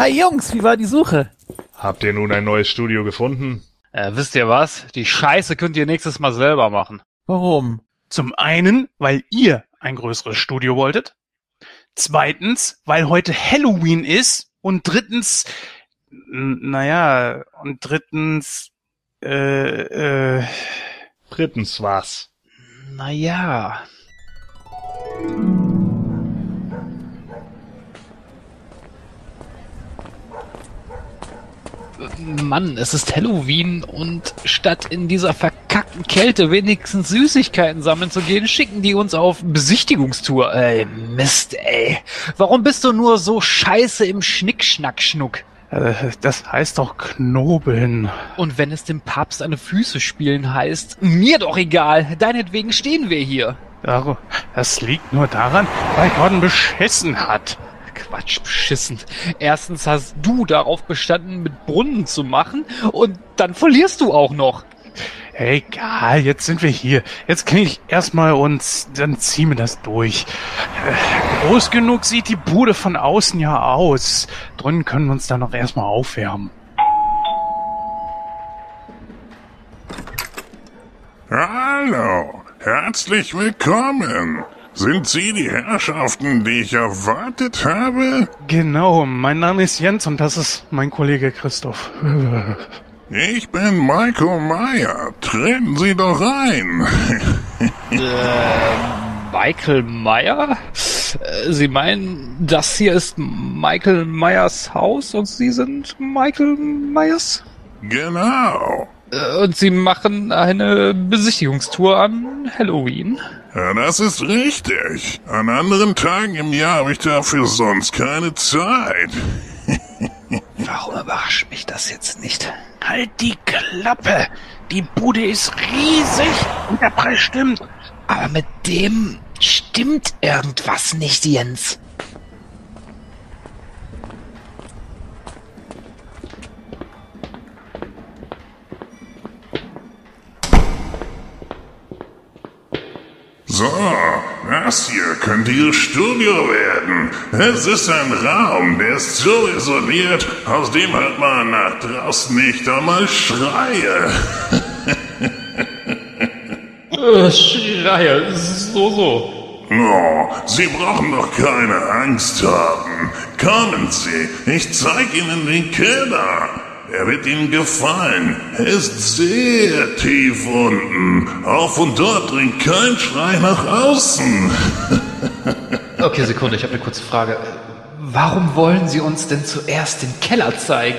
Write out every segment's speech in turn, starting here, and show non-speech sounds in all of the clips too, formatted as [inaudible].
Hi Jungs, wie war die Suche? Habt ihr nun ein neues Studio gefunden? Äh, wisst ihr was? Die Scheiße könnt ihr nächstes Mal selber machen. Warum? Zum einen, weil ihr ein größeres Studio wolltet. Zweitens, weil heute Halloween ist. Und drittens, naja, und drittens, äh, äh, Drittens was? Naja. Mann, es ist Halloween und statt in dieser verkackten Kälte wenigstens Süßigkeiten sammeln zu gehen, schicken die uns auf Besichtigungstour. Ey, Mist, ey. Warum bist du nur so scheiße im Schnickschnack-Schnuck? äh, das heißt doch Knobeln. Und wenn es dem Papst an die Füße spielen heißt, mir doch egal, deinetwegen stehen wir hier. Das liegt nur daran, weil Gordon beschissen hat. Quatsch, beschissen. Erstens hast du darauf bestanden, mit Brunnen zu machen und dann verlierst du auch noch. Egal, jetzt sind wir hier. Jetzt klinge ich erstmal und dann ziehen wir das durch. Groß genug sieht die Bude von außen ja aus. Drinnen können wir uns dann noch erstmal aufwärmen. Hallo, herzlich willkommen. Sind Sie die Herrschaften, die ich erwartet habe? Genau, mein Name ist Jens und das ist mein Kollege Christoph. Ich bin Michael Meyer. Treten Sie doch ein. Michael Meyer? Äh, Sie meinen, das hier ist Michael Meyers Haus und Sie sind Michael Myers? genau. Äh, Und Sie machen eine Besichtigungstour an Halloween? Ja, das ist richtig. An anderen Tagen im Jahr habe ich dafür sonst keine Zeit. [laughs] Warum überrascht mich das jetzt nicht? Halt die Klappe! Die Bude ist riesig und der Preis stimmt. Aber mit dem stimmt irgendwas nicht, Jens. So, das hier könnte Ihr Studio werden. Es ist ein Raum, der ist so isoliert, aus dem hört man nach draußen nicht einmal Schreie. Äh, Schreier, so, so. Oh, Sie brauchen doch keine Angst haben. Kommen Sie, ich zeige Ihnen den Keller. Er wird Ihnen gefallen. Er ist sehr tief unten. Auf und dort dringt kein Schrei nach außen. [laughs] Okay, Sekunde, ich habe eine kurze Frage. Warum wollen Sie uns denn zuerst den Keller zeigen?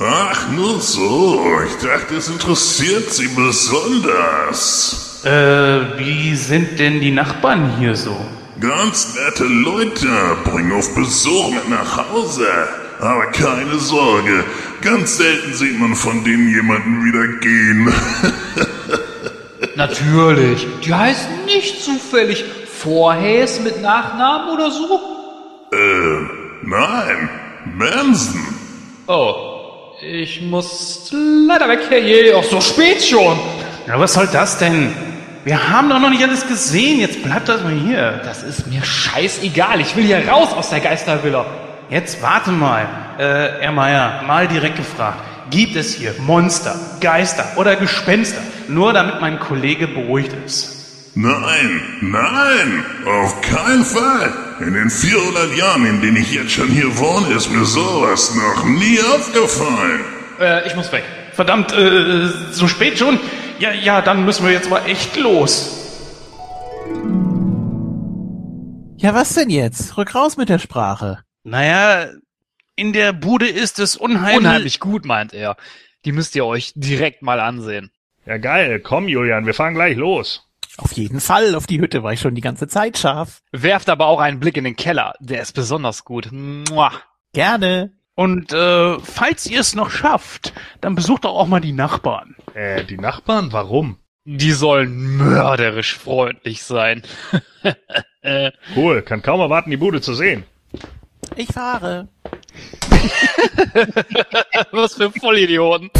Ach, nur so. Ich dachte, es interessiert Sie besonders. Äh, wie sind denn die Nachbarn hier so? Ganz nette Leute bringen auf Besuch mit nach Hause. Aber keine Sorge, ganz selten sieht man von denen jemanden wieder gehen. Natürlich. Die heißen nicht zufällig Vorhäs mit Nachnamen oder so? äh, nein, Benson. Oh, ich muss leider weg, herrje. Ach, so spät schon. Na, was soll das denn? Wir haben doch noch nicht alles gesehen. Jetzt bleibt das mal hier. Das ist mir scheißegal. Ich will hier raus aus der Geistervilla. Jetzt warte mal. Äh, Herr Meier, mal direkt gefragt. Gibt es hier Monster, Geister oder Gespenster? Nur damit mein Kollege beruhigt ist. Nein, nein, auf keinen Fall. In den 400 Jahren, in denen ich jetzt schon hier wohne, ist mir sowas noch nie aufgefallen. Äh, ich muss weg. Verdammt, äh, so spät schon? Ja, ja, dann müssen wir jetzt aber echt los. Ja, was denn jetzt? Rück raus mit der Sprache. Naja, in der Bude ist es unheimlich. Unheimlich gut, meint er. Die müsst ihr euch direkt mal ansehen. Ja geil, komm Julian, wir fahren gleich los. Auf jeden Fall, auf die Hütte war ich schon die ganze Zeit scharf. Werft aber auch einen Blick in den Keller. Der ist besonders gut. Mua. Gerne. Und äh, falls ihr es noch schafft, dann besucht doch auch mal die Nachbarn. Äh, die Nachbarn, warum? Die sollen mörderisch freundlich sein. [laughs] Cool, kann kaum erwarten, die Bude zu sehen. Ich fahre. [laughs] Was für Vollidioten.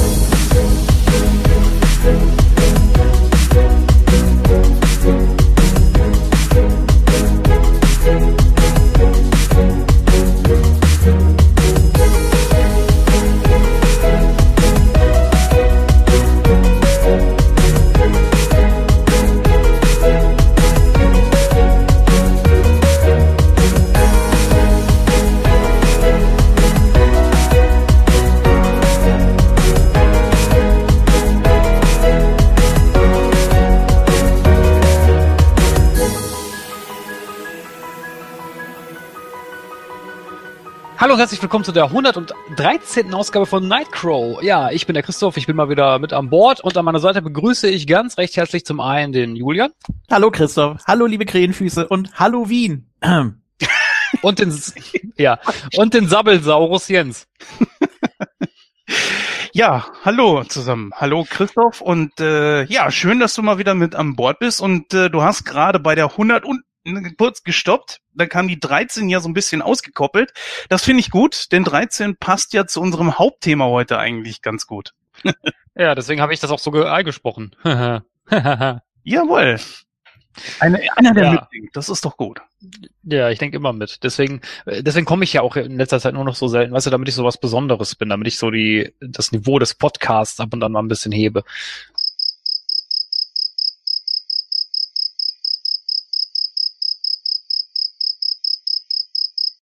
Hallo und herzlich willkommen zu der 113. Ausgabe von Nightcrow. Ja, ich bin der Christoph, ich bin mal wieder mit an Bord und an meiner Seite begrüße ich ganz recht herzlich zum einen den Julian. Hallo Christoph, hallo liebe Krähenfüße und hallo Wien. [clears throat] und den, ja, und den Sabbelsaurus Jens. [laughs] Ja, hallo zusammen. Hallo Christoph und äh, ja, schön, dass du mal wieder mit an Bord bist und äh, du hast gerade bei der 100 und kurz gestoppt, dann kam die 13 ja so ein bisschen ausgekoppelt. Das finde ich gut, denn 13 passt ja zu unserem Hauptthema heute eigentlich ganz gut. [laughs] ja, deswegen habe ich das auch so eingesprochen. [laughs] Jawohl. Eine, einer, der ja. mitdenkt, das ist doch gut. Ja, ich denke immer mit. Deswegen, äh, deswegen komme ich ja auch in letzter Zeit nur noch so selten, weißt du, damit ich so was Besonderes bin, damit ich so die, das Niveau des Podcasts ab und an mal ein bisschen hebe.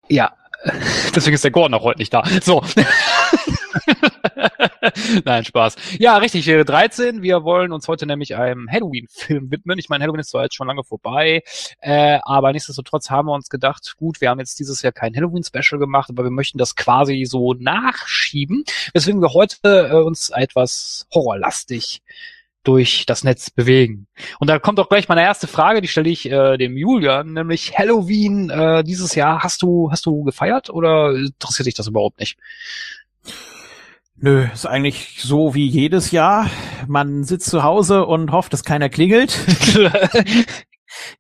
Ja, [laughs] deswegen ist der Gordon auch heute nicht da. So. [laughs] Nein, Spaß. Ja, richtig, wäre 13. Wir wollen uns heute nämlich einem Halloween-Film widmen. Ich meine, Halloween ist zwar jetzt schon lange vorbei, äh, aber nichtsdestotrotz haben wir uns gedacht, gut, wir haben jetzt dieses Jahr kein Halloween-Special gemacht, aber wir möchten das quasi so nachschieben, weswegen wir heute äh, uns etwas horrorlastig durch das Netz bewegen. Und da kommt auch gleich meine erste Frage, die stelle ich äh, dem Julian, nämlich Halloween äh, dieses Jahr hast du hast du gefeiert oder interessiert dich das überhaupt nicht? Nö, ist eigentlich so wie jedes Jahr. Man sitzt zu Hause und hofft, dass keiner klingelt. [laughs]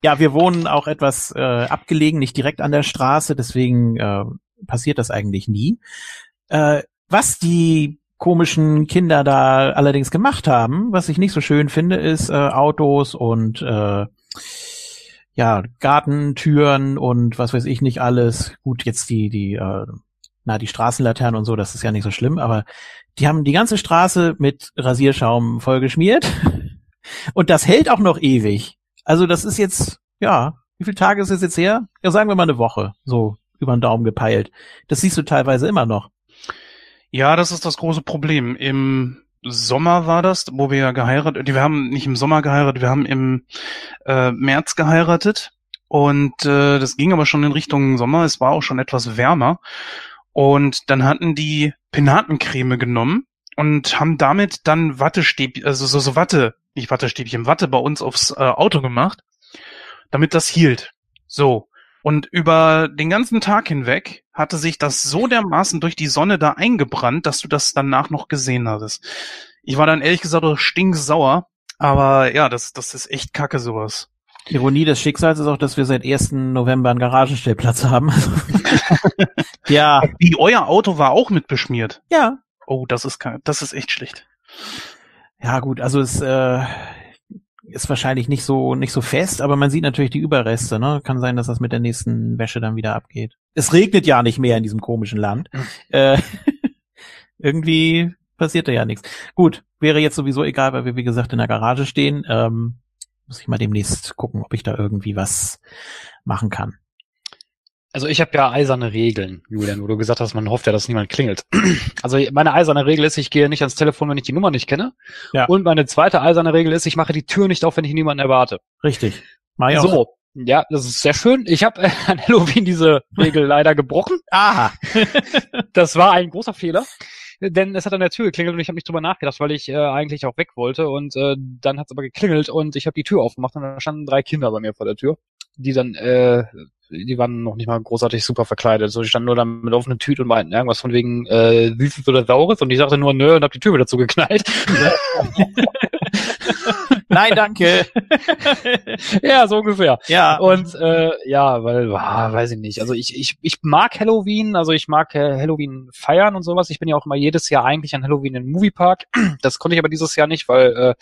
ja, wir wohnen auch etwas äh, abgelegen, nicht direkt an der Straße, deswegen äh, passiert das eigentlich nie. Äh, was die komischen Kinder da allerdings gemacht haben, was ich nicht so schön finde, ist äh, Autos und äh, ja Gartentüren und was weiß ich nicht alles. Gut, jetzt die die äh, na, die Straßenlaternen und so, das ist ja nicht so schlimm, aber die haben die ganze Straße mit Rasierschaum vollgeschmiert. [laughs] Und das hält auch noch ewig. Also das ist jetzt, ja, wie viele Tage ist es jetzt her? Ja, sagen wir mal eine Woche, so über den Daumen gepeilt. Das siehst du teilweise immer noch. Ja, das ist das große Problem. Im Sommer war das, wo wir geheiratet, wir haben nicht im Sommer geheiratet, wir haben im äh, März geheiratet und äh, das ging aber schon in Richtung Sommer. Es war auch schon etwas wärmer und dann hatten die Penatencreme genommen und haben damit dann Wattestäbchen, also so, so Watte, nicht Wattestäbchen, Watte bei uns aufs äh, Auto gemacht, damit das hielt. So. Und über den ganzen Tag hinweg hatte sich das so dermaßen durch die Sonne da eingebrannt, dass du das danach noch gesehen hattest. Ich war dann ehrlich gesagt stinksauer, aber ja, das, das ist echt kacke sowas. Ironie des Schicksals ist auch, dass wir seit 1. November einen Garagenstellplatz haben. [laughs] ja. Wie euer Auto war auch mit beschmiert. Ja. Oh, das ist das ist echt schlecht. Ja, gut, also es äh, ist wahrscheinlich nicht so nicht so fest, aber man sieht natürlich die Überreste, ne? Kann sein, dass das mit der nächsten Wäsche dann wieder abgeht. Es regnet ja nicht mehr in diesem komischen Land. Mhm. Äh, [laughs] irgendwie passiert da ja nichts. Gut, wäre jetzt sowieso egal, weil wir wie gesagt in der Garage stehen. Ähm, muss ich mal demnächst gucken, ob ich da irgendwie was machen kann. Also ich habe ja eiserne Regeln, Julian, wo du gesagt hast, man hofft ja, dass niemand klingelt. [clears throat] Also meine eiserne Regel ist, ich gehe nicht ans Telefon, wenn ich die Nummer nicht kenne. Ja. Und meine zweite eiserne Regel ist, ich mache die Tür nicht auf, wenn ich niemanden erwarte. Richtig. Mach ich so. Auch. Ja, das ist sehr schön. Ich habe äh, [laughs] an Halloween diese Regel [laughs] leider gebrochen. Aha. [laughs] das war ein großer Fehler denn es hat an der Tür geklingelt und ich habe nicht drüber nachgedacht, weil ich äh, eigentlich auch weg wollte und äh, dann hat es aber geklingelt und ich habe die Tür aufgemacht und da standen drei Kinder bei mir vor der Tür, die dann äh, die waren noch nicht mal großartig super verkleidet. So, die standen nur dann mit offenen Tüten und meinten irgendwas von wegen äh, Süßes oder Saures und ich sagte nur nö und hab die Tür wieder zugeknallt. [laughs] Nein, danke. [laughs] ja, so ungefähr. Ja. Und äh, ja, weil, ah, weiß ich nicht. Also ich, ich, ich mag Halloween, also ich mag äh, Halloween feiern und sowas. Ich bin ja auch immer jedes Jahr eigentlich an Halloween im Moviepark. Das konnte ich aber dieses Jahr nicht, weil äh,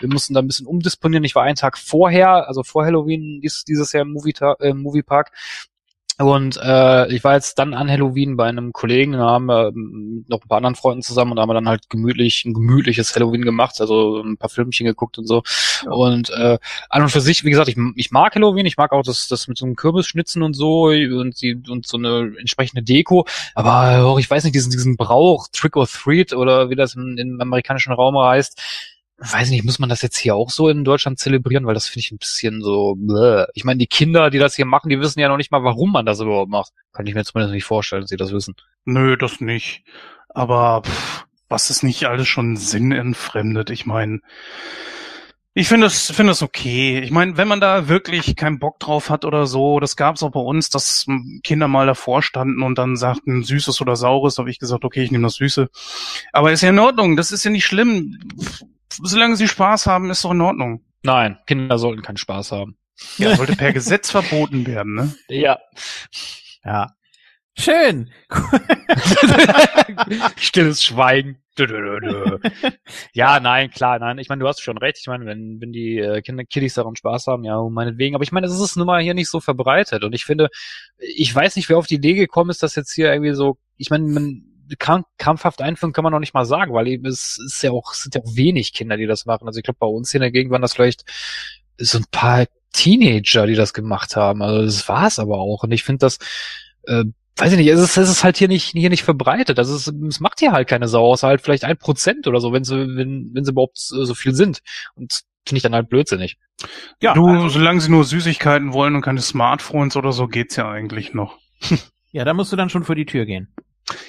wir mussten da ein bisschen umdisponieren. Ich war einen Tag vorher, also vor Halloween dies, dieses Jahr im Movie, äh, Moviepark und äh, ich war jetzt dann an Halloween bei einem Kollegen, da haben wir ähm, noch ein paar anderen Freunden zusammen und da haben wir dann halt gemütlich ein gemütliches Halloween gemacht, also ein paar Filmchen geguckt und so. Ja. Und äh, an und für sich, wie gesagt, ich, ich mag Halloween, ich mag auch das, das mit so einem Kürbisschnitzen und so und die und so eine entsprechende Deko, aber auch ich weiß nicht, diesen, diesen Brauch, Trick or Treat oder wie das im, im amerikanischen Raum heißt, weiß nicht, muss man das jetzt hier auch so in Deutschland zelebrieren, weil das finde ich ein bisschen so, bläh. ich meine, die Kinder, die das hier machen, die wissen ja noch nicht mal, warum man das überhaupt macht. Kann ich mir zumindest nicht vorstellen, dass sie das wissen. Nö, das nicht. Aber pff, was ist nicht alles schon sinnentfremdet? Ich meine, ich finde es finde es okay. Ich meine, wenn man da wirklich keinen Bock drauf hat oder so, das gab es auch bei uns, dass Kinder mal davor standen und dann sagten süßes oder saures, habe ich gesagt, okay, ich nehme das Süße. Aber ist ja in Ordnung, das ist ja nicht schlimm. Solange sie Spaß haben, ist doch in Ordnung. Nein, Kinder sollten keinen Spaß haben. Ja, sollte per Gesetz verboten werden, ne? Ja. Ja. Schön. [laughs] Stilles Schweigen. ja, nein, klar, nein. Ich meine, du hast schon recht. Ich meine, wenn, wenn die äh, Kinder, Kiddies daran Spaß haben, ja, meinetwegen. Aber ich meine, das ist nun mal hier nicht so verbreitet. Und ich finde, ich weiß nicht, wer auf die Idee gekommen ist, dass jetzt hier irgendwie so, ich meine, man kamp krampfhaft einführen kann man noch nicht mal sagen, weil eben es ist ja auch, sind ja auch wenig Kinder, die das machen. Also ich glaube, bei uns hier in der Gegend waren das vielleicht so ein paar Teenager, die das gemacht haben. Also das war es aber auch. Und ich finde das, äh, weiß ich nicht, es ist, es ist halt hier nicht, hier nicht verbreitet. Also es, es macht hier halt keine Sau, außer halt vielleicht ein Prozent oder so, wenn sie, wenn, wenn sie überhaupt so viel sind. Und finde ich dann halt blödsinnig. Ja, du, also, solange sie nur Süßigkeiten wollen und keine Smartphones oder so, geht's ja eigentlich noch. ja, da musst du dann schon vor die Tür gehen.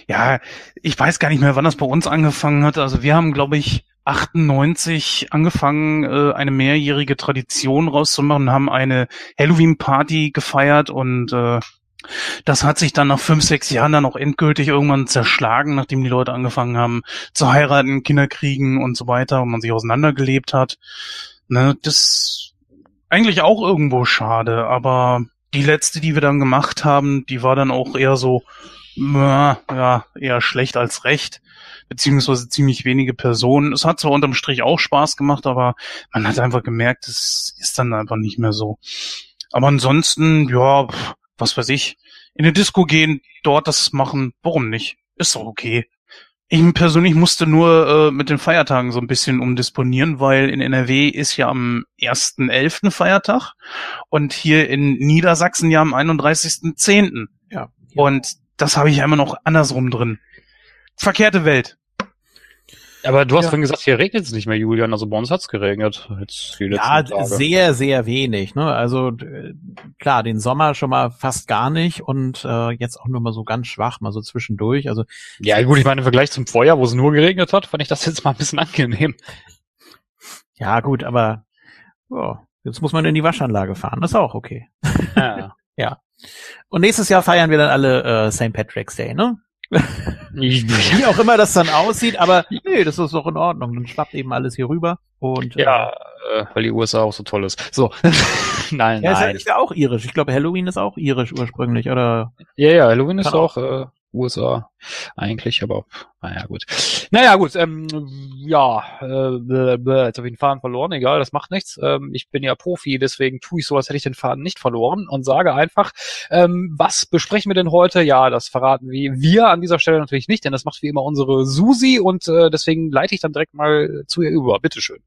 Ja, ich weiß gar nicht mehr, wann das bei uns angefangen hat. Also wir haben, glaube ich, 98 angefangen, äh, eine mehrjährige Tradition rauszumachen, haben eine Halloween-Party gefeiert und äh, das hat sich dann nach fünf, sechs Jahren dann auch endgültig irgendwann zerschlagen, nachdem die Leute angefangen haben zu heiraten, Kinder kriegen und so weiter und man sich auseinandergelebt hat. Ne, das eigentlich auch irgendwo schade, aber die letzte, die wir dann gemacht haben, die war dann auch eher so, ja, eher schlecht als recht, beziehungsweise ziemlich wenige Personen. Es hat zwar unterm Strich auch Spaß gemacht, aber man hat einfach gemerkt, es ist dann einfach nicht mehr so. Aber ansonsten, ja, was weiß ich, in eine Disco gehen, dort das machen, warum nicht? Ist doch okay. Ich persönlich musste nur äh, mit den Feiertagen so ein bisschen umdisponieren, weil in NRW ist ja am 1.11. Feiertag und hier in Niedersachsen ja am 31.10. Ja. Und das habe ich ja immer noch andersrum drin. Verkehrte Welt. Aber du hast ja. vorhin gesagt, hier regnet es nicht mehr, Julian. Also bei uns hat's geregnet. Jetzt ja, Tage. sehr, sehr wenig. Ne? Also klar, den Sommer schon mal fast gar nicht und äh, jetzt auch nur mal so ganz schwach, mal so zwischendurch. Also ja, gut, ich meine im Vergleich zum Vorjahr, wo es nur geregnet hat, fand ich das jetzt mal ein bisschen angenehm. Ja, gut, aber oh, jetzt muss man in die Waschanlage fahren. Das ist auch okay. Ja. [laughs] ja. Und nächstes Jahr feiern wir dann alle äh, St. Patrick's Day, ne? [laughs] Wie auch immer das dann aussieht, aber nee, das ist doch in Ordnung. Dann schwappt eben alles hier rüber und ja, äh, weil die USA auch so toll ist. So, [laughs] nein, ja, nein. Ist ja auch irisch. Ich glaube, Halloween ist auch irisch ursprünglich, oder? Ja, ja, Halloween ist auch, auch äh, USA eigentlich, aber naja gut. Naja gut, ähm, ja, äh, jetzt habe ich den Faden verloren, egal, das macht nichts. Ähm, ich bin ja Profi, deswegen tue ich so, als hätte ich den Faden nicht verloren und sage einfach, ähm, was besprechen wir denn heute? Ja, das verraten wir, wir an dieser Stelle natürlich nicht, denn das macht wie immer unsere Susi und äh, deswegen leite ich dann direkt mal zu ihr über. Bitteschön.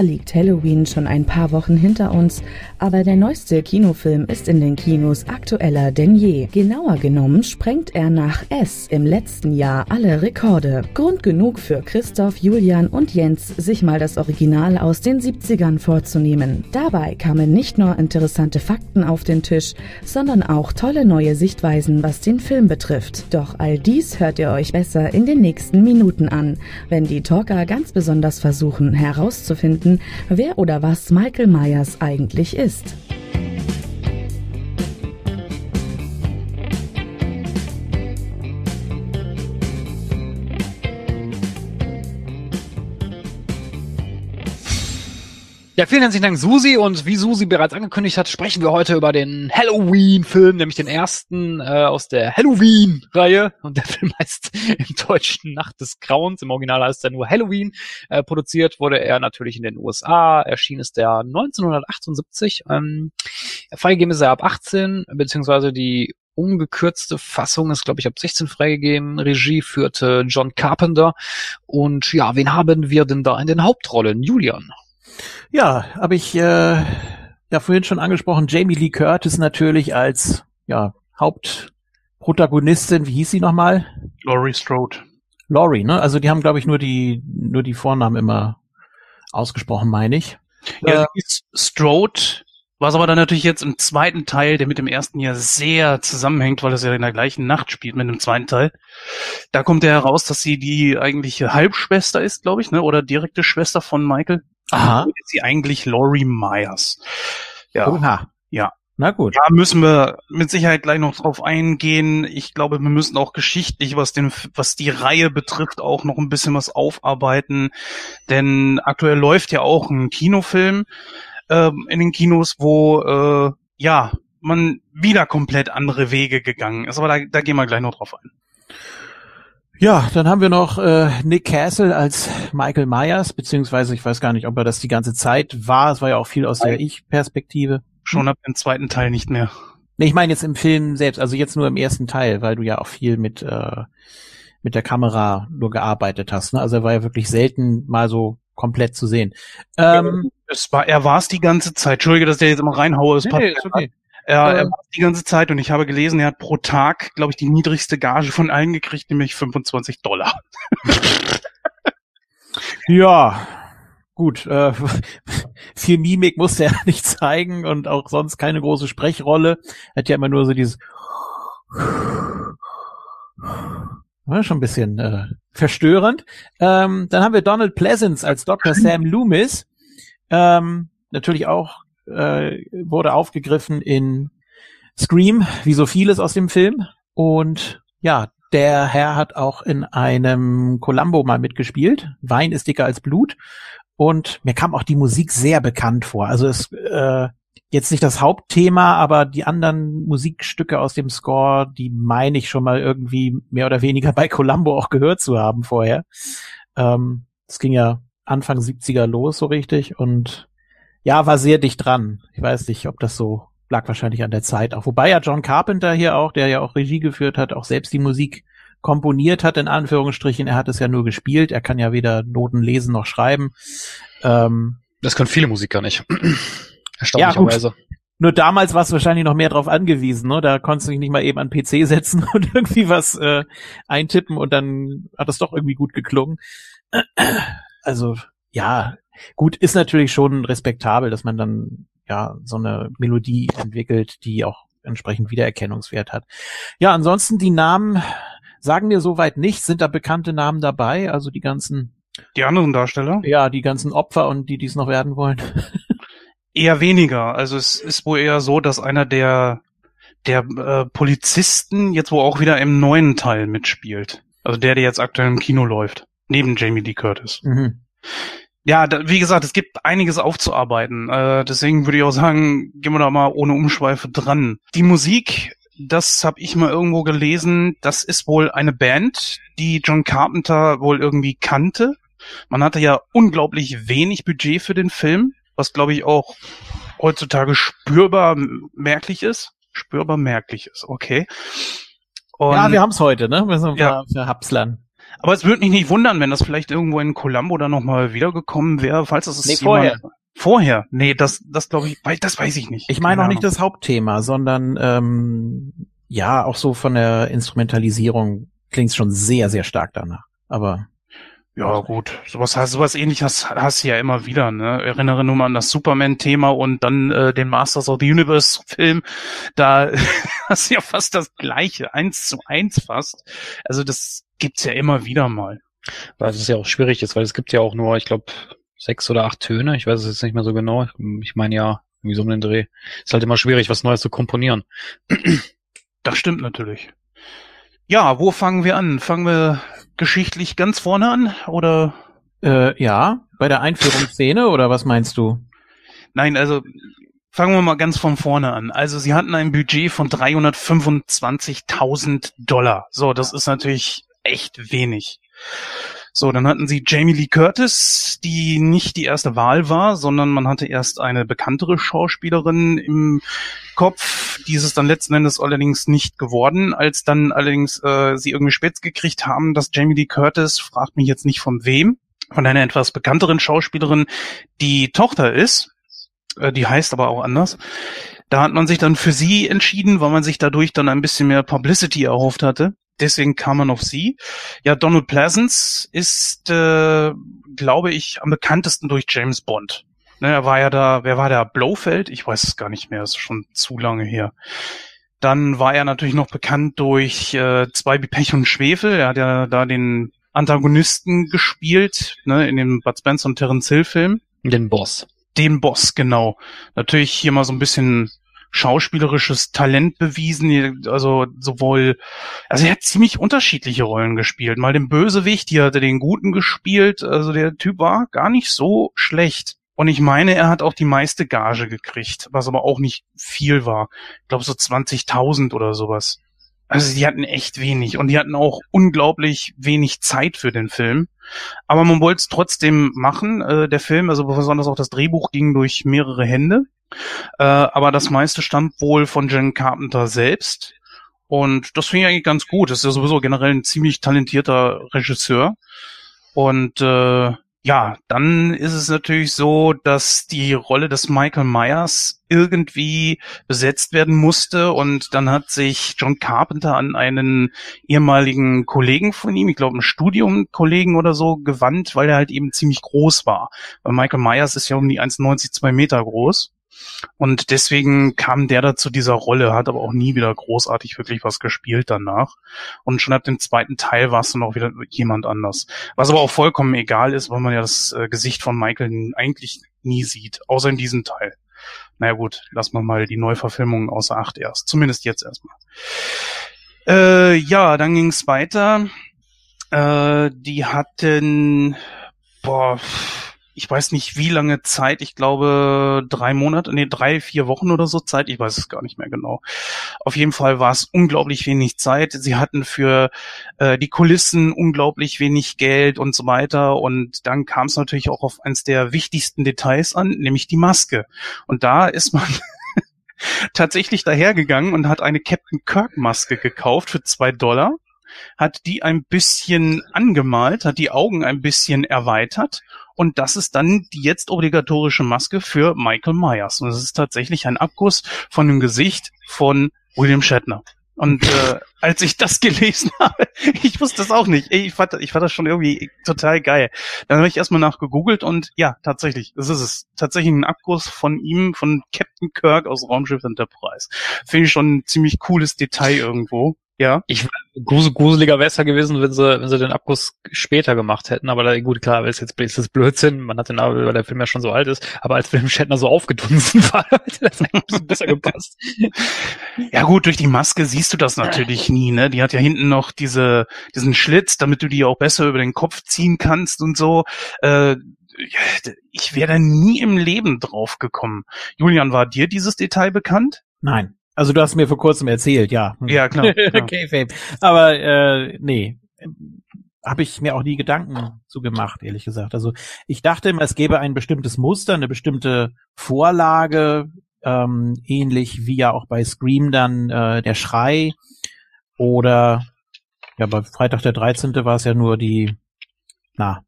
Zwar liegt Halloween schon ein paar Wochen hinter uns, aber der neueste Kinofilm ist in den Kinos aktueller denn je. Genauer genommen sprengt er nach S im letzten Jahr alle Rekorde. Grund genug für Christoph, Julian und Jens, sich mal das Original aus den 70ern vorzunehmen. Dabei kamen nicht nur interessante Fakten auf den Tisch, sondern auch tolle neue Sichtweisen, was den Film betrifft. Doch all dies hört ihr euch besser in den nächsten Minuten an, wenn die Talker ganz besonders versuchen herauszufinden, wer oder was Michael Myers eigentlich ist Ja, vielen herzlichen Dank, Susi. Und wie Susi bereits angekündigt hat, sprechen wir heute über den Halloween-Film, nämlich den ersten äh, aus der Halloween-Reihe. Und der [laughs] Film heißt im Deutschen Nacht des Grauens. Im Original heißt er nur Halloween. Äh, produziert wurde er natürlich in den USA. Erschien ist der 1978. Ähm, freigegeben ist er ab 18, beziehungsweise die ungekürzte Fassung ist, glaube ich, ab 16 freigegeben. Regie führte John Carpenter. Und ja, wen haben wir denn da in den Hauptrollen? Julian. Ja, habe ich äh, ja vorhin schon angesprochen, Jamie Lee Curtis natürlich als ja, Haupt Protagonistin, wie hieß sie nochmal? Laurie Strode. Laurie, ne? Also die haben, glaube ich, nur die, nur die Vornamen immer ausgesprochen, meine ich. Ja, äh, Strode, was aber dann natürlich jetzt im zweiten Teil, der mit dem ersten ja sehr zusammenhängt, weil es ja in der gleichen Nacht spielt mit dem zweiten Teil. Da kommt ja heraus, dass sie die eigentliche Halbschwester ist, glaube ich, ne? Oder direkte Schwester von Michael. Aha. Ist sie eigentlich Laurie Myers. Ja. Oha. Ja. Na gut. Da müssen wir mit Sicherheit gleich noch drauf eingehen. Ich glaube, wir müssen auch geschichtlich, was den, was die Reihe betrifft, auch noch ein bisschen was aufarbeiten. Denn aktuell läuft ja auch ein Kinofilm ähm, in den Kinos, wo äh, ja man wieder komplett andere Wege gegangen ist. Aber da, da gehen wir gleich noch drauf ein. Ja, dann haben wir noch äh, Nick Castle als Michael Myers, beziehungsweise ich weiß gar nicht, ob er das die ganze Zeit war. Es war ja auch viel aus der Ich-Perspektive. Schon ab dem zweiten Teil nicht mehr. Nee, ich meine jetzt im Film selbst, also jetzt nur im ersten Teil, weil du ja auch viel mit, äh, mit der Kamera nur gearbeitet hast. Ne? Also er war ja wirklich selten mal so komplett zu sehen. Ähm, es war, er war es die ganze Zeit. Entschuldige, dass der jetzt immer reinhaue. Es nee, nee, ist okay. Er, er war die ganze Zeit und ich habe gelesen, er hat pro Tag, glaube ich, die niedrigste Gage von allen gekriegt, nämlich 25 Dollar. [laughs] ja, gut, äh, [laughs] viel Mimik musste er [laughs] nicht zeigen und auch sonst keine große Sprechrolle. Er hat ja immer nur so dieses [sniffs] war schon ein bisschen äh, verstörend. Ähm, dann haben wir Donald Pleasance als Dr. [sniffs] Sam Loomis. Ähm, natürlich auch äh, wurde aufgegriffen in Scream, wie so vieles aus dem Film. Und ja, der Herr hat auch in einem Columbo mal mitgespielt. Wein ist dicker als Blut. Und mir kam auch die Musik sehr bekannt vor. Also es äh, jetzt nicht das Hauptthema, aber die anderen Musikstücke aus dem Score, die meine ich schon mal irgendwie mehr oder weniger bei Columbo auch gehört zu haben vorher. Ähm, es ging ja Anfang 70er los, so richtig. Und ja, war sehr dicht dran. Ich weiß nicht, ob das so lag wahrscheinlich an der Zeit auch. Wobei ja John Carpenter hier auch, der ja auch Regie geführt hat, auch selbst die Musik komponiert hat, in Anführungsstrichen. Er hat es ja nur gespielt. Er kann ja weder Noten lesen noch schreiben. Ähm, das können viele Musiker nicht. [clears throat] Erstaunlicherweise. Ja, nur damals war es wahrscheinlich noch mehr drauf angewiesen, ne? Da konntest du dich nicht mal eben an PC [laughs] setzen und irgendwie was äh, eintippen und dann hat es doch irgendwie gut geklungen. [clears throat] Also, ja, gut, ist natürlich schon respektabel, dass man dann ja so eine Melodie entwickelt, die auch entsprechend Wiedererkennungswert hat. Ja, ansonsten die Namen sagen mir soweit nichts. Sind da bekannte Namen dabei? Also die ganzen die anderen Darsteller? Ja, die ganzen Opfer und die, die es noch werden wollen. [laughs] Eher weniger. Also es ist wohl eher so, dass einer der der äh, Polizisten jetzt wohl auch wieder im neuen Teil mitspielt. Also der, der jetzt aktuell im Kino läuft. Neben Jamie Lee Curtis. Mhm. Ja, da, wie gesagt, es gibt einiges aufzuarbeiten. Äh, deswegen würde ich auch sagen, gehen wir da mal ohne Umschweife dran. Die Musik, das habe ich mal irgendwo gelesen, das ist wohl eine Band, die John Carpenter wohl irgendwie kannte. Man hatte ja unglaublich wenig Budget für den Film was glaube ich auch heutzutage spürbar merklich ist. Spürbar merklich ist, okay. Und, ja, wir haben es heute, ne? Wir sind ja. für Hapslern. Aber es würde mich nicht wundern, wenn das vielleicht irgendwo in Columbo dann nochmal wiedergekommen wäre, falls das nee, vorher. Vorher? Nee, das, das glaube ich, das weiß ich nicht. Ich meine auch nicht das Hauptthema, sondern ähm, ja, auch so von der Instrumentalisierung klingt es schon sehr, sehr stark danach. Aber ja, gut. Sowas, sowas ähnliches hast du ja immer wieder, ne? Erinnere nur mal an das Superman-Thema und dann äh, den Masters of the Universe-Film. Da [laughs] hast du ja fast das gleiche, eins zu eins fast. Also das gibt's ja immer wieder mal. Weil es ja auch schwierig ist, weil es gibt ja auch nur, ich glaube, sechs oder acht Töne. Ich weiß es jetzt nicht mehr so genau. Ich meine ja, wie so um den Dreh. Ist halt immer schwierig, was Neues zu komponieren. Das stimmt natürlich. Ja, wo fangen wir an? Fangen wir geschichtlich ganz vorne an oder? Äh, ja, bei der Einführungsszene oder was meinst du? Nein, also fangen wir mal ganz von vorne an. Also sie hatten ein Budget von 325.000 Dollar. So, das ist natürlich echt wenig. So, dann hatten sie Jamie Lee Curtis, die nicht die erste Wahl war, sondern man hatte erst eine bekanntere Schauspielerin im Kopf. Dieses dann letzten Endes allerdings nicht geworden, als dann allerdings äh, sie irgendwie spitz gekriegt haben, dass Jamie Lee Curtis, fragt mich jetzt nicht von wem, von einer etwas bekannteren Schauspielerin, die Tochter ist. Äh, die heißt aber auch anders. Da hat man sich dann für sie entschieden, weil man sich dadurch dann ein bisschen mehr Publicity erhofft hatte. Deswegen kam man auf sie. Ja, Donald Pleasance ist, äh, glaube ich, am bekanntesten durch James Bond. Ne, er war ja da, wer war der? Blofeld? Ich weiß es gar nicht mehr, ist schon zu lange her. Dann war er natürlich noch bekannt durch äh, zwei wie Pech und Schwefel. Er hat ja da den Antagonisten gespielt, ne, in dem Bud Spencer und Terence Hill Film. Den Boss. Den Boss, genau. Natürlich hier mal so ein bisschen schauspielerisches Talent bewiesen, also sowohl, also er hat ziemlich unterschiedliche Rollen gespielt. Mal den Bösewicht, hier hat er den Guten gespielt, also der Typ war gar nicht so schlecht. Und ich meine, er hat auch die meiste Gage gekriegt, was aber auch nicht viel war. Ich glaube so 20.000 oder sowas. Also die hatten echt wenig und die hatten auch unglaublich wenig Zeit für den Film. Aber man wollte es trotzdem machen. Äh, der Film, also besonders auch das Drehbuch, ging durch mehrere Hände. Äh, aber das meiste stammt wohl von Jen Carpenter selbst. Und das finde ich eigentlich ganz gut. Das ist ja sowieso generell ein ziemlich talentierter Regisseur. Und äh, ja, dann ist es natürlich so, dass die Rolle des Michael Myers irgendwie besetzt werden musste und dann hat sich John Carpenter an einen ehemaligen Kollegen von ihm, ich glaube einen Studiumkollegen oder so, gewandt, weil er halt eben ziemlich groß war. Weil Michael Myers ist ja um die 1,90, 2 Meter groß. Und deswegen kam der da zu dieser Rolle, hat aber auch nie wieder großartig wirklich was gespielt danach. Und schon ab dem zweiten Teil war es dann auch wieder jemand anders. Was aber auch vollkommen egal ist, weil man ja das äh, Gesicht von Michael eigentlich nie sieht, außer in diesem Teil. Naja gut, lassen wir mal die Neuverfilmungen außer Acht erst. Zumindest jetzt erstmal. Äh, ja, dann ging's weiter. Äh, die hatten, boah, ich weiß nicht wie lange Zeit, ich glaube drei Monate, nee, drei, vier Wochen oder so Zeit, ich weiß es gar nicht mehr genau. Auf jeden Fall war es unglaublich wenig Zeit. Sie hatten für äh, die Kulissen unglaublich wenig Geld und so weiter. Und dann kam es natürlich auch auf eins der wichtigsten Details an, nämlich die Maske. Und da ist man [laughs] tatsächlich dahergegangen und hat eine Captain Kirk Maske gekauft für zwei Dollar hat die ein bisschen angemalt, hat die Augen ein bisschen erweitert und das ist dann die jetzt obligatorische Maske für Michael Myers. Und es ist tatsächlich ein Abguss von dem Gesicht von William Shatner. Und [laughs] äh, als ich das gelesen habe, [laughs] ich wusste das auch nicht. Ich fand, ich fand das schon irgendwie total geil. Dann habe ich erstmal nachgegoogelt und ja, tatsächlich, das ist es. Tatsächlich ein Abguss von ihm, von Captain Kirk aus Raumschiff Enterprise. Finde ich schon ein ziemlich cooles Detail irgendwo. Ja. Ich gruseliger wäre es ja gewesen, wenn sie, wenn sie den Abguss später gemacht hätten. Aber da, gut, klar, ist jetzt ist das Blödsinn. Man hat den, weil der Film ja schon so alt ist. Aber als William Shatner so aufgedunsen [laughs] war, hätte das ein bisschen besser gepasst. [laughs] Ja gut, durch die Maske siehst du das natürlich nie, ne? Die hat ja hinten noch diese, diesen Schlitz, damit du die auch besser über den Kopf ziehen kannst und so. Äh, ich wäre da nie im Leben drauf gekommen. Julian, war dir dieses Detail bekannt? Nein. Also du hast mir vor kurzem erzählt, ja. Ja, [laughs] klar. okay, Fame. Aber äh, nee, habe ich mir auch nie Gedanken zu gemacht, ehrlich gesagt. Also ich dachte immer, es gäbe ein bestimmtes Muster, eine bestimmte Vorlage, ähm, ähnlich wie ja auch bei Scream dann äh, der Schrei oder ja, bei Freitag der 13. war es ja nur die, na,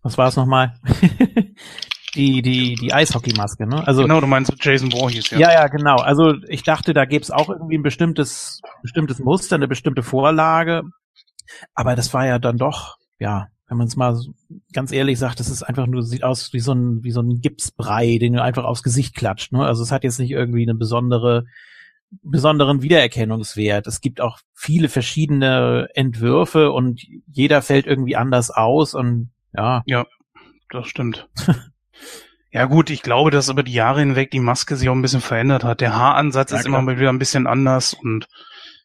was war es nochmal? [laughs] die, die, die Eishockeymaske, ne? Also, genau, du meinst Jason Voorhees, ja. Ja, ja, genau. Also ich dachte, da gäbe es auch irgendwie ein bestimmtes, bestimmtes Muster, eine bestimmte Vorlage. Aber das war ja dann doch, ja, wenn man es mal ganz ehrlich sagt, das ist einfach nur, sieht aus wie so ein, wie so ein Gipsbrei, den du einfach aufs Gesicht klatscht, ne? Also es hat jetzt nicht irgendwie eine besondere, besonderen Wiedererkennungswert. Es gibt auch viele verschiedene Entwürfe und jeder fällt irgendwie anders aus und ja. Ja, das stimmt. [laughs] Ja gut, ich glaube, dass über die Jahre hinweg die Maske sich auch ein bisschen verändert hat. Der Haaransatz ja, ist klar. immer mal wieder ein bisschen anders und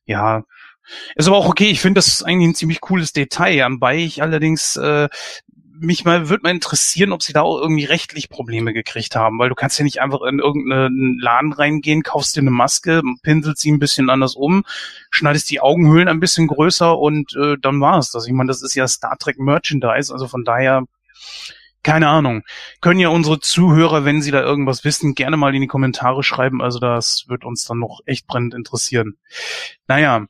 ja, ist aber auch okay. Ich finde, das ist eigentlich ein ziemlich cooles Detail. Anbei ich allerdings äh, mich mal würde mal interessieren, ob sie da auch irgendwie rechtlich Probleme gekriegt haben, weil du kannst ja nicht einfach in irgendeinen Laden reingehen, kaufst dir eine Maske, pinselst sie ein bisschen anders um, schneidest die Augenhöhlen ein bisschen größer und äh, dann war es das. Ich meine, das ist ja Star Trek Merchandise, also von daher keine Ahnung. Können ja unsere Zuhörer, wenn sie da irgendwas wissen, gerne mal in die Kommentare schreiben. Also das wird uns dann noch echt brennend interessieren. Naja,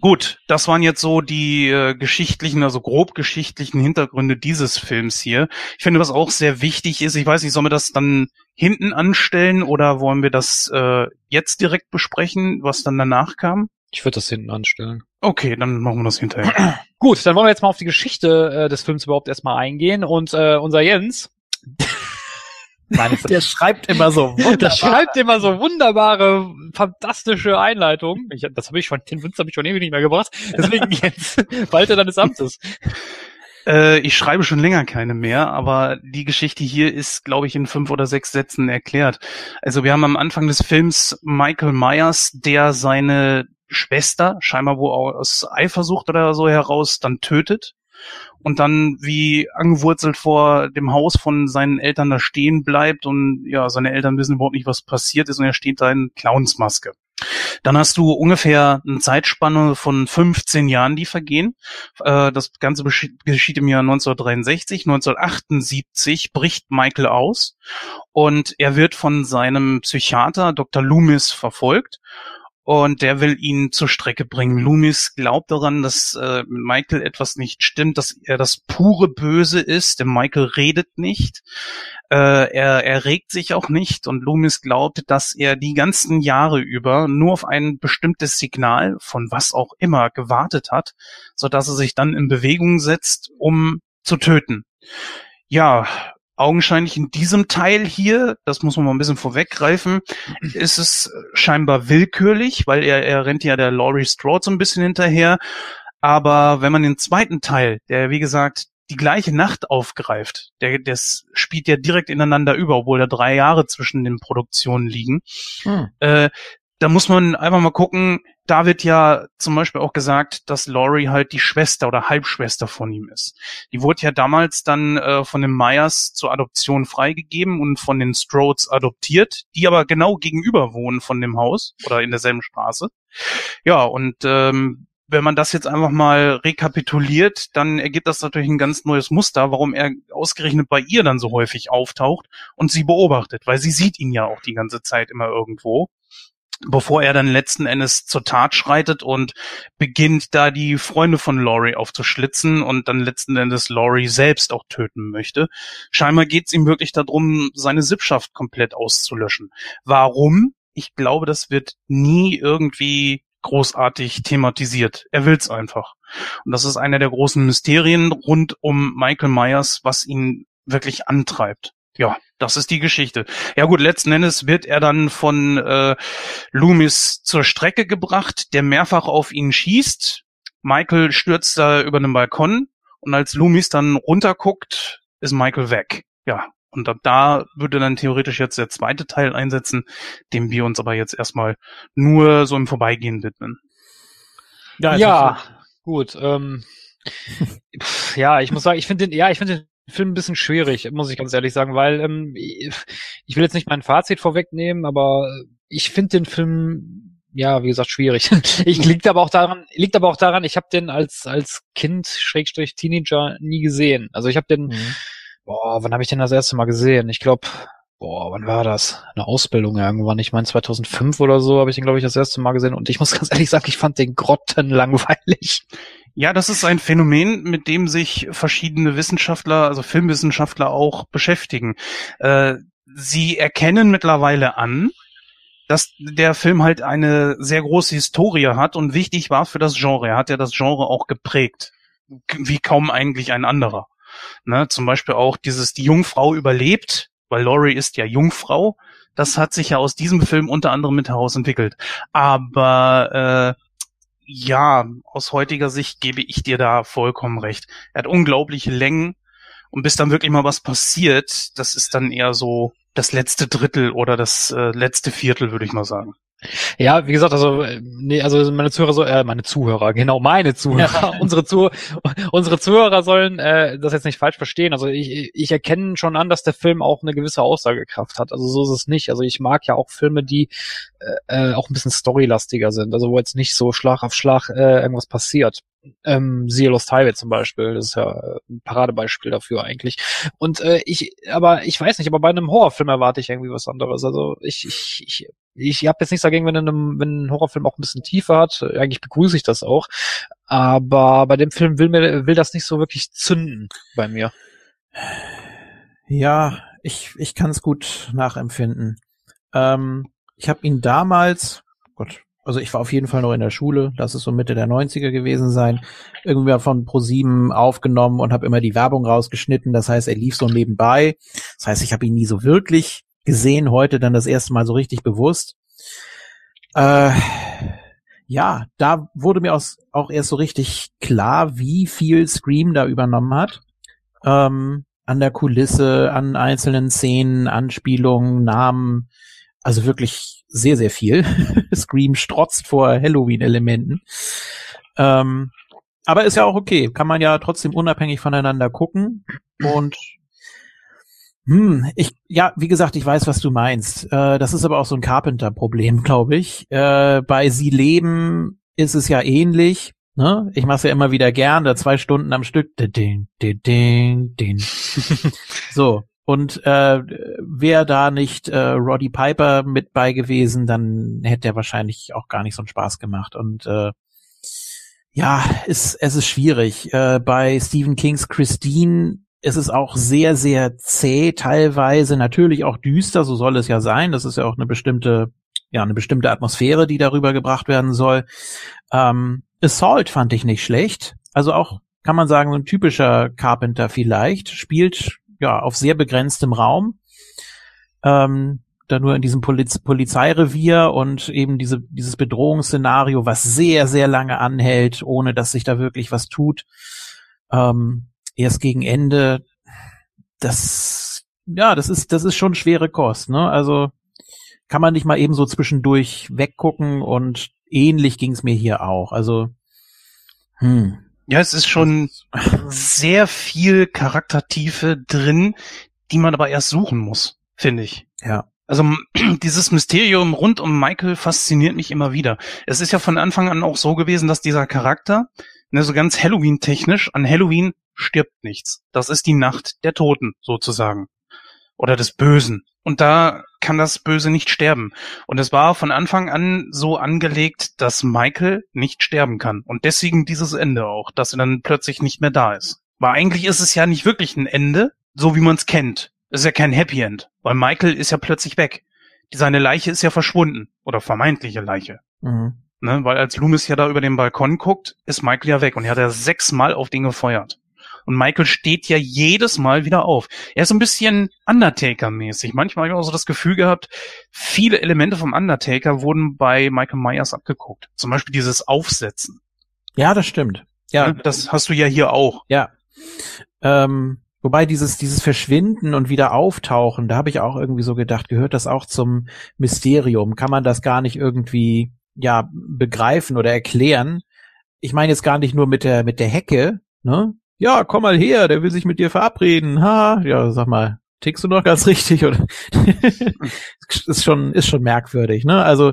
Gut, das waren jetzt so die äh, geschichtlichen, also grob geschichtlichen Hintergründe dieses Films hier. Ich finde, was auch sehr wichtig ist, ich weiß nicht, sollen wir das dann hinten anstellen oder wollen wir das äh, jetzt direkt besprechen, was dann danach kam? Ich würde das hinten anstellen. Okay, dann machen wir das hinterher. Gut, dann wollen wir jetzt mal auf die Geschichte äh, des Films überhaupt erstmal eingehen und äh, unser Jens. [laughs] Nein, der schreibt immer so. [laughs] Der schreibt immer so wunderbare, fantastische Einleitungen. Ich, das habe ich schon, den Witz habe ich schon ewig nicht mehr gebracht. Deswegen [laughs] jetzt walte deines Amtes. Äh, ich schreibe schon länger keine mehr, aber die Geschichte hier ist, glaube ich, in fünf oder sechs Sätzen erklärt. Also wir haben am Anfang des Films Michael Myers, der seine Schwester, scheinbar wo aus Eifersucht oder so heraus, dann tötet und dann wie angewurzelt vor dem Haus von seinen Eltern da stehen bleibt und ja, seine Eltern wissen überhaupt nicht, was passiert ist und er steht da in Clownsmaske. Dann hast du ungefähr eine Zeitspanne von 15 Jahren, die vergehen. Äh, das Ganze geschieht im Jahr 1963. 1978 bricht Michael aus und er wird von seinem Psychiater Dr. Loomis verfolgt und der will ihn zur Strecke bringen. Loomis glaubt daran, dass äh, Michael etwas nicht stimmt, dass er das pure Böse ist. Der Michael redet nicht, äh, er, er regt sich auch nicht und Loomis glaubt, dass er die ganzen Jahre über nur auf ein bestimmtes Signal von was auch immer gewartet hat, so dass er sich dann in Bewegung setzt, um zu töten. Ja, augenscheinlich in diesem Teil hier, das muss man mal ein bisschen vorweggreifen, ist es scheinbar willkürlich, weil er, er rennt ja der Laurie Strode so ein bisschen hinterher. Aber wenn man den zweiten Teil, der wie gesagt die gleiche Nacht aufgreift, der, das spielt ja direkt ineinander über, obwohl da drei Jahre zwischen den Produktionen liegen, hm. äh, da muss man einfach mal gucken, da wird ja zum Beispiel auch gesagt, dass Laurie halt die Schwester oder Halbschwester von ihm ist. Die wurde ja damals dann äh, von den Myers zur Adoption freigegeben und von den Strodes adoptiert, die aber genau gegenüber wohnen von dem Haus oder in derselben Straße. Ja, und ähm, wenn man das jetzt einfach mal rekapituliert, dann ergibt das natürlich ein ganz neues Muster, warum er ausgerechnet bei ihr dann so häufig auftaucht und sie beobachtet, weil sie sieht ihn ja auch die ganze Zeit immer irgendwo bevor er dann letzten Endes zur Tat schreitet und beginnt da die Freunde von Laurie aufzuschlitzen und dann letzten Endes Laurie selbst auch töten möchte. Scheinbar geht es ihm wirklich darum, seine Sippschaft komplett auszulöschen. Warum? Ich glaube, das wird nie irgendwie großartig thematisiert. Er will's einfach. Und das ist einer der großen Mysterien rund um Michael Myers, was ihn wirklich antreibt ja, das ist die Geschichte. Ja gut, letzten Endes wird er dann von äh, Loomis zur Strecke gebracht, der mehrfach auf ihn schießt. Michael stürzt da über den Balkon und als Loomis dann runterguckt, ist Michael weg. Ja, und ab da würde dann theoretisch jetzt der zweite Teil einsetzen, dem wir uns aber jetzt erstmal nur so im Vorbeigehen widmen. Ja, ja gut. Ähm, [laughs] ja, ich muss sagen, ich finde den, ja, ich finde den Film ein bisschen schwierig, muss ich ganz ehrlich sagen, weil ähm, ich will jetzt nicht mein Fazit vorwegnehmen, aber ich finde den Film ja, wie gesagt, schwierig. [laughs] ich liegt aber auch daran, liegt aber auch daran, ich habe den als als Kind Schrägstrich Teenager nie gesehen. Also ich habe den mhm. boah, wann habe ich den das erste Mal gesehen? Ich glaube, boah, wann war das? Eine Ausbildung irgendwann, ich meine 2005 oder so habe ich den glaube ich das erste Mal gesehen und ich muss ganz ehrlich sagen, ich fand den grottenlangweilig. Ja, das ist ein Phänomen, mit dem sich verschiedene Wissenschaftler, also Filmwissenschaftler auch beschäftigen. Äh, sie erkennen mittlerweile an, dass der Film halt eine sehr große Historie hat und wichtig war für das Genre. Er hat ja das Genre auch geprägt, wie kaum eigentlich ein anderer. Ne, zum Beispiel auch dieses, die Jungfrau überlebt, weil Laurie ist ja Jungfrau. Das hat sich ja aus diesem Film unter anderem mit heraus entwickelt. Aber äh, ja, aus heutiger Sicht gebe ich dir da vollkommen recht. Er hat unglaubliche Längen und bis dann wirklich mal was passiert, das ist dann eher so das letzte Drittel oder das äh, letzte Viertel, würde ich mal sagen. Ja, wie gesagt, also äh, nee, also meine Zuhörer so, äh, meine Zuhörer, genau meine Zuhörer, ja. [laughs] unsere Zu unsere Zuhörer sollen äh, das jetzt nicht falsch verstehen. Also ich, ich erkenne schon an, dass der Film auch eine gewisse Aussagekraft hat. Also so ist es nicht. Also ich mag ja auch Filme, die äh, äh auch ein bisschen storylastiger sind. Also wo jetzt nicht so Schlag auf Schlag äh, irgendwas passiert. Ähm, siehe Lost Highway zum Beispiel, das ist ja ein Paradebeispiel dafür eigentlich. Und äh, ich, aber ich weiß nicht, aber bei einem Horrorfilm erwarte ich irgendwie was anderes. Also ich, ich, ich, ich habe jetzt nichts dagegen, wenn, einem, wenn ein Horrorfilm auch ein bisschen tiefer hat. Eigentlich begrüße ich das auch. Aber bei dem Film will mir will das nicht so wirklich zünden bei mir. Ja, ich, ich kann es gut nachempfinden. Ähm, ich habe ihn damals, Gott, also ich war auf jeden Fall noch in der Schule, das ist so Mitte der 90er gewesen sein, irgendwie von Pro7 aufgenommen und habe immer die Werbung rausgeschnitten. Das heißt, er lief so nebenbei. Das heißt, ich habe ihn nie so wirklich gesehen, heute dann das erste Mal so richtig bewusst. Äh, ja, da wurde mir auch, erst so richtig klar, wie viel Scream da übernommen hat. Ähm, an der Kulisse, an einzelnen Szenen, Anspielungen, Namen. Also wirklich sehr, sehr viel. [laughs] Scream strotzt vor Halloween-Elementen. Ähm, aber ist ja auch okay. Kann man ja trotzdem unabhängig voneinander gucken. Und hm, ich, ja, wie gesagt, ich weiß, was du meinst. Äh, das ist aber auch so ein Carpenter-Problem, glaube ich. Äh, bei Sie leben ist es ja ähnlich. Ne? Ich mache es ja immer wieder gern, da zwei Stunden am Stück. Ding, ding, ding, ding. [laughs] so. Und äh, wäre da nicht äh, Roddy Piper mit bei gewesen, dann hätte er wahrscheinlich auch gar nicht so einen Spaß gemacht. Und äh, ja, es, es ist schwierig. Äh, bei Stephen Kings Christine ist es auch sehr, sehr zäh teilweise, natürlich auch düster, so soll es ja sein. Das ist ja auch eine bestimmte, ja, eine bestimmte Atmosphäre, die darüber gebracht werden soll. Ähm, Assault fand ich nicht schlecht. Also auch, kann man sagen, so ein typischer Carpenter vielleicht. Spielt, ja, auf sehr begrenztem Raum. Ähm, da nur in diesem Poliz Polizeirevier und eben diese, dieses Bedrohungsszenario, was sehr, sehr lange anhält, ohne dass sich da wirklich was tut. Ähm, erst gegen Ende, das, ja, das ist, das ist schon schwere Kost, ne? Also, kann man nicht mal eben so zwischendurch weggucken und ähnlich ging es mir hier auch. Also, hm. Ja, es ist schon [laughs] sehr viel Charaktertiefe drin, die man aber erst suchen muss, finde ich. Ja. Also [clears throat] dieses Mysterium rund um Michael fasziniert mich immer wieder. Es ist ja von Anfang an auch so gewesen, dass dieser Charakter, ne, so ganz Halloween-technisch, an Halloween stirbt nichts. Das ist die Nacht der Toten, sozusagen. Oder des Bösen. Und da kann das Böse nicht sterben. Und es war von Anfang an so angelegt, dass Michael nicht sterben kann. Und deswegen dieses Ende auch, dass er dann plötzlich nicht mehr da ist. Weil eigentlich ist es ja nicht wirklich ein Ende, so wie man es kennt. Es ist ja kein Happy End, weil Michael ist ja plötzlich weg. Seine Leiche ist ja verschwunden. Oder vermeintliche Leiche. Mhm. Ne, weil als Loomis ja da über den Balkon guckt, ist Michael ja weg und er hat ja sechsmal auf den gefeuert. Und Michael steht ja jedes Mal wieder auf. Er ist so ein bisschen Undertaker-mäßig. Manchmal habe ich auch so das Gefühl gehabt, viele Elemente vom Undertaker wurden bei Michael Myers abgeguckt. Zum Beispiel dieses Aufsetzen. Ja, das stimmt. Ja, das hast du ja hier auch. Ja. Ähm, wobei dieses dieses Verschwinden und wieder auftauchen, da habe ich auch irgendwie so gedacht, gehört das auch zum Mysterium? Kann man das gar nicht irgendwie ja begreifen oder erklären? Ich meine jetzt gar nicht nur mit der mit der Hecke, ne? Ja, komm mal her, der will sich mit dir verabreden. Ha, ja, sag mal, tickst du noch ganz [laughs] richtig oder [laughs] ist schon ist schon merkwürdig, ne? Also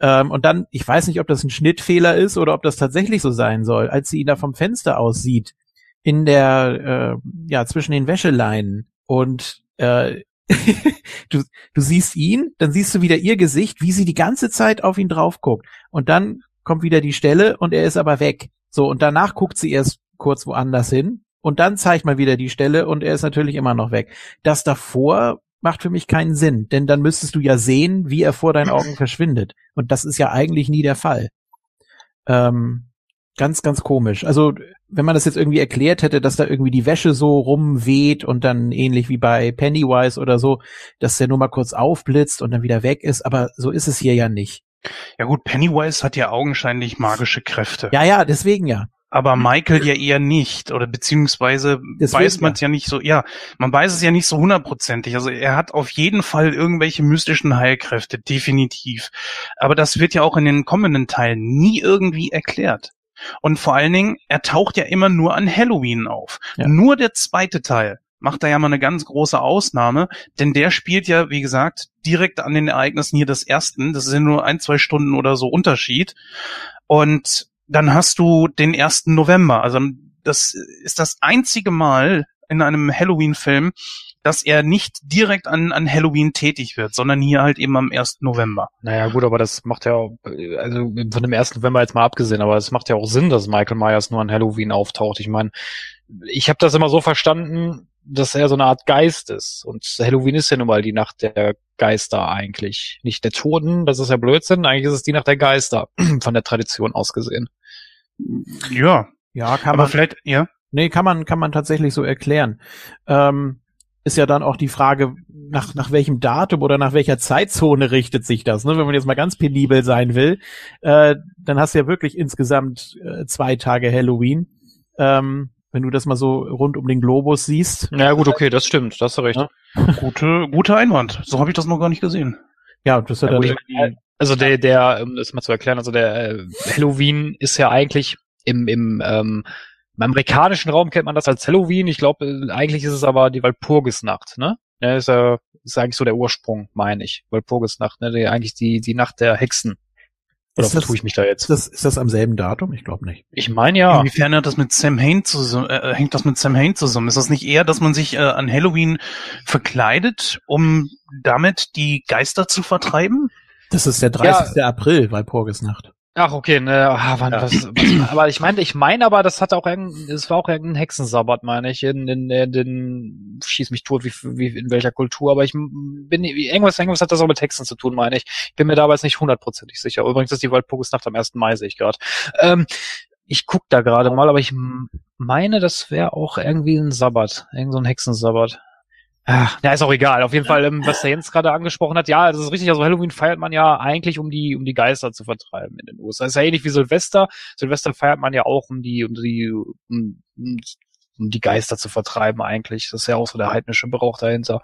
ähm, und dann, ich weiß nicht, ob das ein Schnittfehler ist oder ob das tatsächlich so sein soll, als sie ihn da vom Fenster aus sieht, in der äh, ja zwischen den Wäscheleinen und äh, [laughs] du, du siehst ihn, dann siehst du wieder ihr Gesicht, wie sie die ganze Zeit auf ihn drauf guckt. Und dann kommt wieder die Stelle und er ist aber weg. So, und danach guckt sie erst kurz woanders hin und dann zeigt mal wieder die Stelle und er ist natürlich immer noch weg. Das davor macht für mich keinen Sinn, denn dann müsstest du ja sehen, wie er vor deinen Augen verschwindet. Und das ist ja eigentlich nie der Fall. Ähm, ganz, ganz komisch. Also, wenn man das jetzt irgendwie erklärt hätte, dass da irgendwie die Wäsche so rumweht und dann ähnlich wie bei Pennywise oder so, dass der nur mal kurz aufblitzt und dann wieder weg ist, aber so ist es hier ja nicht. Ja gut, Pennywise hat ja augenscheinlich magische Kräfte. Ja, ja, deswegen ja aber Michael ja eher nicht oder beziehungsweise Deswegen, weiß man es ja. ja nicht so, ja, man weiß es ja nicht so hundertprozentig. Also er hat auf jeden Fall irgendwelche mystischen Heilkräfte, definitiv. Aber das wird ja auch in den kommenden Teilen nie irgendwie erklärt. Und vor allen Dingen, er taucht ja immer nur an Halloween auf. Ja. Nur der zweite Teil macht da ja mal eine ganz große Ausnahme, denn der spielt ja, wie gesagt, direkt an den Ereignissen hier des ersten. Das sind nur ein, zwei Stunden oder so Unterschied. Und dann hast du den 1. November. Also das ist das einzige Mal in einem Halloween-Film, dass er nicht direkt an, an Halloween tätig wird, sondern hier halt eben am 1. November. Naja, gut, aber das macht ja, also von dem 1. November jetzt mal abgesehen, aber es macht ja auch Sinn, dass Michael Myers nur an Halloween auftaucht. Ich meine, ich habe das immer so verstanden, dass er so eine Art Geist ist. Und Halloween ist ja nun mal die Nacht der Geister eigentlich. Nicht der Toten, das ist ja Blödsinn, eigentlich ist es die Nacht der Geister, [clears throat] von der Tradition aus gesehen. Ja. Ja, kann Aber man, vielleicht, ja. nee, kann man, kann man tatsächlich so erklären. Ähm, ist ja dann auch die Frage, nach, nach welchem Datum oder nach welcher Zeitzone richtet sich das. Ne? Wenn man jetzt mal ganz penibel sein will, äh, dann hast du ja wirklich insgesamt äh, zwei Tage Halloween. Ähm, wenn du das mal so rund um den Globus siehst. Ja gut, okay, das stimmt, das hast du recht. Ja. Gute, guter Einwand. So habe ich das noch gar nicht gesehen. Ja, das ist ja dann also der, der, um das mal zu erklären, also der äh, Halloween ist ja eigentlich im, im, ähm, im amerikanischen Raum kennt man das als Halloween. Ich glaube, äh, eigentlich ist es aber die Walpurgisnacht, ne? Ja, ist, äh, ist eigentlich so der Ursprung, meine ich. Walpurgisnacht, ne? Die, eigentlich die, die Nacht der Hexen. Oder Ist das- vertue ich mich da jetzt? ist das, ist das am selben Datum? Ich glaube nicht. Ich meine ja. Inwiefern hat das mit Sam Hain zusammen, äh, hängt das mit Sam Hain zusammen? Ist das nicht eher, dass man sich äh, an Halloween verkleidet, um damit die Geister zu vertreiben? Das ist der 30. April, Walpurgisnacht. Ach, okay, ne, ah, wann, Ja. was, was, aber ich meine, ich meine aber, das hat auch irgendein, es war auch irgendein Hexensabbat, meine ich, in, in, in, in schieß mich tot, wie, wie, in welcher Kultur, aber ich bin, irgendwas, irgendwas hat das auch mit Hexen zu tun, meine ich. Ich bin mir dabei jetzt nicht hundertprozentig sicher. Übrigens ist die Walpurgisnacht am 1. Mai, sehe ich gerade. Ähm, ich guck da gerade mal, aber ich meine, das wäre auch irgendwie ein Sabbat, irgend so ein Hexensabbat. Ach, ja, ist auch egal. Auf jeden Fall, ähm, was der Jens gerade angesprochen hat, ja, das ist richtig. Also Halloween feiert man ja eigentlich, um die, um die Geister zu vertreiben in den USA. ist ja ähnlich wie Silvester. Silvester feiert man ja auch, um die, um die, um, um um die Geister zu vertreiben eigentlich. Das ist ja auch so der heidnische Brauch dahinter.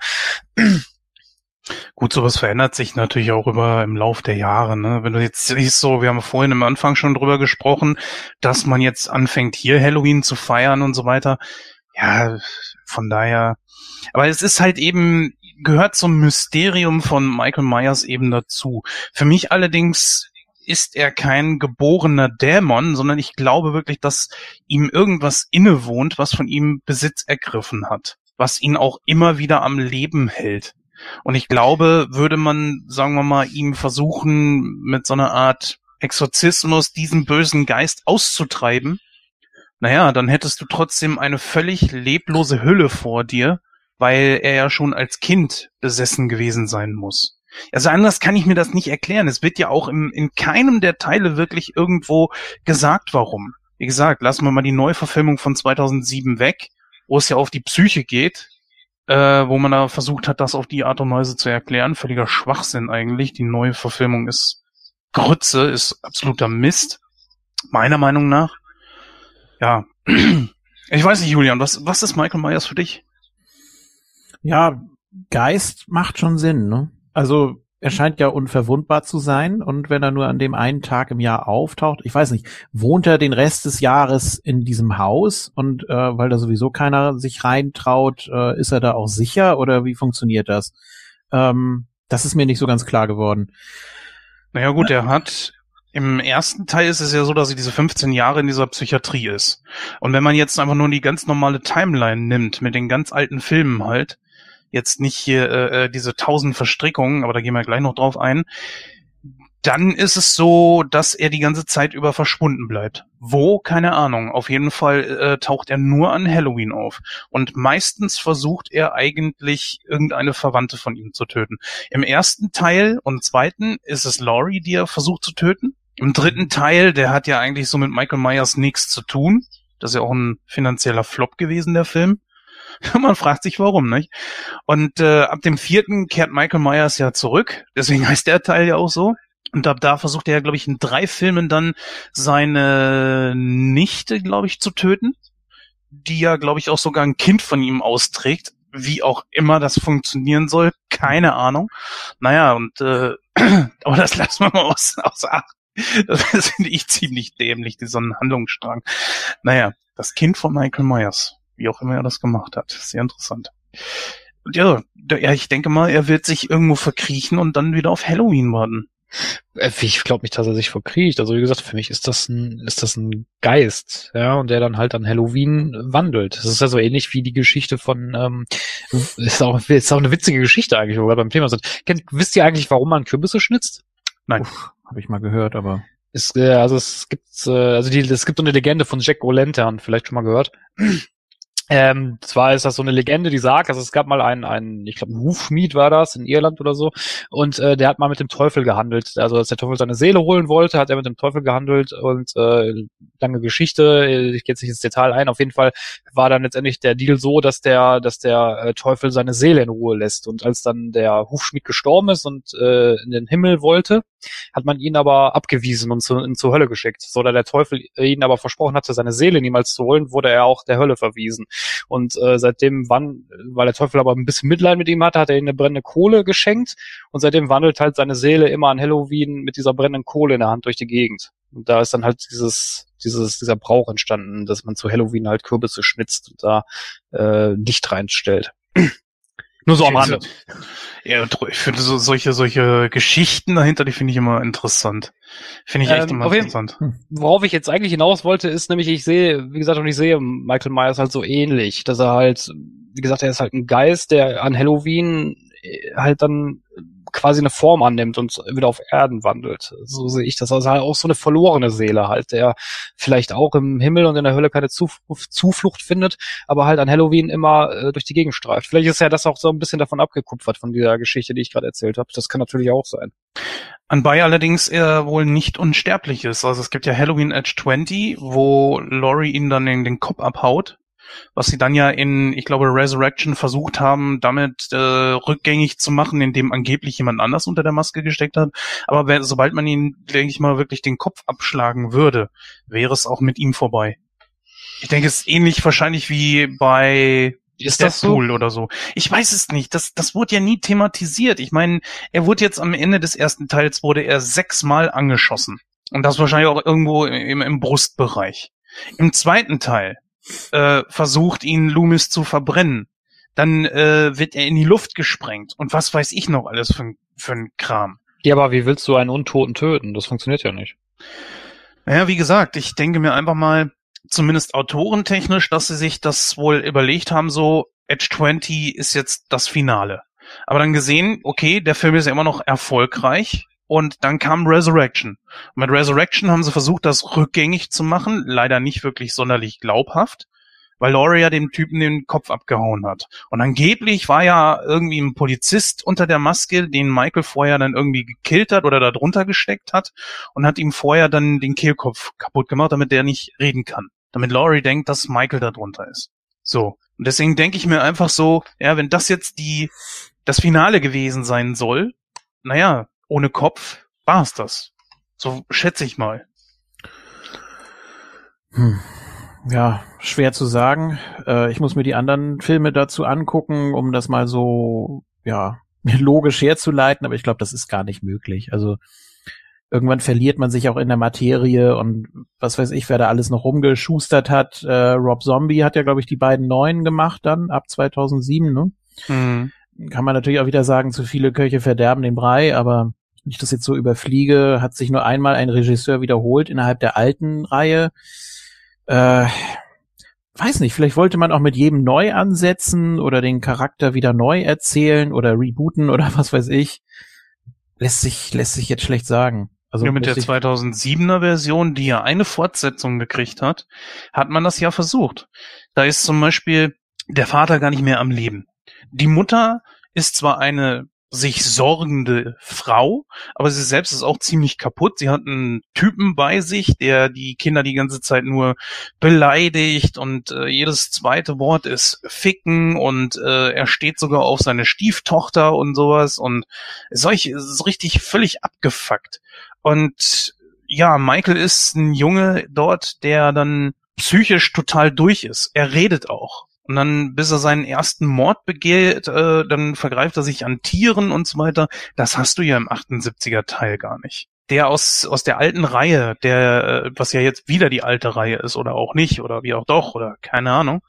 Gut, sowas verändert sich natürlich auch über im Lauf der Jahre. Ne? Wenn du jetzt siehst, so, wir haben vorhin am Anfang schon drüber gesprochen, dass man jetzt anfängt, hier Halloween zu feiern und so weiter. Ja, von daher. Aber es ist halt eben, gehört zum Mysterium von Michael Myers eben dazu. Für mich allerdings ist er kein geborener Dämon, sondern ich glaube wirklich, dass ihm irgendwas innewohnt, was von ihm Besitz ergriffen hat, was ihn auch immer wieder am Leben hält. Und ich glaube, würde man, sagen wir mal, ihm versuchen, mit so einer Art Exorzismus diesen bösen Geist auszutreiben, naja, dann hättest du trotzdem eine völlig leblose Hülle vor dir, weil er ja schon als Kind besessen gewesen sein muss. Also anders kann ich mir das nicht erklären. Es wird ja auch im, in keinem der Teile wirklich irgendwo gesagt, warum. Wie gesagt, lassen wir mal die Neuverfilmung von 2007 weg, wo es ja auf die Psyche geht, äh, wo man da versucht hat, das auf die Art und Weise zu erklären. Völliger Schwachsinn eigentlich. Die neue Verfilmung ist Grütze, ist absoluter Mist. Meiner Meinung nach. Ja. [clears throat] Ich weiß nicht, Julian, was, was ist Michael Myers für dich? Ja, Geist macht schon Sinn, ne? Also er scheint ja unverwundbar zu sein und wenn er nur an dem einen Tag im Jahr auftaucht, ich weiß nicht, wohnt er den Rest des Jahres in diesem Haus und äh, weil da sowieso keiner sich reintraut, äh, ist er da auch sicher oder wie funktioniert das? Ähm, das ist mir nicht so ganz klar geworden. Naja gut, er hat im ersten Teil ist es ja so, dass er diese 15 Jahre in dieser Psychiatrie ist. Und wenn man jetzt einfach nur die ganz normale Timeline nimmt, mit den ganz alten Filmen halt, jetzt nicht hier äh, äh, diese tausend Verstrickungen, aber da gehen wir gleich noch drauf ein, dann ist es so, dass er die ganze Zeit über verschwunden bleibt. Wo? Keine Ahnung. Auf jeden Fall äh, taucht er nur an Halloween auf. Und meistens versucht er eigentlich irgendeine Verwandte von ihm zu töten. Im ersten Teil und zweiten ist es Laurie, die er versucht zu töten. Im dritten Teil, der hat ja eigentlich so mit Michael Myers nichts zu tun. Das ist ja auch ein finanzieller Flop gewesen, der Film. [laughs] Man fragt sich warum, nicht? Und äh, ab dem vierten kehrt Michael Myers ja zurück. Deswegen [laughs] heißt der Teil ja auch so. Und ab da versucht er ja, glaube ich, in drei Filmen dann seine Nichte, glaube ich, zu töten. Die ja, glaube ich, auch sogar ein Kind von ihm austrägt. Wie auch immer das funktionieren soll, keine Ahnung. Naja, und äh, [clears throat] aber das lassen wir mal aus, außer Acht. Das [laughs] finde ich ziemlich dämlich, diesen Handlungsstrang. Naja, das Kind von Michael Myers, wie auch immer er das gemacht hat. Sehr interessant. Und ja, ich denke mal, er wird sich irgendwo verkriechen und dann wieder auf Halloween warten. Äh, Ich glaube nicht, dass er sich verkriecht. Also wie gesagt, für mich ist das ein, ist das ein Geist, ja, und der dann halt an Halloween wandelt. Das ist ja so ähnlich wie die Geschichte von, ähm, ist auch, ist auch eine witzige Geschichte eigentlich, wo wir beim Thema sind. Kennt, wisst ihr eigentlich, warum man Kürbisse schnitzt? Nein. Habe ich mal gehört, aber Ist, äh, also es gibt, äh, also die, es gibt so eine Legende von Jack O'Lantern, vielleicht schon mal gehört. Ähm, zwar ist das so eine Legende, die sagt, also es gab mal einen, einen ich glaube, Hufschmied war das in Irland oder so, und äh, der hat mal mit dem Teufel gehandelt. Also als der Teufel seine Seele holen wollte, hat er mit dem Teufel gehandelt und äh, lange Geschichte, ich gehe jetzt nicht ins Detail ein, auf jeden Fall war dann letztendlich der Deal so, dass der, dass der äh, Teufel seine Seele in Ruhe lässt. Und als dann der Hufschmied gestorben ist und äh, in den Himmel wollte, hat man ihn aber abgewiesen und zu, in, zur Hölle geschickt. So da der Teufel ihn aber versprochen hatte, seine Seele niemals zu holen, wurde er auch der Hölle verwiesen. Und äh, seitdem wann, weil der Teufel aber ein bisschen Mitleid mit ihm hatte, hat er ihm eine brennende Kohle geschenkt und seitdem wandelt halt seine Seele immer an Halloween mit dieser brennenden Kohle in der Hand durch die Gegend. Und da ist dann halt dieses, dieses, dieser Brauch entstanden, dass man zu Halloween halt Kürbisse schnitzt und da äh, Licht reinstellt. Nur so am Rande. Ja, ich finde so, solche, solche Geschichten dahinter, die finde ich immer interessant. Finde ich echt Ähm, immer auf jeden- interessant. Worauf ich jetzt eigentlich hinaus wollte, ist nämlich, ich sehe, wie gesagt, und ich sehe Michael Myers halt so ähnlich, dass er halt, wie gesagt, er ist halt ein Geist, der an Halloween äh, halt dann quasi eine Form annimmt und wieder auf Erden wandelt. So sehe ich das. Also halt auch so eine verlorene Seele halt, der vielleicht auch im Himmel und in der Hölle keine Zuflucht, Zuflucht findet, aber halt an Halloween immer äh, durch die Gegend streift. Vielleicht ist ja das auch so ein bisschen davon abgekupfert von dieser Geschichte, die ich gerade erzählt habe. Das kann natürlich auch sein. Anbei allerdings er wohl nicht unsterblich ist. Also es gibt ja Halloween Edge 20, wo Laurie ihn dann in den Kopf abhaut, was sie dann ja in, ich glaube, Resurrection versucht haben, damit äh, rückgängig zu machen, indem angeblich jemand anders unter der Maske gesteckt hat. Aber wer, sobald man ihn, denke ich mal, wirklich den Kopf abschlagen würde, wäre es auch mit ihm vorbei. Ich denke, es ist ähnlich wahrscheinlich wie bei Ist das so? Oder so. Ich weiß es nicht. Das, das wurde ja nie thematisiert. Ich meine, er wurde jetzt am Ende des ersten Teils wurde er sechsmal angeschossen. Und das wahrscheinlich auch irgendwo im, im Brustbereich. Im zweiten Teil äh, versucht ihn Loomis zu verbrennen. Dann äh, wird er in die Luft gesprengt. Und was weiß ich noch alles für, für ein Kram. Ja, aber wie willst du einen Untoten töten? Das funktioniert ja nicht. Naja, wie gesagt, ich denke mir einfach mal, zumindest autorentechnisch, dass sie sich das wohl überlegt haben, so Edge 20 ist jetzt das Finale. Aber dann gesehen, okay, der Film ist ja immer noch erfolgreich und dann kam Resurrection. Und mit Resurrection haben sie versucht, das rückgängig zu machen, leider nicht wirklich sonderlich glaubhaft, weil Laurie ja dem Typen den Kopf abgehauen hat. Und angeblich war ja irgendwie ein Polizist unter der Maske, den Michael vorher dann irgendwie gekillt hat oder da drunter gesteckt hat und hat ihm vorher dann den Kehlkopf kaputt gemacht, damit der nicht reden kann. Damit Laurie denkt, dass Michael da drunter ist. So. Und deswegen denke ich mir einfach so, ja, wenn das jetzt die, das Finale gewesen sein soll, naja, ohne Kopf war's das. So schätze ich mal. Hm. Ja, schwer zu sagen. Äh, ich muss mir die anderen Filme dazu angucken, um das mal so, ja, [laughs] logisch herzuleiten, aber ich glaube, das ist gar nicht möglich. Also irgendwann verliert man sich auch in der Materie und was weiß ich, wer da alles noch rumgeschustert hat. Äh, Rob Zombie hat ja, glaube ich, die beiden neuen gemacht dann ab 2007, ne? Hm. Kann man natürlich auch wieder sagen, zu viele Köche verderben den Brei, aber wenn ich das jetzt so überfliege, hat sich nur einmal ein Regisseur wiederholt innerhalb der alten Reihe. Äh, weiß nicht, vielleicht wollte man auch mit jedem neu ansetzen oder den Charakter wieder neu erzählen oder rebooten [laughs] oder was weiß ich. Lässt sich, lässt sich jetzt schlecht sagen. Also ja, mit der lässt sich- 2007er Version, die ja eine Fortsetzung gekriegt hat, hat man das ja versucht. Da ist zum Beispiel der Vater gar nicht mehr am Leben. Die Mutter ist zwar eine sich sorgende Frau, aber sie selbst ist auch ziemlich kaputt. Sie hat einen Typen bei sich, der die Kinder die ganze Zeit nur beleidigt und äh, jedes zweite Wort ist ficken und äh, er steht sogar auf seine Stieftochter und sowas und solch ist richtig völlig abgefuckt. Und ja, Michael ist ein Junge dort, der dann psychisch total durch ist. Er redet auch. Und dann, bis er seinen ersten Mord begeht, äh, dann vergreift er sich an Tieren und so weiter. Das hast du ja im 78er Teil gar nicht. Der aus, aus der alten Reihe, der, äh, was ja jetzt wieder die alte Reihe ist oder auch nicht oder wie auch doch oder keine Ahnung,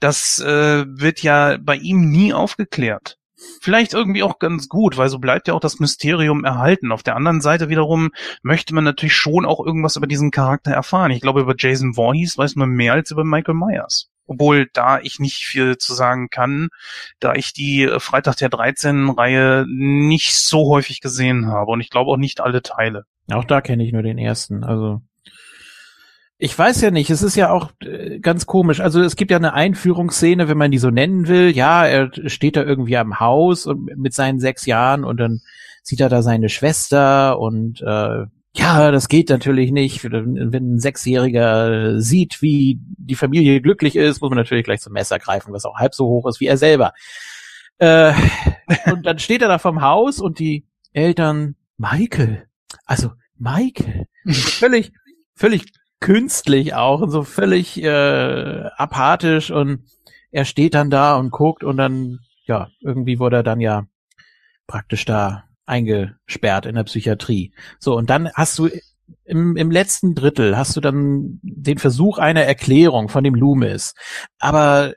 das äh, wird ja bei ihm nie aufgeklärt. vielleicht irgendwie auch ganz gut, weil so bleibt ja auch das Mysterium erhalten. Auf der anderen Seite wiederum möchte man natürlich schon auch irgendwas über diesen Charakter erfahren. Ich glaube, über Jason Voorhees weiß man mehr als über Michael Myers. Obwohl da ich nicht viel zu sagen kann, da ich die äh, Freitag der 13 Reihe nicht so häufig gesehen habe und ich glaube auch nicht alle Teile. Auch da kenne ich nur den ersten, also ich weiß ja nicht, es ist ja auch äh, ganz komisch. Also es gibt ja eine Einführungsszene, wenn man die so nennen will. Ja, er steht da irgendwie am Haus mit seinen sechs Jahren und dann sieht er da seine Schwester und äh, ja, das geht natürlich nicht. Wenn ein Sechsjähriger sieht, wie die Familie glücklich ist, muss man natürlich gleich zum Messer greifen, was auch halb so hoch ist wie er selber. Äh, [laughs] und dann steht er da vom Haus und die Eltern, Michael, also Michael, völlig, völlig künstlich auch und so völlig äh, apathisch und er steht dann da und guckt und dann, ja, irgendwie wurde er dann ja praktisch da eingesperrt in der Psychiatrie. So, und dann hast du im, im letzten Drittel hast du dann den Versuch einer Erklärung von dem Loomis. Aber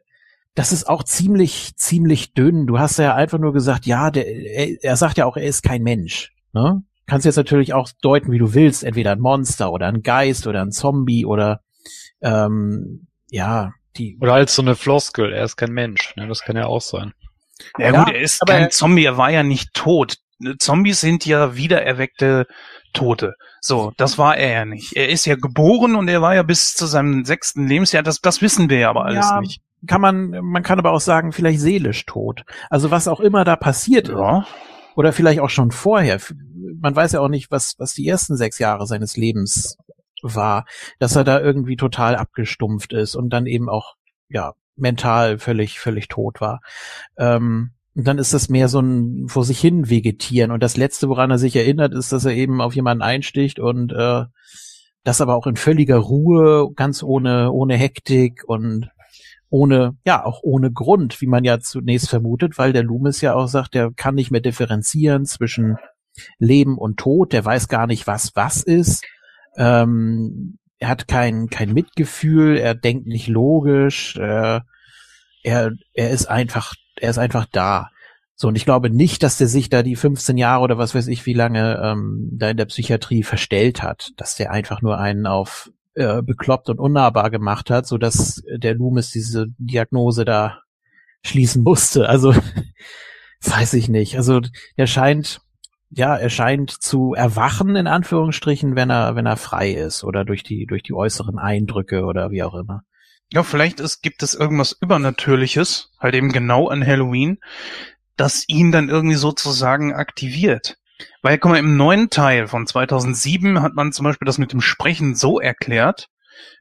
das ist auch ziemlich, ziemlich dünn. Du hast ja einfach nur gesagt, ja, der, er, er sagt ja auch, er ist kein Mensch. Ne? kannst jetzt natürlich auch deuten, wie du willst, entweder ein Monster oder ein Geist oder ein Zombie oder ähm, ja, die. Oder als so eine Floskel, er ist kein Mensch, ne? Das kann ja auch sein. Ja, ja gut, er ist kein Zombie, er war ja nicht tot. Zombies sind ja wiedererweckte Tote. So, das war er ja nicht. Er ist ja geboren und er war ja bis zu seinem sechsten Lebensjahr, das, das wissen wir ja aber alles ja, nicht. Kann man, man kann aber auch sagen, vielleicht seelisch tot. Also was auch immer da passiert ja. ist. Oder vielleicht auch schon vorher man weiß ja auch nicht, was, was die ersten sechs Jahre seines Lebens war, dass er da irgendwie total abgestumpft ist und dann eben auch, ja, mental völlig, völlig tot war. Ähm, und dann ist das mehr so ein vor sich hin vegetieren. Und das Letzte, woran er sich erinnert, ist, dass er eben auf jemanden einsticht und äh, das aber auch in völliger Ruhe, ganz ohne, ohne Hektik und ohne, ja, auch ohne Grund, wie man ja zunächst vermutet, weil der Loomis ja auch sagt, der kann nicht mehr differenzieren zwischen Leben und Tod, der weiß gar nicht, was was ist. Ähm, er hat kein, kein Mitgefühl, er denkt nicht logisch, äh, er, er ist einfach, er ist einfach da. So, und ich glaube nicht, dass der sich da die 15 Jahre oder was weiß ich, wie lange ähm, da in der Psychiatrie verstellt hat, dass der einfach nur einen auf äh, bekloppt und unnahbar gemacht hat, so dass der Loomis diese Diagnose da schließen musste. Also [laughs] weiß ich nicht. Also der scheint ja, er scheint zu erwachen, in Anführungsstrichen, wenn er, wenn er frei ist oder durch die, durch die äußeren Eindrücke oder wie auch immer. Ja, vielleicht ist, gibt es irgendwas Übernatürliches, halt eben genau an Halloween, das ihn dann irgendwie sozusagen aktiviert. Weil, guck mal, im neuen Teil von 2007 hat man zum Beispiel das mit dem Sprechen so erklärt,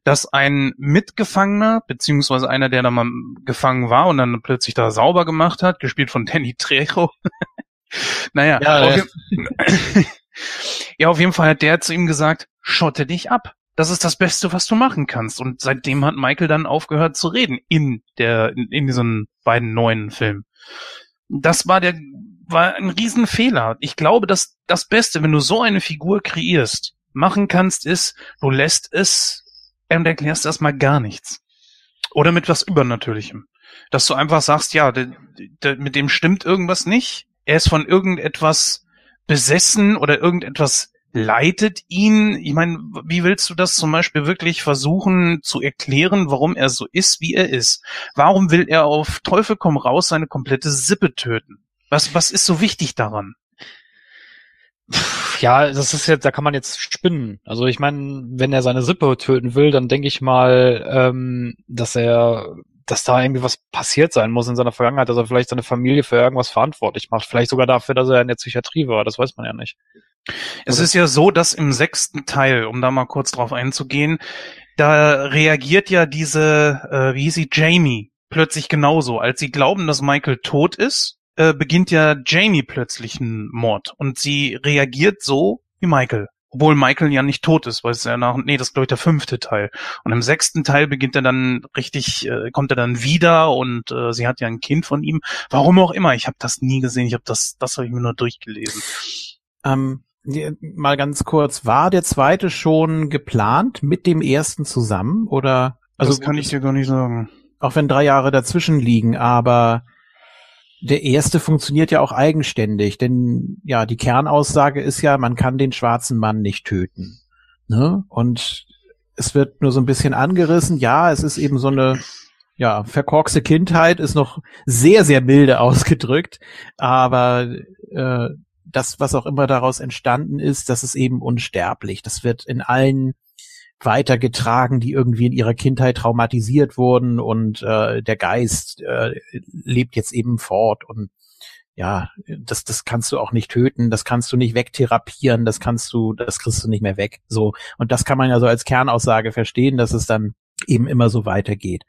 dass ein Mitgefangener, beziehungsweise einer, der da mal gefangen war und dann plötzlich da sauber gemacht hat, gespielt von [laughs] Danny Trejo, naja, ja, auf ja. [laughs] ja, auf jeden Fall hat der zu ihm gesagt, schotte dich ab. Das ist das Beste, was du machen kannst. Und seitdem hat Michael dann aufgehört zu reden in der, in, in diesen beiden neuen Filmen. Das war der, war ein Riesenfehler. Ich glaube, dass das Beste, wenn du so eine Figur kreierst, machen kannst, ist, du lässt es und erklärst erstmal gar nichts. Oder mit was Übernatürlichem. Dass du einfach sagst, ja, mit dem stimmt irgendwas nicht er ist von irgendetwas besessen oder irgendetwas leitet ihn. Ich meine, wie willst du das zum Beispiel wirklich versuchen zu erklären, warum er so ist, wie er ist? Warum will er auf Teufel komm raus seine komplette Sippe töten? Was, was ist so wichtig daran? Ja, das ist jetzt, da kann man jetzt spinnen. Also ich meine, wenn er seine Sippe töten will, dann denke ich mal, ähm, dass er dass da irgendwie was passiert sein muss in seiner Vergangenheit, dass er vielleicht seine Familie für irgendwas verantwortlich macht. Vielleicht sogar dafür, dass er in der Psychiatrie war. Das weiß man ja nicht. Es ist ja so, dass im sechsten Teil, um da mal kurz drauf einzugehen, da reagiert ja diese, äh, wie hieß sie, Jamie, plötzlich genauso. Als sie glauben, dass Michael tot ist, äh, beginnt ja Jamie plötzlich ein Mord. Und sie reagiert so wie Michael. Obwohl Michael ja nicht tot ist, weil es ja nach, nee, das ist glaube ich der fünfte Teil. Und im sechsten Teil beginnt er dann richtig, äh, kommt er dann wieder und äh, sie hat ja ein Kind von ihm. Warum auch immer, ich habe das nie gesehen, ich habe das, das habe ich mir nur durchgelesen. Ähm, mal ganz kurz, war der zweite schon geplant mit dem ersten zusammen oder? Also das kann ich dir gar nicht sagen. Auch wenn drei Jahre dazwischen liegen, aber der erste funktioniert ja auch eigenständig, denn ja, die Kernaussage ist ja, man kann den schwarzen Mann nicht töten. Ne? Und es wird nur so ein bisschen angerissen. Ja, es ist eben so eine ja, verkorkste Kindheit ist noch sehr, sehr milde [laughs] ausgedrückt, aber äh, das, was auch immer daraus entstanden ist, das ist eben unsterblich. Das wird in allen weitergetragen, die irgendwie in ihrer Kindheit traumatisiert wurden und äh, der Geist äh, lebt jetzt eben fort und ja, das, das kannst du auch nicht töten, das kannst du nicht wegtherapieren, das kannst du, das kriegst du nicht mehr weg. So. Und das kann man ja so als Kernaussage verstehen, dass es dann eben immer so weitergeht.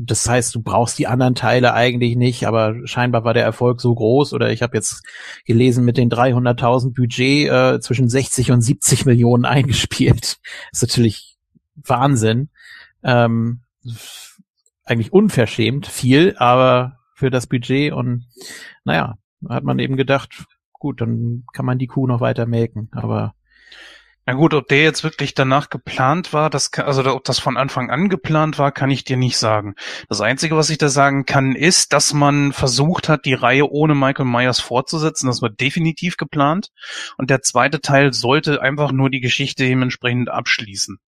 Das heißt, du brauchst die anderen Teile eigentlich nicht, aber scheinbar war der Erfolg so groß oder ich habe jetzt gelesen, mit den 300.000 Budget äh, zwischen 60 und 70 Millionen [laughs] eingespielt. Das ist natürlich Wahnsinn. Ähm, eigentlich unverschämt viel, aber für das Budget und naja, hat man eben gedacht, gut, dann kann man die Kuh noch weiter melken, aber na gut, ob der jetzt wirklich danach geplant war, das also ob das von Anfang an geplant war, kann ich dir nicht sagen. Das Einzige, was ich da sagen kann, ist, dass man versucht hat, die Reihe ohne Michael Myers fortzusetzen. Das war definitiv geplant. Und der zweite Teil sollte einfach nur die Geschichte dementsprechend abschließen.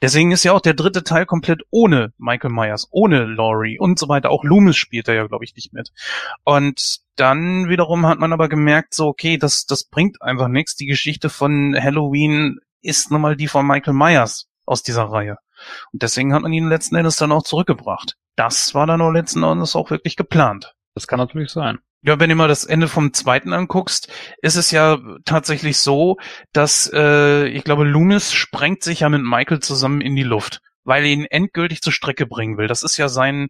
Deswegen ist ja auch der dritte Teil komplett ohne Michael Myers, ohne Laurie und so weiter. Auch Loomis spielt da ja, glaube ich, nicht mit. Und dann wiederum hat man aber gemerkt, so, okay, das, das bringt einfach nichts. Die Geschichte von Halloween ist nun mal die von Michael Myers aus dieser Reihe. Und deswegen hat man ihn letzten Endes dann auch zurückgebracht. Das war dann auch letzten Endes auch wirklich geplant. Das kann natürlich sein. Ja, wenn du mal das Ende vom zweiten anguckst, ist es ja tatsächlich so, dass äh, ich glaube, Loomis sprengt sich ja mit Michael zusammen in die Luft, weil er ihn endgültig zur Strecke bringen will. Das ist ja sein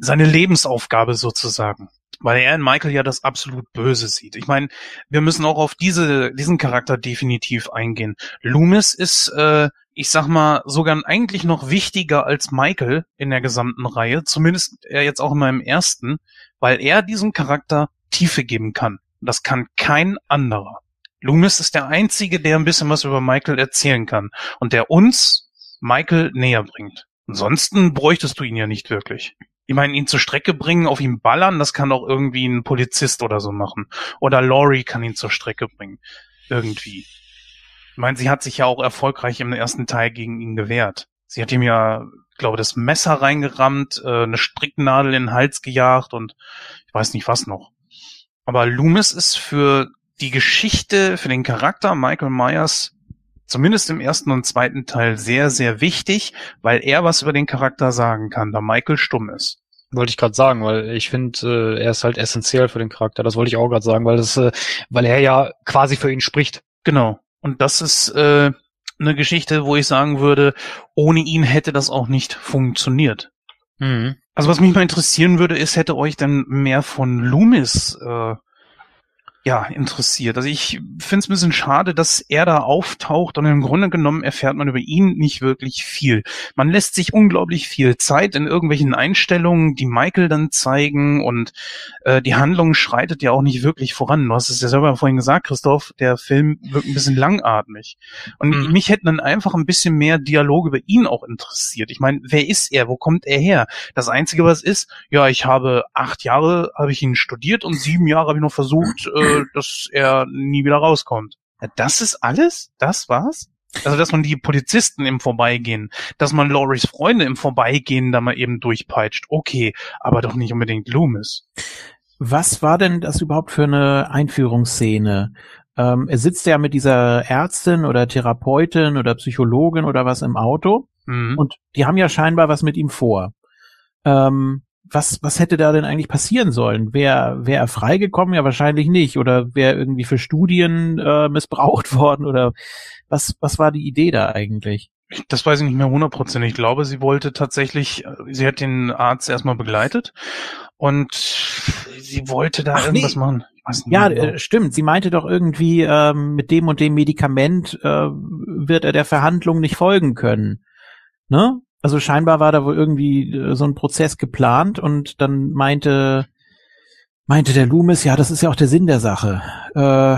seine Lebensaufgabe sozusagen weil er in Michael ja das absolut Böse sieht. Ich meine, wir müssen auch auf diese, diesen Charakter definitiv eingehen. Loomis ist, äh, ich sag mal, sogar eigentlich noch wichtiger als Michael in der gesamten Reihe, zumindest er jetzt auch in meinem ersten, weil er diesem Charakter Tiefe geben kann. Das kann kein anderer. Loomis ist der Einzige, der ein bisschen was über Michael erzählen kann und der uns Michael näher bringt. Ansonsten bräuchtest du ihn ja nicht wirklich. Ich meine, ihn zur Strecke bringen, auf ihn ballern, das kann doch irgendwie ein Polizist oder so machen. Oder Laurie kann ihn zur Strecke bringen. Irgendwie. Ich meine, sie hat sich ja auch erfolgreich im ersten Teil gegen ihn gewehrt. Sie hat ihm ja, glaube das Messer reingerammt, äh, eine Stricknadel in den Hals gejagt und ich weiß nicht was noch. Aber Loomis ist für die Geschichte, für den Charakter Michael Myers zumindest im ersten und zweiten Teil sehr, sehr wichtig, weil er was über den Charakter sagen kann, da Michael stumm ist. Wollte ich gerade sagen, weil ich finde, äh, er ist halt essentiell für den Charakter. Das wollte ich auch gerade sagen, weil das, äh, weil er ja quasi für ihn spricht. Genau. Und das ist äh, eine Geschichte, wo ich sagen würde, ohne ihn hätte das auch nicht funktioniert. Mhm. Also was mich mal interessieren würde, ist, hätte euch denn mehr von Loomis äh, ja, interessiert. Also ich finde es ein bisschen schade, dass er da auftaucht und im Grunde genommen erfährt man über ihn nicht wirklich viel. Man lässt sich unglaublich viel Zeit in irgendwelchen Einstellungen, die Michael dann zeigen und äh, die Handlung schreitet ja auch nicht wirklich voran. Du hast es ja selber vorhin gesagt, Christoph, der Film wirkt ein bisschen langatmig. Und mhm. mich hätten dann einfach ein bisschen mehr Dialog über ihn auch interessiert. Ich meine, wer ist er? Wo kommt er her? Das Einzige, was ist, ja, ich habe acht Jahre, habe ich ihn studiert und sieben Jahre habe ich noch versucht, äh, dass er nie wieder rauskommt. Ja, das ist alles? Das war's? Also, dass man die Polizisten im Vorbeigehen, dass man Loris Freunde im Vorbeigehen da mal eben durchpeitscht. Okay, aber doch nicht unbedingt Loomis. Was war denn das überhaupt für eine Einführungsszene? Ähm, er sitzt ja mit dieser Ärztin oder Therapeutin oder Psychologin oder was im Auto mhm. und die haben ja scheinbar was mit ihm vor. Ähm, was, was hätte da denn eigentlich passieren sollen? Wäre wär er freigekommen? Ja, wahrscheinlich nicht. Oder wäre irgendwie für Studien äh, missbraucht [laughs] worden? Oder was, was war die Idee da eigentlich? Das weiß ich nicht mehr hundertprozentig. Ich glaube, sie wollte tatsächlich, sie hat den Arzt erstmal begleitet und sie wollte da Ach, irgendwas nee. machen. ja, genau. äh, stimmt. Sie meinte doch irgendwie, ähm, mit dem und dem Medikament äh, wird er der Verhandlung nicht folgen können. Ne? Also scheinbar war da wohl irgendwie äh, so ein Prozess geplant und dann meinte, meinte der Loomis, ja, das ist ja auch der Sinn der Sache. Äh,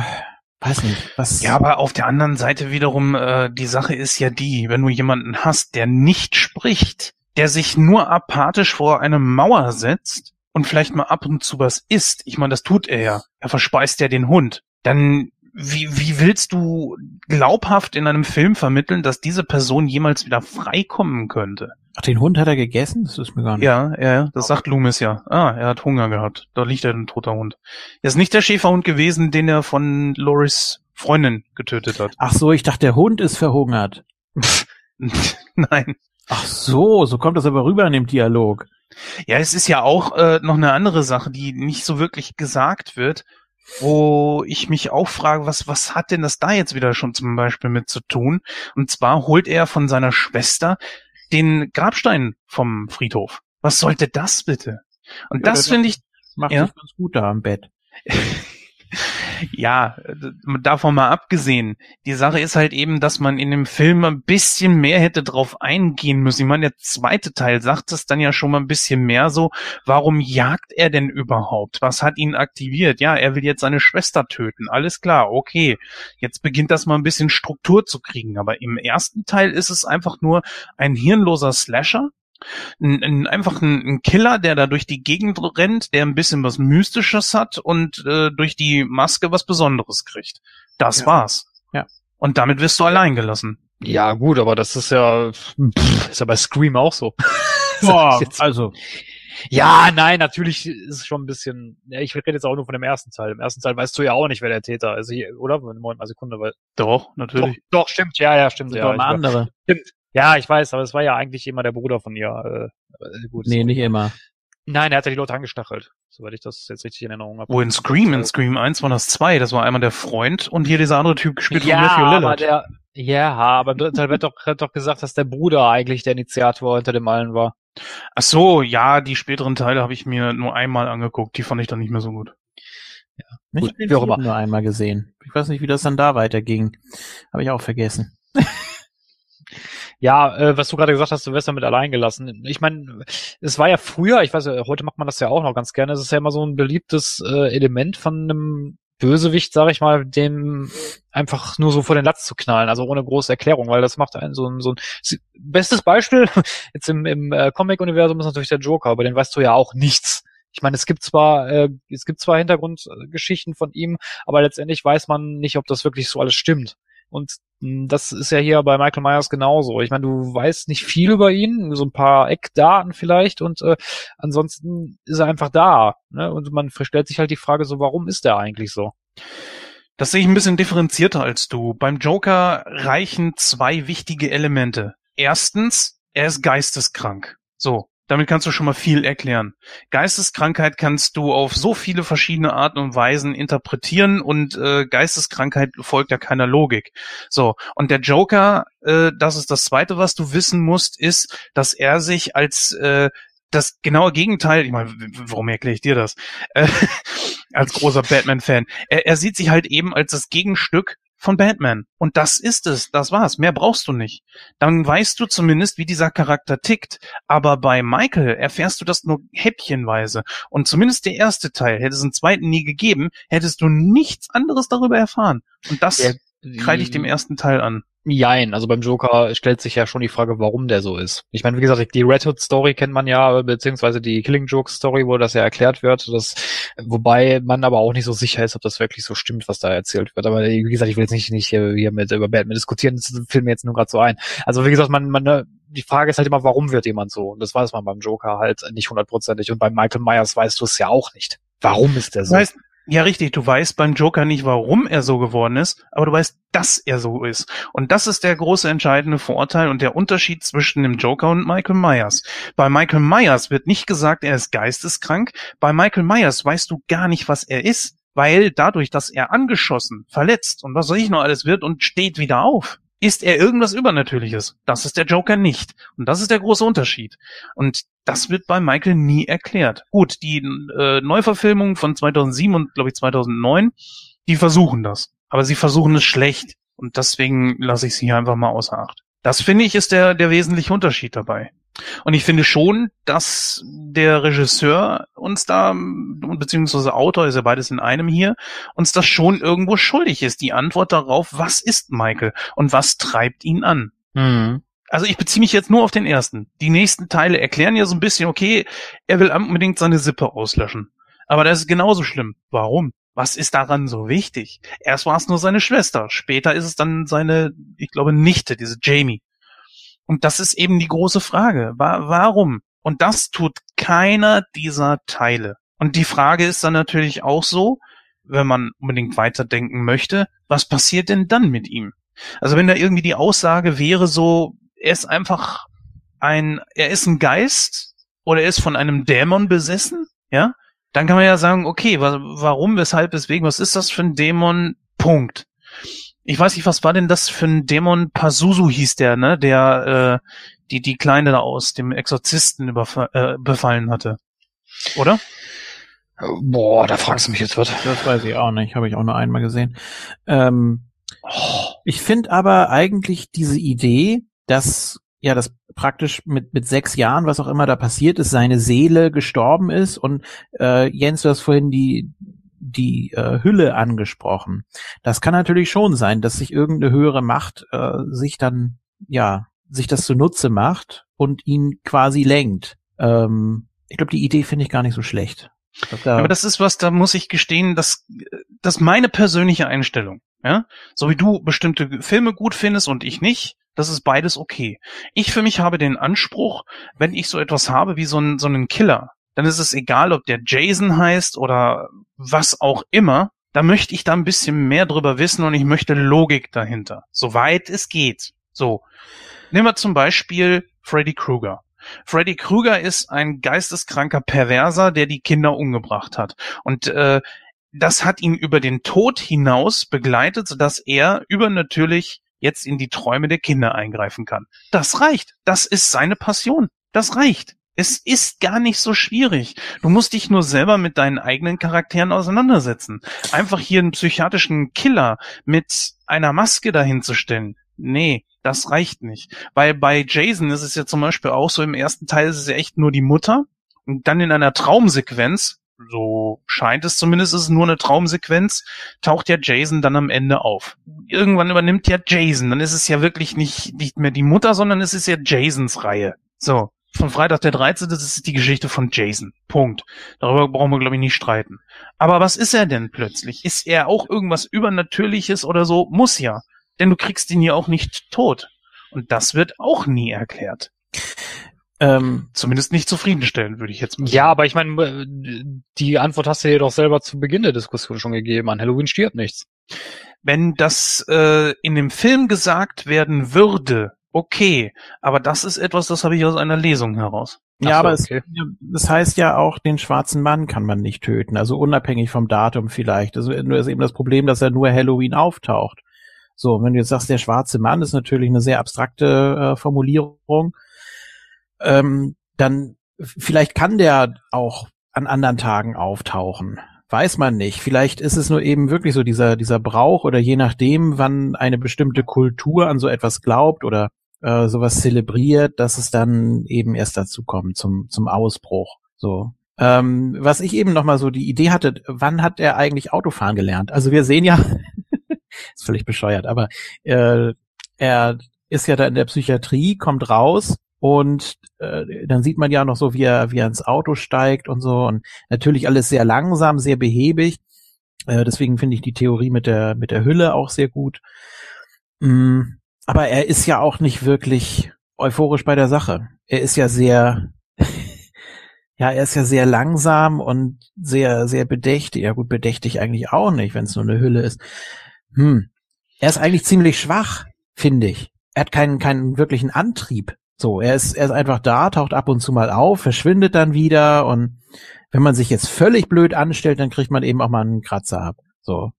weiß nicht, was. Ja, aber auf der anderen Seite wiederum, äh, die Sache ist ja die, wenn du jemanden hast, der nicht spricht, der sich nur apathisch vor eine Mauer setzt und vielleicht mal ab und zu was isst, ich meine, das tut er ja, er verspeist ja den Hund, dann wie, wie willst du glaubhaft in einem Film vermitteln, dass diese Person jemals wieder freikommen könnte? Ach, den Hund hat er gegessen? Das ist mir gar nicht. Ja, ja, das sagt Loomis ja. Ah, er hat Hunger gehabt. Da liegt er ein toter Hund. Er ist nicht der Schäferhund gewesen, den er von Loris Freundin getötet hat. Ach so, ich dachte, der Hund ist verhungert. [laughs] Nein. Ach so, so kommt das aber rüber in dem Dialog. Ja, es ist ja auch äh, noch eine andere Sache, die nicht so wirklich gesagt wird, wo ich mich auch frage, was, was hat denn das da jetzt wieder schon zum Beispiel mit zu tun? Und zwar holt er von seiner Schwester den Grabstein vom Friedhof. Was sollte das bitte? Und Ja, das das finde ich, Macht Ja. sich ganz gut da im Bett. [laughs] ja, davon mal abgesehen. Die Sache ist halt eben, dass man in dem Film ein bisschen mehr hätte drauf eingehen müssen. Ich meine, der zweite Teil sagt es dann ja schon mal ein bisschen mehr so, warum jagt er denn überhaupt? Was hat ihn aktiviert? Ja, er will jetzt seine Schwester töten. Alles klar, okay. Jetzt beginnt das mal ein bisschen Struktur zu kriegen. Aber im ersten Teil ist es einfach nur ein hirnloser Slasher. Ein, ein, einfach ein, ein Killer, der da durch die Gegend rennt, der ein bisschen was Mystisches hat und äh, durch die Maske was Besonderes kriegt. Das Ja. war's. Ja. Und damit wirst du allein gelassen. Ja, gut, aber das ist ja, pff, ist ja bei Scream auch so. [laughs] Boah, also, Ja, nein, natürlich ist es schon ein bisschen, ja, ich rede jetzt auch nur von dem ersten Teil. Im ersten Teil weißt du ja auch nicht, wer der Täter ist, hier, oder? Moment mal, Sekunde, weil, Doch, doch, natürlich. doch, stimmt, ja, ja, stimmt, sind ja. doch war- andere. Stimmt. Ja, ich weiß, aber es war ja eigentlich immer der Bruder von ihr. Äh, äh, gut, Nee, nicht immer. Nein, er hat ja die Leute angestachelt, soweit ich das jetzt richtig in Erinnerung habe. Wo in Scream, in Scream 1 waren das zwei. Das war einmal der Freund und hier dieser andere Typ gespielt ja, von Matthew aber Lillard. der, ja, aber im dritten Teil wird doch, wird doch gesagt, dass der Bruder eigentlich der Initiator hinter dem allen war. Ach so, ja, die späteren Teile habe ich mir nur einmal angeguckt. Die fand ich dann nicht mehr so gut. Ich Gut, wie auch immer. nur einmal gesehen. Ich weiß nicht, wie das dann da weiterging. Habe ich auch vergessen. [laughs] Ja, äh, was du gerade gesagt hast, du wirst damit allein gelassen. Ich meine, es war ja früher, ich weiß ja, heute macht man das ja auch noch ganz gerne, es ist ja immer so ein beliebtes äh, Element von einem Bösewicht, sage ich mal, dem einfach nur so vor den Latz zu knallen, also ohne große Erklärung, weil das macht einen so ein, so ein bestes Beispiel [laughs] jetzt im, im äh, Comic-Universum ist natürlich der Joker, aber den weißt du ja auch nichts. Ich meine, es gibt zwar äh, es gibt zwar Hintergrundgeschichten von ihm, aber letztendlich weiß man nicht, ob das wirklich so alles stimmt. Und das ist ja hier bei Michael Myers genauso. Ich meine, du weißt nicht viel über ihn, so ein paar Eckdaten vielleicht und äh, ansonsten ist er einfach da. Ne? Und man stellt sich halt die Frage so, warum ist er eigentlich so? Das sehe ich ein bisschen differenzierter als du. Beim Joker reichen zwei wichtige Elemente. Erstens, er ist geisteskrank. So, damit kannst du schon mal viel erklären. Geisteskrankheit kannst du auf so viele verschiedene Arten und Weisen interpretieren und äh, Geisteskrankheit folgt ja keiner Logik. So, und der Joker, äh, das ist das Zweite, was du wissen musst, ist, dass er sich als äh, das genaue Gegenteil, ich meine, warum erkläre ich dir das? Äh, [laughs] als großer Batman-Fan. Er, er sieht sich halt eben als das Gegenstück von Batman. Und das ist es, das war's. Mehr brauchst du nicht. Dann weißt du zumindest, wie dieser Charakter tickt. Aber bei Michael erfährst du das nur häppchenweise. Und zumindest der erste Teil, hätte es einen zweiten nie gegeben, hättest du nichts anderes darüber erfahren. Und das kreide ich dem ersten Teil an. Jein, also beim Joker stellt sich ja schon die Frage, warum der so ist. Ich meine, wie gesagt, die Red Hood Story kennt man ja, beziehungsweise die Killing Joke Story, wo das ja erklärt wird, das, wobei man aber auch nicht so sicher ist, ob das wirklich so stimmt, was da erzählt wird. Aber wie gesagt, ich will jetzt nicht, nicht hier, hier mit über Batman diskutieren, das fällt mir jetzt nur gerade so ein. Also wie gesagt, man, man, ne, die Frage ist halt immer, warum wird jemand so? Und das weiß man beim Joker halt nicht hundertprozentig. Und bei Michael Myers weißt du es ja auch nicht. Warum ist der so? heißt, ja richtig, du weißt beim Joker nicht, warum er so geworden ist, aber du weißt, dass er so ist. Und das ist der große entscheidende Vorteil und der Unterschied zwischen dem Joker und Michael Myers. Bei Michael Myers wird nicht gesagt, er ist geisteskrank. Bei Michael Myers weißt du gar nicht, was er ist, weil dadurch, dass er angeschossen, verletzt und was weiß ich noch alles wird und steht wieder auf, ist er irgendwas Übernatürliches. Das ist der Joker nicht. Und das ist der große Unterschied. Und das wird bei Michael nie erklärt. Gut, die äh, Neuverfilmung von 2007 und glaube ich 2009, die versuchen das. Aber sie versuchen es schlecht. Und deswegen lasse ich sie hier einfach mal außer Acht. Das finde ich ist der, der wesentliche Unterschied dabei. Und ich finde schon, dass der Regisseur uns da, beziehungsweise Autor, ist ja beides in einem hier, uns das schon irgendwo schuldig ist. Die Antwort darauf, was ist Michael und was treibt ihn an? Mhm. Also ich beziehe mich jetzt nur auf den ersten. Die nächsten Teile erklären ja so ein bisschen, okay, er will unbedingt seine Sippe auslöschen. Aber das ist genauso schlimm. Warum? Was ist daran so wichtig? Erst war es nur seine Schwester, später ist es dann seine, ich glaube, Nichte, diese Jamie. Und das ist eben die große Frage. warum? Und das tut keiner dieser Teile. Und die Frage ist dann natürlich auch so, wenn man unbedingt weiterdenken möchte, was passiert denn dann mit ihm? Also wenn da irgendwie die Aussage wäre so, er ist einfach ein, er ist ein Geist oder er ist von einem Dämon besessen, ja, dann kann man ja sagen, okay, warum, weshalb, weswegen, was ist das für ein Dämon? Punkt. Ich weiß nicht, was war denn das für ein Dämon? Pazuzu hieß der, ne? Der äh, die die Kleine da aus dem Exorzisten überfall, äh, befallen hatte, oder? Boah, da fragst du mich jetzt was. Das weiß ich auch nicht, habe ich auch nur einmal gesehen. Ähm, ich finde aber eigentlich diese Idee, dass ja das praktisch mit mit sechs Jahren, was auch immer da passiert ist, seine Seele gestorben ist und äh, Jens, du hast vorhin die die äh, Hülle angesprochen. Das kann natürlich schon sein, dass sich irgendeine höhere Macht äh, sich dann ja sich das zunutze macht und ihn quasi lenkt. Ähm, ich glaube, die Idee finde ich gar nicht so schlecht. Da Aber das ist was, da muss ich gestehen, dass das meine persönliche Einstellung. Ja, so wie du bestimmte Filme gut findest und ich nicht, das ist beides okay. Ich für mich habe den Anspruch, wenn ich so etwas habe wie so einen, so einen Killer, dann ist es egal, ob der Jason heißt oder was auch immer. Da möchte ich da ein bisschen mehr drüber wissen und ich möchte Logik dahinter. Soweit es geht. So. Nehmen wir zum Beispiel Freddy Krueger. Freddy Krueger ist ein geisteskranker Perverser, der die Kinder umgebracht hat. Und äh, das hat ihn über den Tod hinaus begleitet, sodass er übernatürlich jetzt in die Träume der Kinder eingreifen kann. Das reicht. Das ist seine Passion. Das reicht. Es ist gar nicht so schwierig. Du musst dich nur selber mit deinen eigenen Charakteren auseinandersetzen. Einfach hier einen psychiatrischen Killer mit einer Maske dahinzustellen. Nee, das reicht nicht. Weil bei Jason ist es ja zum Beispiel auch so, im ersten Teil ist es ja echt nur die Mutter und dann in einer Traumsequenz, so scheint es zumindest, ist es nur eine Traumsequenz, taucht ja Jason dann am Ende auf. Irgendwann übernimmt ja Jason, dann ist es ja wirklich nicht, nicht mehr die Mutter, sondern es ist ja Jasons Reihe. So. Von Freitag der 13. Das ist die Geschichte von Jason. Punkt. Darüber brauchen wir, glaube ich, nicht streiten. Aber was ist er denn plötzlich? Ist er auch irgendwas Übernatürliches oder so? Muss ja denn du kriegst ihn ja auch nicht tot. Und das wird auch nie erklärt. Ähm, Zumindest nicht zufriedenstellend, würde ich jetzt mal sagen. Ja, aber ich meine, die Antwort hast du dir doch selber zu Beginn der Diskussion schon gegeben. An Halloween stirbt nichts. Wenn das äh, in dem Film gesagt werden würde, okay, aber das ist etwas, das habe ich aus einer Lesung heraus. Ja, so, aber okay. es, das heißt ja auch, den schwarzen Mann kann man nicht töten, also unabhängig vom Datum vielleicht. Also nur ist eben das Problem, dass er nur Halloween auftaucht. So, wenn du jetzt sagst, der schwarze Mann ist natürlich eine sehr abstrakte äh, Formulierung, ähm, dann vielleicht kann der auch an anderen Tagen auftauchen. Weiß man nicht. Vielleicht ist es nur eben wirklich so dieser, dieser Brauch oder je nachdem, wann eine bestimmte Kultur an so etwas glaubt oder äh, sowas zelebriert, dass es dann eben erst dazu kommt, zum, zum Ausbruch. So. Ähm, was ich eben nochmal so die Idee hatte, wann hat er eigentlich Autofahren gelernt? Also wir sehen ja, ist völlig bescheuert, aber äh, er ist ja da in der Psychiatrie, kommt raus und äh, dann sieht man ja noch so, wie er, wie er ins Auto steigt und so und natürlich alles sehr langsam, sehr behäbig. Äh, deswegen finde ich die Theorie mit der mit der Hülle auch sehr gut. Mm, aber er ist ja auch nicht wirklich euphorisch bei der Sache. Er ist ja sehr [laughs] ja, er ist ja sehr langsam und sehr, sehr bedächtig. Ja gut, bedächtig eigentlich auch nicht, wenn es nur eine Hülle ist. Hm. Er ist eigentlich ziemlich schwach, finde ich. Er hat keinen, keinen wirklichen Antrieb. So, er ist, er ist einfach da, taucht ab und zu mal auf, verschwindet dann wieder und wenn man sich jetzt völlig blöd anstellt, dann kriegt man eben auch mal einen Kratzer ab. So.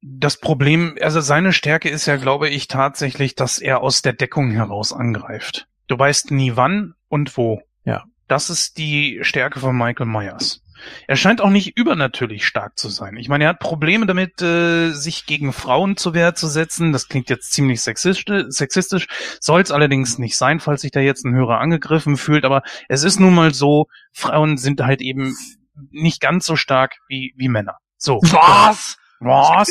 Das Problem, also seine Stärke ist ja, glaube ich, tatsächlich, dass er aus der Deckung heraus angreift. Du weißt nie wann und wo. Ja. Das ist die Stärke von Michael Myers. Er scheint auch nicht übernatürlich stark zu sein. Ich meine, er hat Probleme damit, äh, sich gegen Frauen zur Wehr zu setzen. Das klingt jetzt ziemlich sexistisch, soll es allerdings nicht sein, falls sich da jetzt ein Hörer angegriffen fühlt. Aber es ist nun mal so, Frauen sind halt eben nicht ganz so stark wie, wie Männer. So. Was? Was?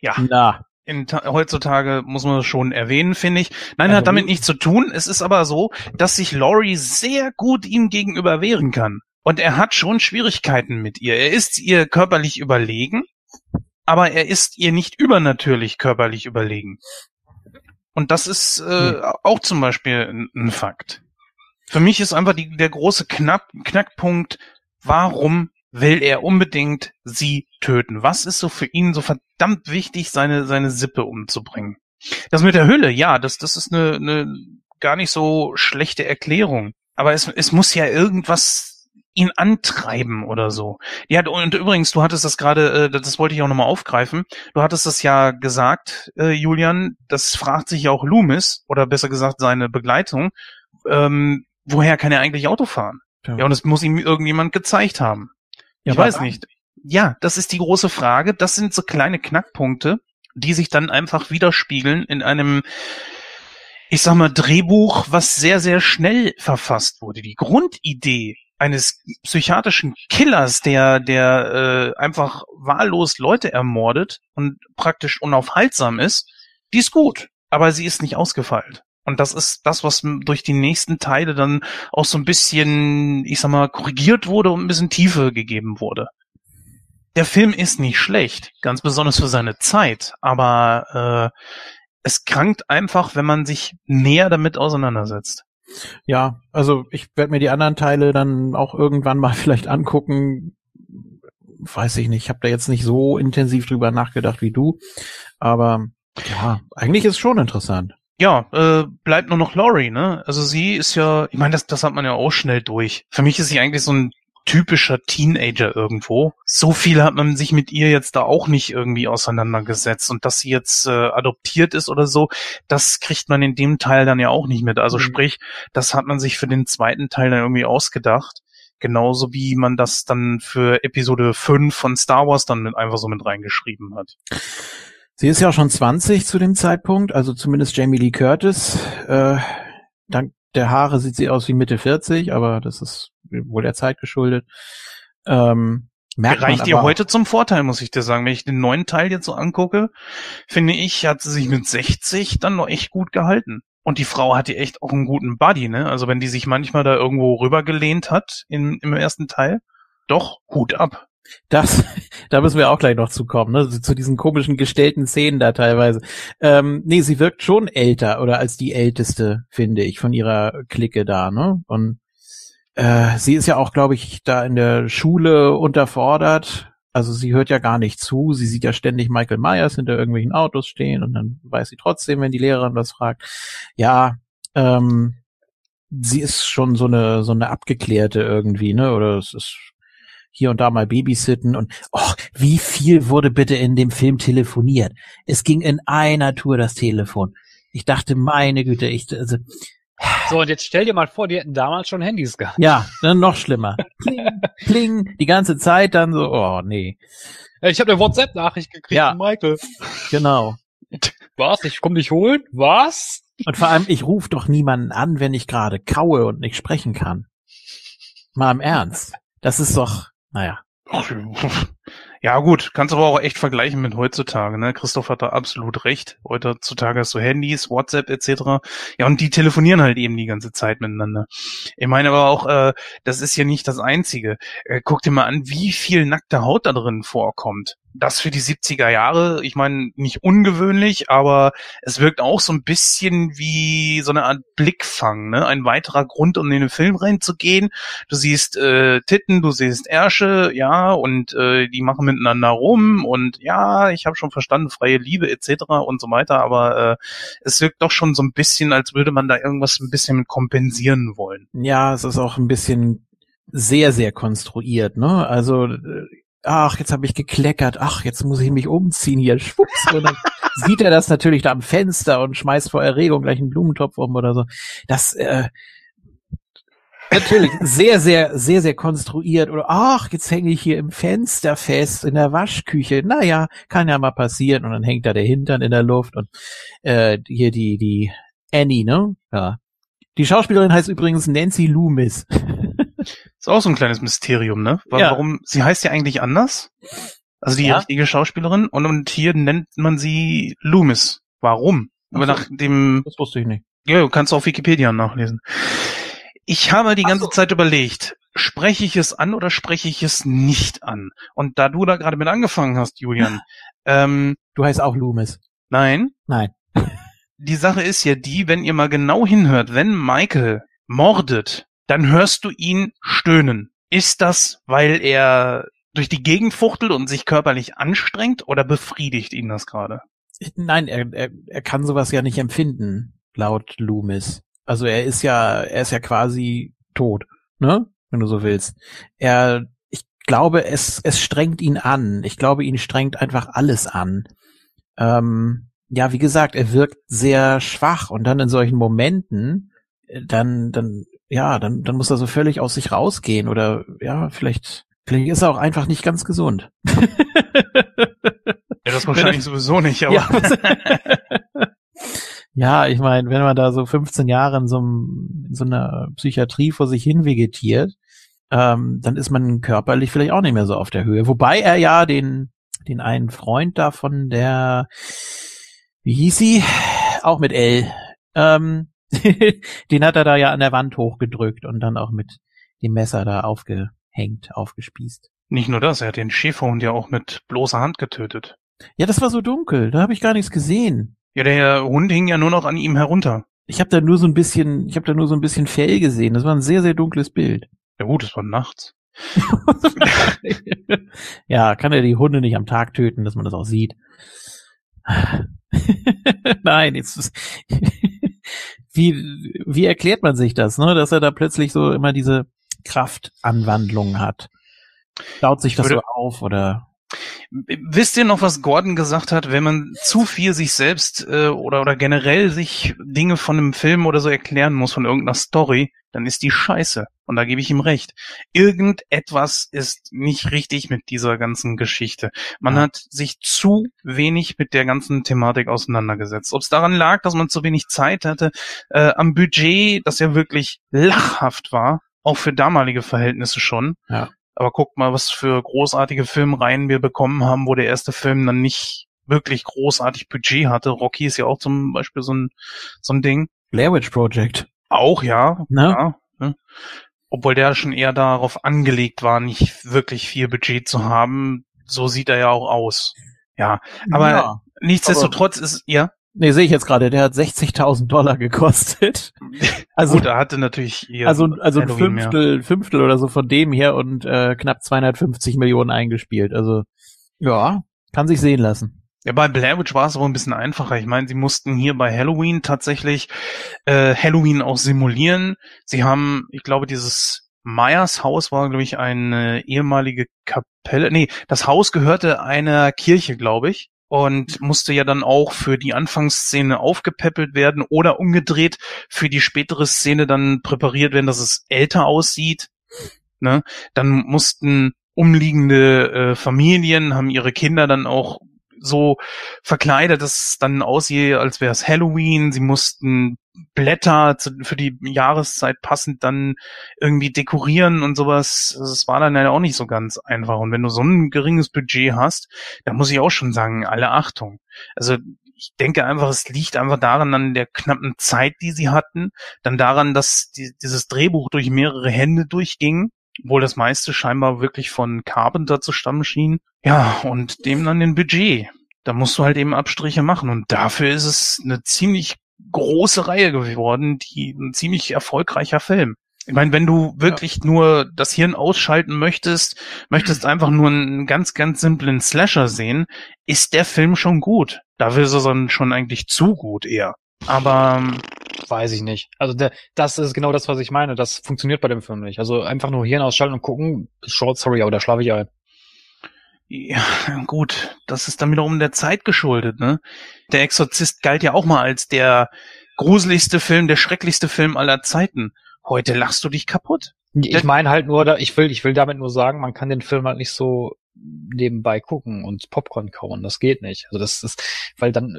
Ja. Na. in, heutzutage muss man das schon erwähnen, finde ich. Nein, Also hat damit wie- nichts zu tun. Es ist aber so, dass sich Laurie sehr gut ihm gegenüber wehren kann. Und er hat schon Schwierigkeiten mit ihr. Er ist ihr körperlich überlegen, aber er ist ihr nicht übernatürlich körperlich überlegen. Und das ist äh, auch zum Beispiel ein, ein Fakt. Für mich ist einfach die, der große Knack, Knackpunkt, warum will er unbedingt sie töten? Was ist so für ihn so verdammt wichtig, seine, seine Sippe umzubringen? Das mit der Hülle, ja, das, das ist eine, eine gar nicht so schlechte Erklärung. Aber es, es muss ja irgendwas ihn antreiben oder so. Ja, und übrigens, du hattest das gerade, äh, das wollte ich auch nochmal aufgreifen. Du hattest das ja gesagt, äh, Julian, das fragt sich ja auch Loomis, oder besser gesagt seine Begleitung, ähm, woher kann er eigentlich Auto fahren? Ja. Ja, und das muss ihm irgendjemand gezeigt haben. Ja, ich weiß nicht. Ja, das ist die große Frage. Das sind so kleine Knackpunkte, die sich dann einfach widerspiegeln in einem, ich sag mal, Drehbuch, was sehr, sehr schnell verfasst wurde. Die Grundidee eines psychiatrischen Killers, der, der äh, einfach wahllos Leute ermordet und praktisch unaufhaltsam ist, die ist gut, aber sie ist nicht ausgefeilt. Und das ist das, was durch die nächsten Teile dann auch so ein bisschen, ich sag mal, korrigiert wurde und ein bisschen Tiefe gegeben wurde. Der Film ist nicht schlecht, ganz besonders für seine Zeit, aber äh, es krankt einfach, wenn man sich näher damit auseinandersetzt. Ja, also ich werde mir die anderen Teile dann auch irgendwann mal [laughs] vielleicht angucken. Weiß ich nicht, ich habe da jetzt nicht so intensiv drüber nachgedacht wie du, aber ja, eigentlich ist schon interessant. Ja, äh, bleibt nur noch Laurie, ne? Also sie ist ja, ich meine, das, das hat man ja auch schnell durch. Für mich ist sie eigentlich so ein typischer Teenager irgendwo. So viel hat man sich mit ihr jetzt da auch nicht irgendwie auseinandergesetzt. Und dass sie jetzt äh, adoptiert ist oder so, das kriegt man in dem Teil dann ja auch nicht mit. Also Mhm. sprich, das hat man sich für den zweiten Teil dann irgendwie ausgedacht. Genauso wie man das dann für Episode 5 von Star Wars dann mit einfach so mit reingeschrieben hat. Sie ist ja schon 20 zu dem Zeitpunkt, also zumindest Jamie Lee Curtis. Äh, dank der Haare sieht sie aus wie Mitte 40, aber das ist wohl der Zeit geschuldet. Ähm, merkt Reicht ihr heute zum Vorteil, muss ich dir sagen. Wenn ich den neuen Teil jetzt so angucke, finde ich, hat sie sich mit 60 dann noch echt gut gehalten. Und die Frau hatte echt auch einen guten Buddy, ne? Also wenn die sich manchmal da irgendwo rübergelehnt hat in, im ersten Teil, doch, Hut ab. Das, [laughs] da müssen wir auch gleich noch zukommen, ne? Zu diesen komischen gestellten Szenen da teilweise. Ähm, nee, sie wirkt schon älter oder als die älteste, finde ich, von ihrer Clique da, ne? Und äh, sie ist ja auch, glaube ich, da in der Schule unterfordert. Also sie hört ja gar nicht zu. Sie sieht ja ständig Michael Myers hinter irgendwelchen Autos stehen und dann weiß sie trotzdem, wenn die Lehrerin was fragt. Ja, ähm, sie ist schon so eine so eine abgeklärte irgendwie, ne? Oder es ist hier und da mal babysitten und och, wie viel wurde bitte in dem Film telefoniert? Es ging in einer Tour das Telefon. Ich dachte, meine Güte, ich also, So, und jetzt stell dir mal vor, die hätten damals schon Handys gehabt. ja, dann noch schlimmer. [laughs] Pling, pling, die ganze Zeit dann so, oh nee, Ich habe eine WhatsApp-Nachricht gekriegt Ja. von Michael. genau. Was? Ich komm dich holen? Was? Und vor allem, ich rufe doch niemanden an, wenn ich gerade kaue und nicht sprechen kann. Mal im Ernst. Das ist doch, naja. [laughs] Ja gut, kannst aber auch echt vergleichen mit heutzutage. Ne? Christoph hat da absolut recht. Heutzutage hast du Handys, WhatsApp etc. Ja, und die telefonieren halt eben die ganze Zeit miteinander. Ich meine aber auch, äh, das ist ja nicht das Einzige. Äh, guck dir mal an, wie viel nackte Haut da drin vorkommt. Das für die 70er Jahre, ich meine, nicht ungewöhnlich, aber es wirkt auch so ein bisschen wie so eine Art Blickfang, ne? Ein weiterer Grund, um in den Film reinzugehen. Du siehst äh, Titten, du siehst Ärsche, ja, und äh, die machen miteinander rum und ja, ich habe schon verstanden, freie Liebe etc. und so weiter, aber äh, es wirkt doch schon so ein bisschen, als würde man da irgendwas ein bisschen kompensieren wollen. Ja, es ist auch ein bisschen sehr, sehr konstruiert, ne? Also, äh, ach, jetzt habe ich gekleckert, ach, jetzt muss ich mich umziehen hier, schwupps, und dann [laughs] sieht er das natürlich da am Fenster und schmeißt vor Erregung gleich einen Blumentopf um oder so. Das, äh, natürlich sehr, sehr, sehr, sehr konstruiert. Oder ach, jetzt hänge ich hier im Fenster fest in der Waschküche. Naja, kann ja mal passieren. Und dann hängt da der Hintern in der Luft und äh, hier die, die Annie, ne? Ja. Die Schauspielerin heißt übrigens Nancy Loomis. [laughs] Ist auch so ein kleines Mysterium, ne? Wa- Ja. Warum? Sie heißt ja eigentlich anders. Also die Ja? richtige Schauspielerin. Und, und hier nennt man sie Loomis. Warum? Aber so. nach dem, Das wusste ich nicht. ja, du kannst auf Wikipedia nachlesen. Ich habe die ganze so. Zeit überlegt, spreche ich es an oder spreche ich es nicht an? Und da du da gerade mit angefangen hast, Julian, [laughs] ähm, Du heißt auch Loomis. nein, Nein. die Sache ist ja die, wenn ihr mal genau hinhört, wenn Michael mordet, dann hörst du ihn stöhnen. Ist das, weil er durch die Gegend fuchtelt und sich körperlich anstrengt oder befriedigt ihn das gerade? Nein, er, er, er kann sowas ja nicht empfinden, laut Loomis. Also er ist ja, er ist ja quasi tot, ne? Wenn du so willst. Er, ich glaube, es, es strengt ihn an. Ich glaube, ihn strengt einfach alles an. Ähm, ja, wie gesagt, er wirkt sehr schwach und dann in solchen Momenten, äh, dann, dann, ja, dann, dann muss er so völlig aus sich rausgehen oder ja, vielleicht, vielleicht ist er auch einfach nicht ganz gesund. [laughs] Ja, das wahrscheinlich sowieso nicht, aber Ja, [laughs] ja ich meine, wenn man da so 15 Jahre in so, einem, in so einer Psychiatrie vor sich hin vegetiert, ähm, dann ist man körperlich vielleicht auch nicht mehr so auf der Höhe. Wobei er ja den, den einen Freund da von der, wie hieß sie? Auch mit L. Ähm, [laughs] den hat er da ja an der Wand hochgedrückt und dann auch mit dem Messer da aufgehängt, aufgespießt. nicht nur das, er hat den Schäferhund ja auch mit bloßer Hand getötet. Ja, das war so dunkel, da habe ich gar nichts gesehen. Ja, der Hund hing ja nur noch an ihm herunter. Ich habe da nur so ein bisschen, ich habe da nur so ein bisschen Fell gesehen. Das war ein sehr, sehr dunkles Bild. Ja gut, es war nachts. [laughs] ja, kann er die Hunde nicht am Tag töten, dass man das auch sieht. [laughs] Nein, jetzt ist, wie, wie erklärt man sich das, ne? Dass er da plötzlich so immer diese Kraftanwandlung hat. Staut sich Ich das so auf oder? Wisst ihr noch, was Gordon gesagt hat, wenn man zu viel sich selbst äh, oder oder generell sich Dinge von einem Film oder so erklären muss von irgendeiner Story, dann ist die scheiße. Und da gebe ich ihm recht. Irgendetwas ist nicht richtig mit dieser ganzen Geschichte. Man Ja. hat sich zu wenig mit der ganzen Thematik auseinandergesetzt. Ob es daran lag, dass man zu wenig Zeit hatte, äh, am Budget, das ja wirklich lachhaft war, auch für damalige Verhältnisse schon. Ja. Aber guckt mal, was für großartige Filmreihen wir bekommen haben, wo der erste Film dann nicht wirklich großartig Budget hatte. Rocky ist ja auch zum Beispiel so ein, so ein Ding. Blair Witch Project. Auch, ja. Ne? ja ne? Obwohl der schon eher darauf angelegt war, nicht wirklich viel Budget zu haben. So sieht er ja auch aus. Ja, aber ja. nichtsdestotrotz ist, ja, Nee, sehe ich jetzt gerade, der hat 60.000 Dollar gekostet. [laughs] Also, gut, er hatte natürlich hier also, also ein mehr. Fünftel, Fünftel oder so von dem hier und äh, knapp 250 Millionen eingespielt. Also, ja, kann sich sehen lassen. Ja, bei Blair Witch war es aber ein bisschen einfacher. Ich meine, sie mussten hier bei Halloween tatsächlich äh, Halloween auch simulieren. Sie haben, ich glaube, dieses Meyers Haus war, glaube ich, eine ehemalige Kapelle. Nee, das Haus gehörte einer Kirche, glaube ich. Und musste ja dann auch für die Anfangsszene aufgepäppelt werden oder umgedreht für die spätere Szene dann präpariert werden, dass es älter aussieht. Ne? Dann mussten umliegende äh, Familien, haben ihre Kinder dann auch so verkleidet, dass es dann aussieht, als wäre es Halloween. Sie mussten Blätter zu, für die Jahreszeit passend dann irgendwie dekorieren und sowas. Es war dann ja auch nicht so ganz einfach. Und wenn du so ein geringes Budget hast, dann muss ich auch schon sagen, alle Achtung. Also ich denke einfach, es liegt einfach daran an der knappen Zeit, die sie hatten, dann daran, dass die, dieses Drehbuch durch mehrere Hände durchging, obwohl das meiste scheinbar wirklich von Carpenter zu stammen schien. Ja, und dem dann den Budget. Da musst du halt eben Abstriche machen. Und dafür ist es eine ziemlich große Reihe geworden, die ein ziemlich erfolgreicher Film. Ich meine, wenn du wirklich nur das Hirn ausschalten möchtest, möchtest [clears throat] einfach nur einen ganz, ganz simplen Slasher sehen, ist der Film schon gut. Dafür ist er dann schon eigentlich zu gut eher. Aber ähm, Weiß ich nicht. Also der, das ist genau das, was ich meine. Das funktioniert bei dem Film nicht. Also einfach nur Hirn ausschalten und gucken. Short, sorry, aber da schlafe ich ein. Ja, gut, das ist dann wiederum der Zeit geschuldet, ne? Der Exorzist galt ja auch mal als der gruseligste Film, der schrecklichste Film aller Zeiten. Heute lachst du dich kaputt. Ich meine halt nur, ich will, ich will damit nur sagen, man kann den Film halt nicht so nebenbei gucken und Popcorn kauen. Das geht nicht. Also das ist, weil dann,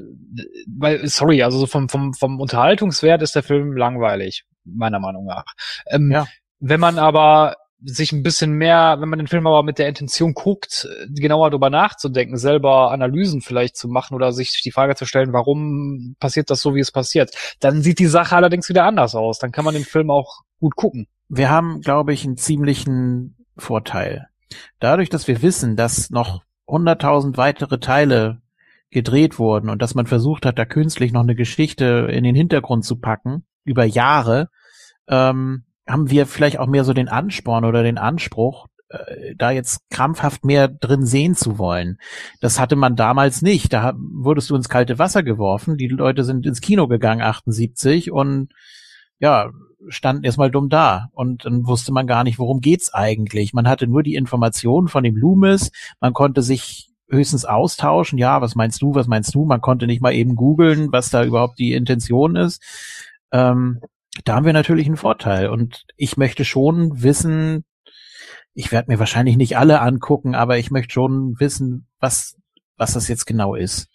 weil, sorry, also so vom, vom, vom Unterhaltungswert ist der Film langweilig, meiner Meinung nach. Ähm, Ja. Wenn man aber sich ein bisschen mehr, wenn man den Film aber mit der Intention guckt, genauer drüber nachzudenken, selber Analysen vielleicht zu machen oder sich die Frage zu stellen, warum passiert das so, wie es passiert, dann sieht die Sache allerdings wieder anders aus. Dann kann man den Film auch gut gucken. Wir haben, glaube ich, einen ziemlichen Vorteil. Dadurch, dass wir wissen, dass noch hunderttausend weitere Teile gedreht wurden und dass man versucht hat, da künstlich noch eine Geschichte in den Hintergrund zu packen, über Jahre, ähm, haben wir vielleicht auch mehr so den Ansporn oder den Anspruch, äh, da jetzt krampfhaft mehr drin sehen zu wollen. Das hatte man damals nicht. Da wurdest du ins kalte Wasser geworfen. Die Leute sind ins Kino gegangen, 78, und ja, standen erstmal dumm da. Und dann wusste man gar nicht, worum geht's eigentlich. Man hatte nur die Informationen von dem Loomis. Man konnte sich höchstens austauschen. Ja, was meinst du, was meinst du? Man konnte nicht mal eben googeln, was da überhaupt die Intention ist. Ähm, da haben wir natürlich einen Vorteil. Und ich möchte schon wissen, ich werde mir wahrscheinlich nicht alle angucken, aber ich möchte schon wissen, was, was das jetzt genau ist.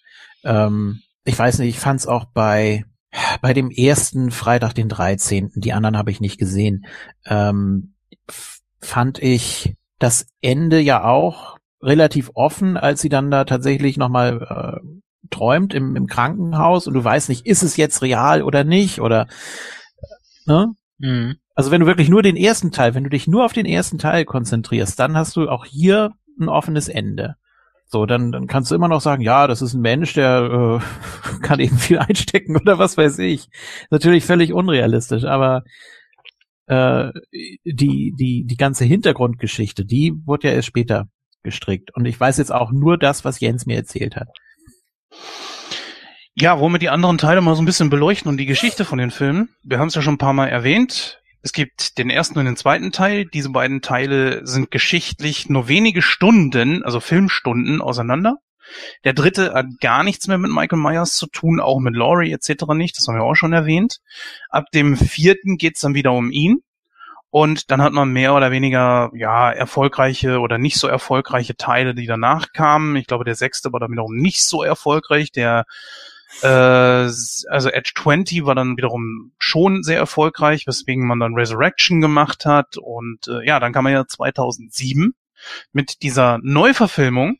Ähm, ich weiß nicht, ich fand es auch bei, bei dem ersten Freitag, den 13., die anderen habe ich nicht gesehen, ähm, fand ich das Ende ja auch relativ offen, als sie dann da tatsächlich nochmal äh, träumt im, im Krankenhaus und du weißt nicht, ist es jetzt real oder nicht oder ne? Mhm. Also wenn du wirklich nur den ersten Teil, wenn du dich nur auf den ersten Teil konzentrierst, dann hast du auch hier ein offenes Ende. So, dann, dann kannst du immer noch sagen, ja, das ist ein Mensch, der äh, [laughs] kann eben viel einstecken oder was weiß ich. Natürlich völlig unrealistisch, aber äh, die, die, die ganze Hintergrundgeschichte, die wurde ja erst später gestrickt. Und ich weiß jetzt auch nur das, was Jens mir erzählt hat. Ja, wollen wir die anderen Teile mal so ein bisschen beleuchten und die Geschichte von den Filmen. Wir haben es ja schon ein paar Mal erwähnt. Es gibt den ersten und den zweiten Teil. Diese beiden Teile sind geschichtlich nur wenige Stunden, also Filmstunden auseinander. Der dritte hat gar nichts mehr mit Michael Myers zu tun, auch mit Laurie etc. nicht. Das haben wir auch schon erwähnt. Ab dem vierten geht's dann wieder um ihn. Und dann hat man mehr oder weniger, ja, erfolgreiche oder nicht so erfolgreiche Teile, die danach kamen. Ich glaube, der sechste war dann wiederum nicht so erfolgreich. Der äh, also Edge 20 war dann wiederum schon sehr erfolgreich, weswegen man dann Resurrection gemacht hat. Und äh, ja, dann kam man ja 2007 mit dieser Neuverfilmung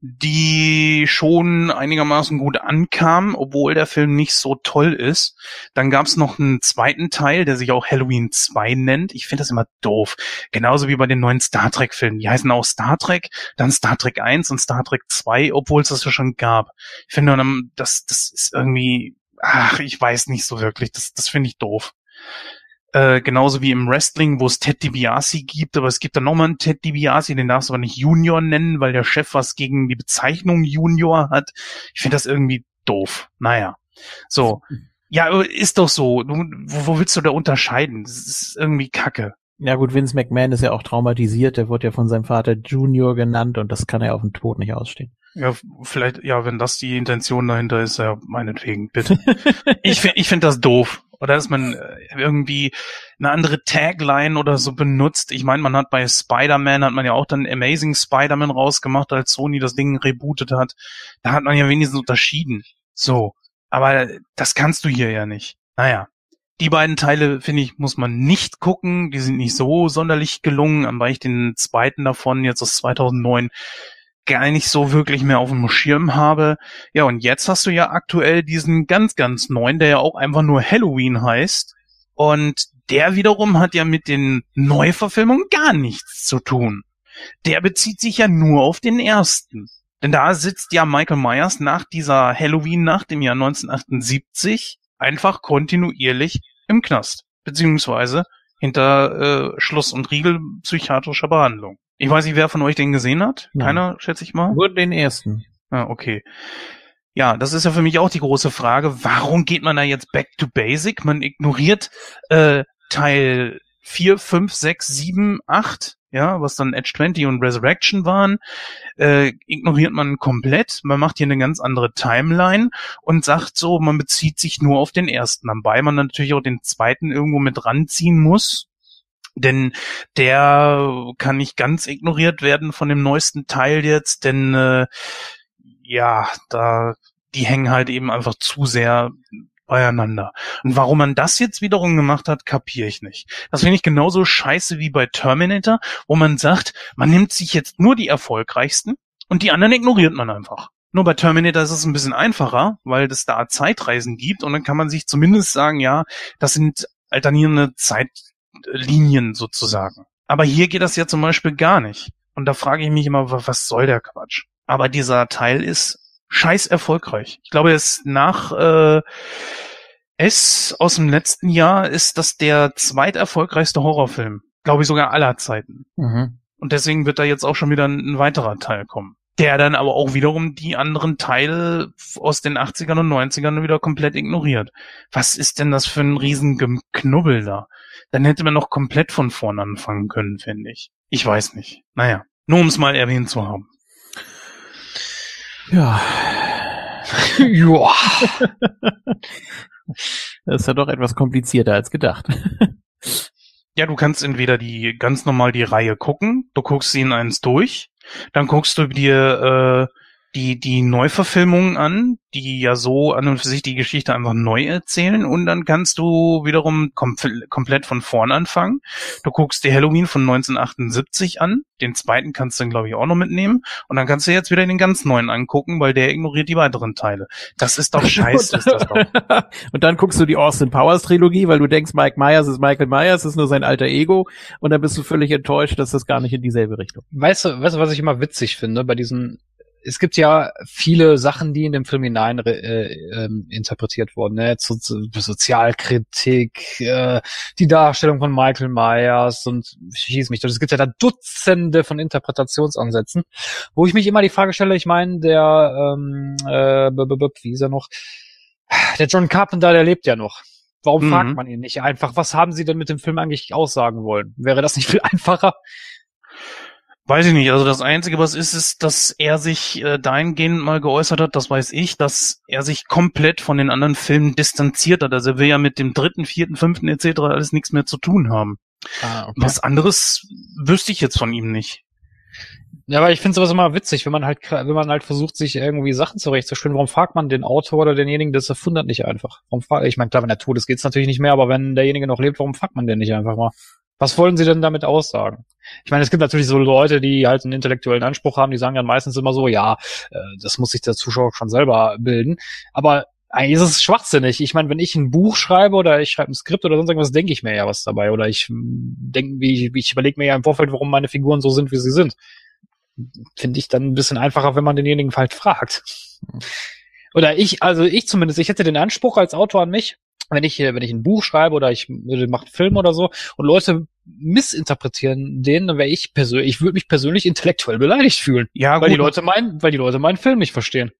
die schon einigermaßen gut ankam, obwohl der Film nicht so toll ist. Dann gab es noch einen zweiten Teil, der sich auch Halloween 2 nennt. Ich finde das immer doof. Genauso wie bei den neuen Star Trek-Filmen. Die heißen auch Star Trek, dann Star Trek 1 und Star Trek 2, obwohl es das ja schon gab. Ich finde, das, das ist irgendwie, ach, ich weiß nicht so wirklich. Das, das finde ich doof. Äh, genauso wie im Wrestling, wo es Ted DiBiase gibt, aber es gibt dann nochmal einen Ted DiBiase, den darfst du aber nicht Junior nennen, weil der Chef was gegen die Bezeichnung Junior hat. Ich finde das irgendwie doof. Naja. So. Ja, ist doch so. Du, wo, wo willst du da unterscheiden? Das ist irgendwie Kacke. Ja gut, Vince McMahon ist ja auch traumatisiert, der wird ja von seinem Vater Junior genannt und das kann er auf den Tod nicht ausstehen. Ja, vielleicht, ja, wenn das die Intention dahinter ist, ja, meinetwegen, bitte. [laughs] ich finde ich find das doof. Oder dass man äh, irgendwie eine andere Tagline oder so benutzt. Ich meine, man hat bei Spider-Man, hat man ja auch dann Amazing Spider-Man rausgemacht, als Sony das Ding rebootet hat. Da hat man ja wenigstens unterschieden. So. Aber das kannst du hier ja nicht. Naja. Die beiden Teile, finde ich, muss man nicht gucken. Die sind nicht so sonderlich gelungen, weil ich den zweiten davon jetzt aus 2009 gar nicht so wirklich mehr auf dem Schirm habe. Ja, und jetzt hast du ja aktuell diesen ganz, ganz neuen, der ja auch einfach nur Halloween heißt. Und der wiederum hat ja mit den Neuverfilmungen gar nichts zu tun. Der bezieht sich ja nur auf den ersten. Denn da sitzt ja Michael Myers nach dieser Halloween-Nacht im Jahr 1978 einfach kontinuierlich im Knast. Beziehungsweise hinter äh, Schloss und Riegel psychiatrischer Behandlung. Ich weiß nicht, wer von euch den gesehen hat. Nein. Keiner, schätze ich mal. Nur den ersten. Ah, okay. Ja, das ist ja für mich auch die große Frage. Warum geht man da jetzt back to basic? Man ignoriert äh, Teil 4, 5, 6, 7, 8, ja, was dann Edge 20 und Resurrection waren, äh, ignoriert man komplett. Man macht hier eine ganz andere Timeline und sagt so, man bezieht sich nur auf den ersten, wobei man natürlich auch den zweiten irgendwo mit ranziehen muss, denn der kann nicht ganz ignoriert werden von dem neuesten Teil jetzt, denn äh, ja, da die hängen halt eben einfach zu sehr beieinander. Und warum man das jetzt wiederum gemacht hat, kapiere ich nicht. Das finde ich genauso scheiße wie bei Terminator, wo man sagt, man nimmt sich jetzt nur die erfolgreichsten und die anderen ignoriert man einfach. Nur bei Terminator ist es ein bisschen einfacher, weil es da Zeitreisen gibt und dann kann man sich zumindest sagen, ja, das sind alternierende Zeitlinien sozusagen. Aber hier geht das ja zum Beispiel gar nicht. Und da frage ich mich immer, was soll der Quatsch? Aber dieser Teil ist scheiß erfolgreich. Ich glaube, es nach äh, S aus dem letzten Jahr ist das der zweiterfolgreichste Horrorfilm. Glaube ich sogar aller Zeiten. Mhm. Und deswegen wird da jetzt auch schon wieder ein, ein weiterer Teil kommen. Der dann aber auch wiederum die anderen Teile aus den 80ern und 90ern wieder komplett ignoriert. Was ist denn das für ein Riesengeknubbel da? Dann hätte man noch komplett von vorn anfangen können, finde ich. Ich weiß nicht. Naja, nur um es mal erwähnt zu haben. Ja. [laughs] ja. [laughs] Das ist ja doch etwas komplizierter als gedacht. Ja, du kannst entweder die ganz normal die Reihe gucken, du guckst sie in eins durch, dann guckst du dir äh, die, die Neuverfilmungen an, die ja so an und für sich die Geschichte einfach neu erzählen und dann kannst du wiederum kom komplett von vorn anfangen. Du guckst dir Halloween von 1978 an, den zweiten kannst du dann glaube ich auch noch mitnehmen und dann kannst du jetzt wieder den ganz neuen angucken, weil der ignoriert die weiteren Teile. Das ist doch [laughs] scheiße, ist das doch. [laughs] und dann guckst du die Austin Powers Trilogie, weil du denkst, Mike Myers ist Michael Myers, ist nur sein alter Ego und dann bist du völlig enttäuscht, dass das gar nicht in dieselbe Richtung. Weißt du, weißt du, was ich immer witzig finde bei diesen es gibt ja viele Sachen, die in dem Film hinein äh, äh, interpretiert wurden. Ne? So, so, Sozialkritik, äh, die Darstellung von Michael Myers und schieß mich. Es gibt ja da Dutzende von Interpretationsansätzen, wo ich mich immer die Frage stelle, ich meine, der, ähm, äh, wie ist er noch? Der John Carpenter, der lebt ja noch. Warum mhm. fragt man ihn nicht einfach, was haben sie denn mit dem Film eigentlich aussagen wollen? Wäre das nicht viel [laughs] einfacher? Weiß ich nicht. Also das Einzige, was ist, ist, dass er sich äh, dahingehend mal geäußert hat, das weiß ich, dass er sich komplett von den anderen Filmen distanziert hat. Also er will ja mit dem dritten, vierten, fünften etc. alles nichts mehr zu tun haben. Ah, okay. Was anderes wüsste ich jetzt von ihm nicht. Ja, aber ich finde es aber immer witzig, wenn man halt, wenn man halt versucht, sich irgendwie Sachen zurechtzustellen, warum fragt man den Autor oder denjenigen, der es erfunden hat, nicht einfach? Warum fragt, ich meine, klar, wenn er tot ist, geht's natürlich nicht mehr, aber wenn derjenige noch lebt, warum fragt man den nicht einfach mal? Was wollen Sie denn damit aussagen? Ich meine, es gibt natürlich so Leute, die halt einen intellektuellen Anspruch haben, die sagen dann meistens immer so, ja, äh, das muss sich der Zuschauer schon selber bilden. Aber eigentlich ist es schwachsinnig. Ich meine, wenn ich ein Buch schreibe oder ich schreibe ein Skript oder sonst irgendwas, denke ich mir ja was dabei. Oder ich hm, denke, wie, ich überlege mir ja im Vorfeld, warum meine Figuren so sind, wie sie sind. Finde ich dann ein bisschen einfacher, wenn man denjenigen halt fragt. Oder ich, also ich zumindest, ich hätte den Anspruch als Autor an mich, wenn ich wenn ich ein Buch schreibe oder ich mache einen Film oder so und Leute missinterpretieren den, dann wäre ich persönlich, ich würde mich persönlich intellektuell beleidigt fühlen. Ja, weil gut. die Leute meinen, weil die Leute meinen Film nicht verstehen.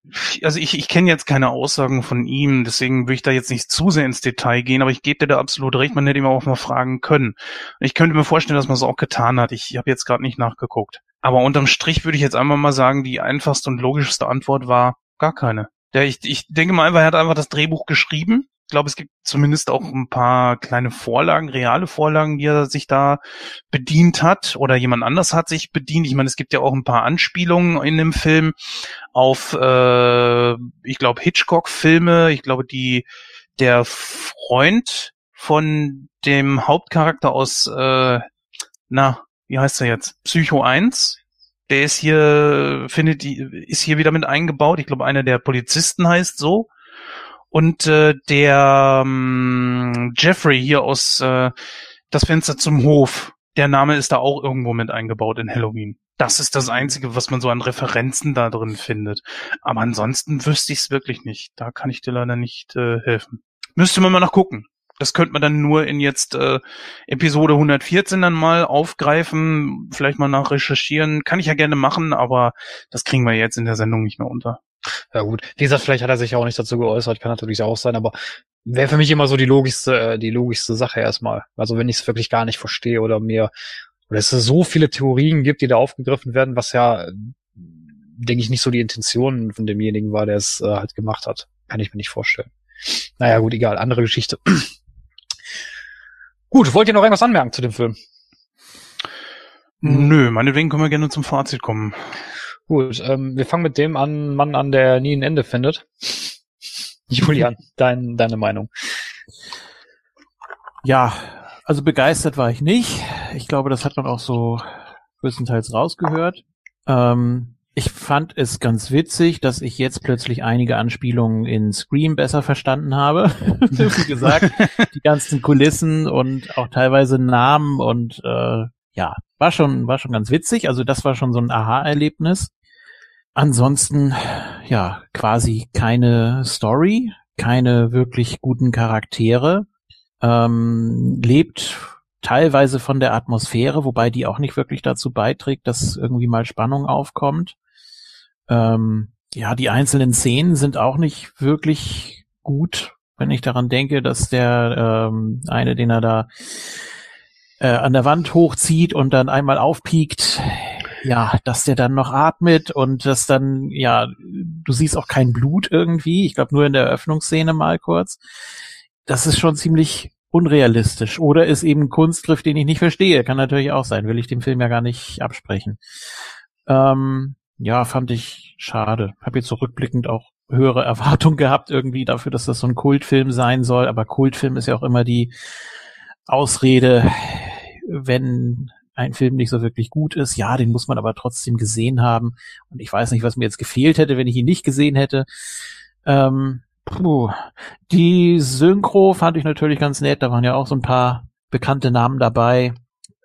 Also ich, ich kenne jetzt keine Aussagen von ihm, deswegen würde ich da jetzt nicht zu sehr ins Detail gehen, aber ich gebe dir da absolut recht, man hätte ihm auch mal fragen können. Ich könnte mir vorstellen, dass man es auch getan hat. Ich habe jetzt gerade nicht nachgeguckt. Aber unterm Strich würde ich jetzt einmal mal sagen, die einfachste und logischste Antwort war gar keine. Ja, ich, ich denke mal einfach, er hat einfach das Drehbuch geschrieben glaube, es gibt zumindest auch ein paar kleine Vorlagen, reale Vorlagen, die er sich da bedient hat oder jemand anders hat sich bedient. Ich meine, es gibt ja auch ein paar Anspielungen in dem Film auf, äh, ich glaube, Hitchcock-Filme. Ich glaube, die der Freund von dem Hauptcharakter aus, äh, na, wie heißt er jetzt? Psycho 1. Der ist hier, findet ist hier wieder mit eingebaut. Ich glaube, einer der Polizisten heißt so. Und äh, der ähm, Jeffrey hier aus äh, Das Fenster zum Hof, der Name ist da auch irgendwo mit eingebaut in Halloween. Das ist das Einzige, was man so an Referenzen da drin findet. Aber ansonsten wüsste ich es wirklich nicht. Da kann ich dir leider nicht äh, helfen. Müsste man mal noch gucken. Das könnte man dann nur in jetzt äh, Episode 114 dann mal aufgreifen, vielleicht mal nach recherchieren. Kann ich ja gerne machen, aber das kriegen wir jetzt in der Sendung nicht mehr unter. Ja gut, wie gesagt, vielleicht hat er sich auch nicht dazu geäußert, kann natürlich auch sein, aber wäre für mich immer so die logischste, äh, die logischste Sache erstmal. Also wenn ich es wirklich gar nicht verstehe oder mir, oder es so viele Theorien gibt, die da aufgegriffen werden, was ja, denke ich, nicht so die Intention von demjenigen war, der es äh, halt gemacht hat. Kann ich mir nicht vorstellen. Naja, gut, egal, andere Geschichte. [clears throat] gut, wollt ihr noch irgendwas anmerken zu dem Film? Nö, meinetwegen können wir gerne zum Fazit kommen. Gut, ähm, wir fangen mit dem an, Mann an, der nie ein Ende findet. Julian, dein, deine Meinung. Ja, also begeistert war ich nicht. Ich glaube, das hat man auch so größtenteils rausgehört. Ähm, ich fand es ganz witzig, dass ich jetzt plötzlich einige Anspielungen in Scream besser verstanden habe. [laughs] Wie gesagt, die ganzen Kulissen und auch teilweise Namen und äh, ja, war schon, war schon ganz witzig. Also das war schon so ein Aha-Erlebnis. Ansonsten, ja, quasi keine Story, keine wirklich guten Charaktere. Ähm, lebt teilweise von der Atmosphäre, wobei die auch nicht wirklich dazu beiträgt, dass irgendwie mal Spannung aufkommt. Ähm, ja, die einzelnen Szenen sind auch nicht wirklich gut, wenn ich daran denke, dass der ähm, eine, den er da äh, an der Wand hochzieht und dann einmal aufpiekt, ja, dass der dann noch atmet und das dann, ja, du siehst auch kein Blut irgendwie. Ich glaube nur in der Eröffnungsszene mal kurz. Das ist schon ziemlich unrealistisch. Oder ist eben Kunstgriff, den ich nicht verstehe. Kann natürlich auch sein. Will ich dem Film ja gar nicht absprechen. Ähm, ja, fand ich schade. Habe jetzt so rückblickend auch höhere Erwartungen [laughs] gehabt irgendwie dafür, dass das so ein Kultfilm sein soll. Aber Kultfilm ist ja auch immer die Ausrede, wenn ein Film nicht so wirklich gut ist. Ja, den muss man aber trotzdem gesehen haben. Und ich weiß nicht, was mir jetzt gefehlt hätte, wenn ich ihn nicht gesehen hätte. Ähm, puh. Die Synchro fand ich natürlich ganz nett. Da waren ja auch so ein paar bekannte Namen dabei.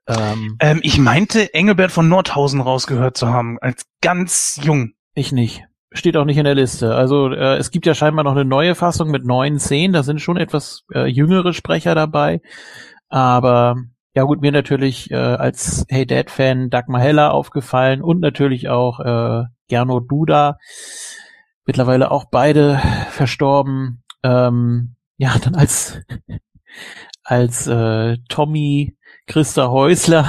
Ähm, ähm, ich meinte, Engelbert von Nordhausen rausgehört zu haben, als ganz jung. Ich nicht. Steht auch nicht in der Liste. Also äh, es gibt ja scheinbar noch eine neue Fassung mit neuen Szenen. Da sind schon etwas äh, jüngere Sprecher dabei. Aber ja gut, mir natürlich äh, als Hey Dad-Fan Dagmar Heller aufgefallen und natürlich auch äh, Gernot Duda. Mittlerweile auch beide verstorben. Ähm, ja, dann als [laughs] als äh, Tommy Christa Häusler,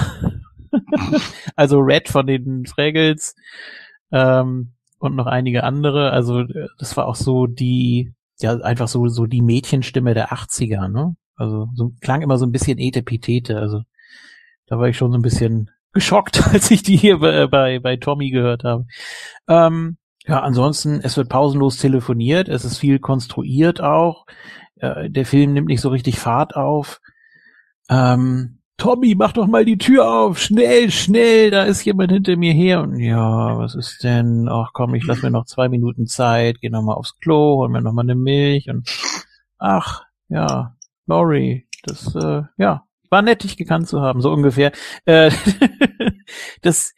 [laughs] also Red von den Fraggles ähm, und noch einige andere. Also äh, das war auch so die, ja einfach so so die Mädchenstimme der 80er, ne? Also so klang immer so ein bisschen Etepetete. Also da war ich schon so ein bisschen geschockt, [laughs] als ich die hier bei, bei, bei Tommy gehört habe. Ähm, ja, ansonsten, es wird pausenlos telefoniert, es ist viel konstruiert auch. Äh, der Film nimmt nicht so richtig Fahrt auf. Ähm, Tommy, mach doch mal die Tür auf, schnell, schnell, da ist jemand hinter mir her. Und ja, was ist denn? Ach komm, ich lass mir noch zwei Minuten Zeit, geh noch mal aufs Klo, hol mir noch mal eine Milch und ach, ja, Laurie, das, äh, ja, war nett, dich gekannt zu haben, so ungefähr. Äh, [laughs] das,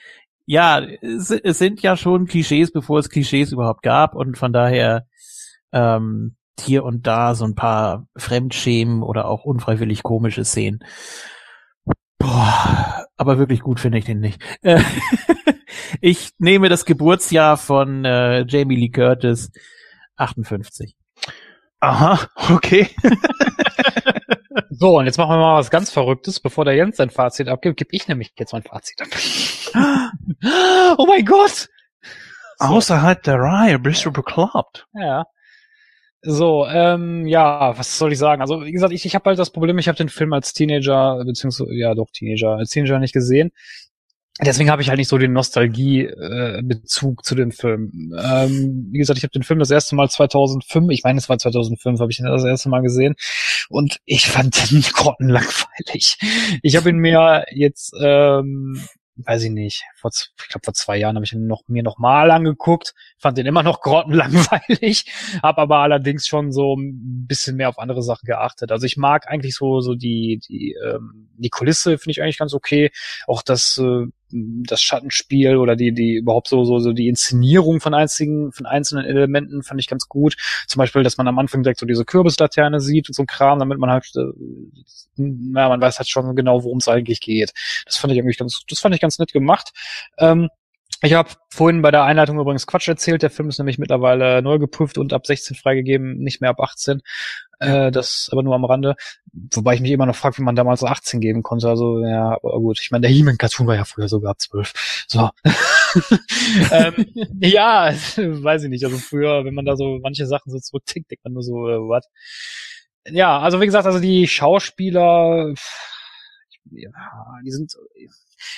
ja, es, es, sind ja schon Klischees, bevor es Klischees überhaupt gab und von daher ähm, hier und da so ein paar Fremdschämen oder auch unfreiwillig komische Szenen. Boah, aber wirklich gut finde ich den nicht. Äh, [laughs] ich nehme das Geburtsjahr von äh, Jamie Lee Curtis 58. Aha, okay. [laughs] so, und jetzt machen wir mal was ganz Verrücktes. Bevor der Jens sein Fazit abgibt, gebe ich nämlich jetzt mein Fazit ab. [gasps] oh mein Gott! So. Außerhalb der Reihe bist du bekloppt. Ja. So, ähm, ja, was soll ich sagen? Also, wie gesagt, ich, ich habe halt das Problem, ich habe den Film als Teenager, beziehungsweise, ja doch, Teenager, als Teenager nicht gesehen. Deswegen habe ich halt nicht so den Nostalgie-Bezug äh, zu dem Film. Ähm, wie gesagt, ich habe den Film das erste Mal 2005, ich meine, es war 2005, habe ich ihn das erste Mal gesehen und ich fand den [laughs] grottenlangweilig. Ich habe ihn mir jetzt ähm, weiß ich nicht, vor, ich glaube vor zwei Jahren habe ich ihn noch, mir noch mal angeguckt, fand den immer noch grottenlangweilig, [laughs] habe aber allerdings schon so ein bisschen mehr auf andere Sachen geachtet. Also ich mag eigentlich so so die die ähm, die Kulisse finde ich eigentlich ganz okay, auch das äh, das Schattenspiel oder die, die überhaupt so, so, so die Inszenierung von einzigen, von einzelnen Elementen fand ich ganz gut. Zum Beispiel, dass man am Anfang direkt so diese Kürbislaterne sieht und so Kram, damit man halt, äh, naja, man weiß halt schon genau, worum es eigentlich geht. Das fand ich eigentlich ganz, das fand ich ganz nett gemacht. Ähm, ich habe vorhin bei der Einleitung übrigens Quatsch erzählt. Der Film ist nämlich mittlerweile neu geprüft und ab 16 freigegeben, nicht mehr ab 18. Äh, das aber nur am Rande. Wobei ich mich immer noch frage, wie man damals 18 geben konnte. Also, ja, aber gut. Ich meine, der He-Man-Cartoon war ja früher sogar ab 12. So. [laughs] ähm, ja, [laughs] weiß ich nicht. Also früher, wenn man da so manche Sachen so zurücktickt, denkt man nur so, äh, what? Ja, also wie gesagt, also die Schauspieler, ja, die sind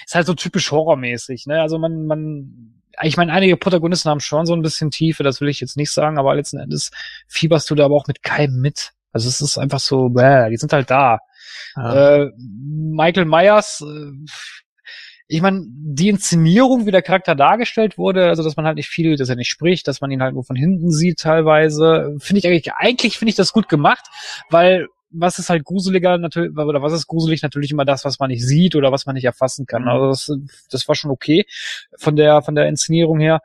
ist halt so typisch horrormäßig, ne? Also man, man ich meine, einige Protagonisten haben schon so ein bisschen Tiefe, das will ich jetzt nicht sagen, aber letzten Endes fieberst du da aber auch mit keinem mit. Also es ist einfach so, bäh, die sind halt da. Ja. Äh, Michael Myers, äh, ich meine, die Inszenierung, wie der Charakter dargestellt wurde, also dass man halt nicht viel, dass er nicht spricht, dass man ihn halt nur von hinten sieht teilweise, finde ich eigentlich, eigentlich finde ich das gut gemacht, weil was ist halt gruseliger natürlich, oder was ist gruselig natürlich immer das, was man nicht sieht oder was man nicht erfassen kann. Mhm. Also das, das war schon okay von der, von der Inszenierung her.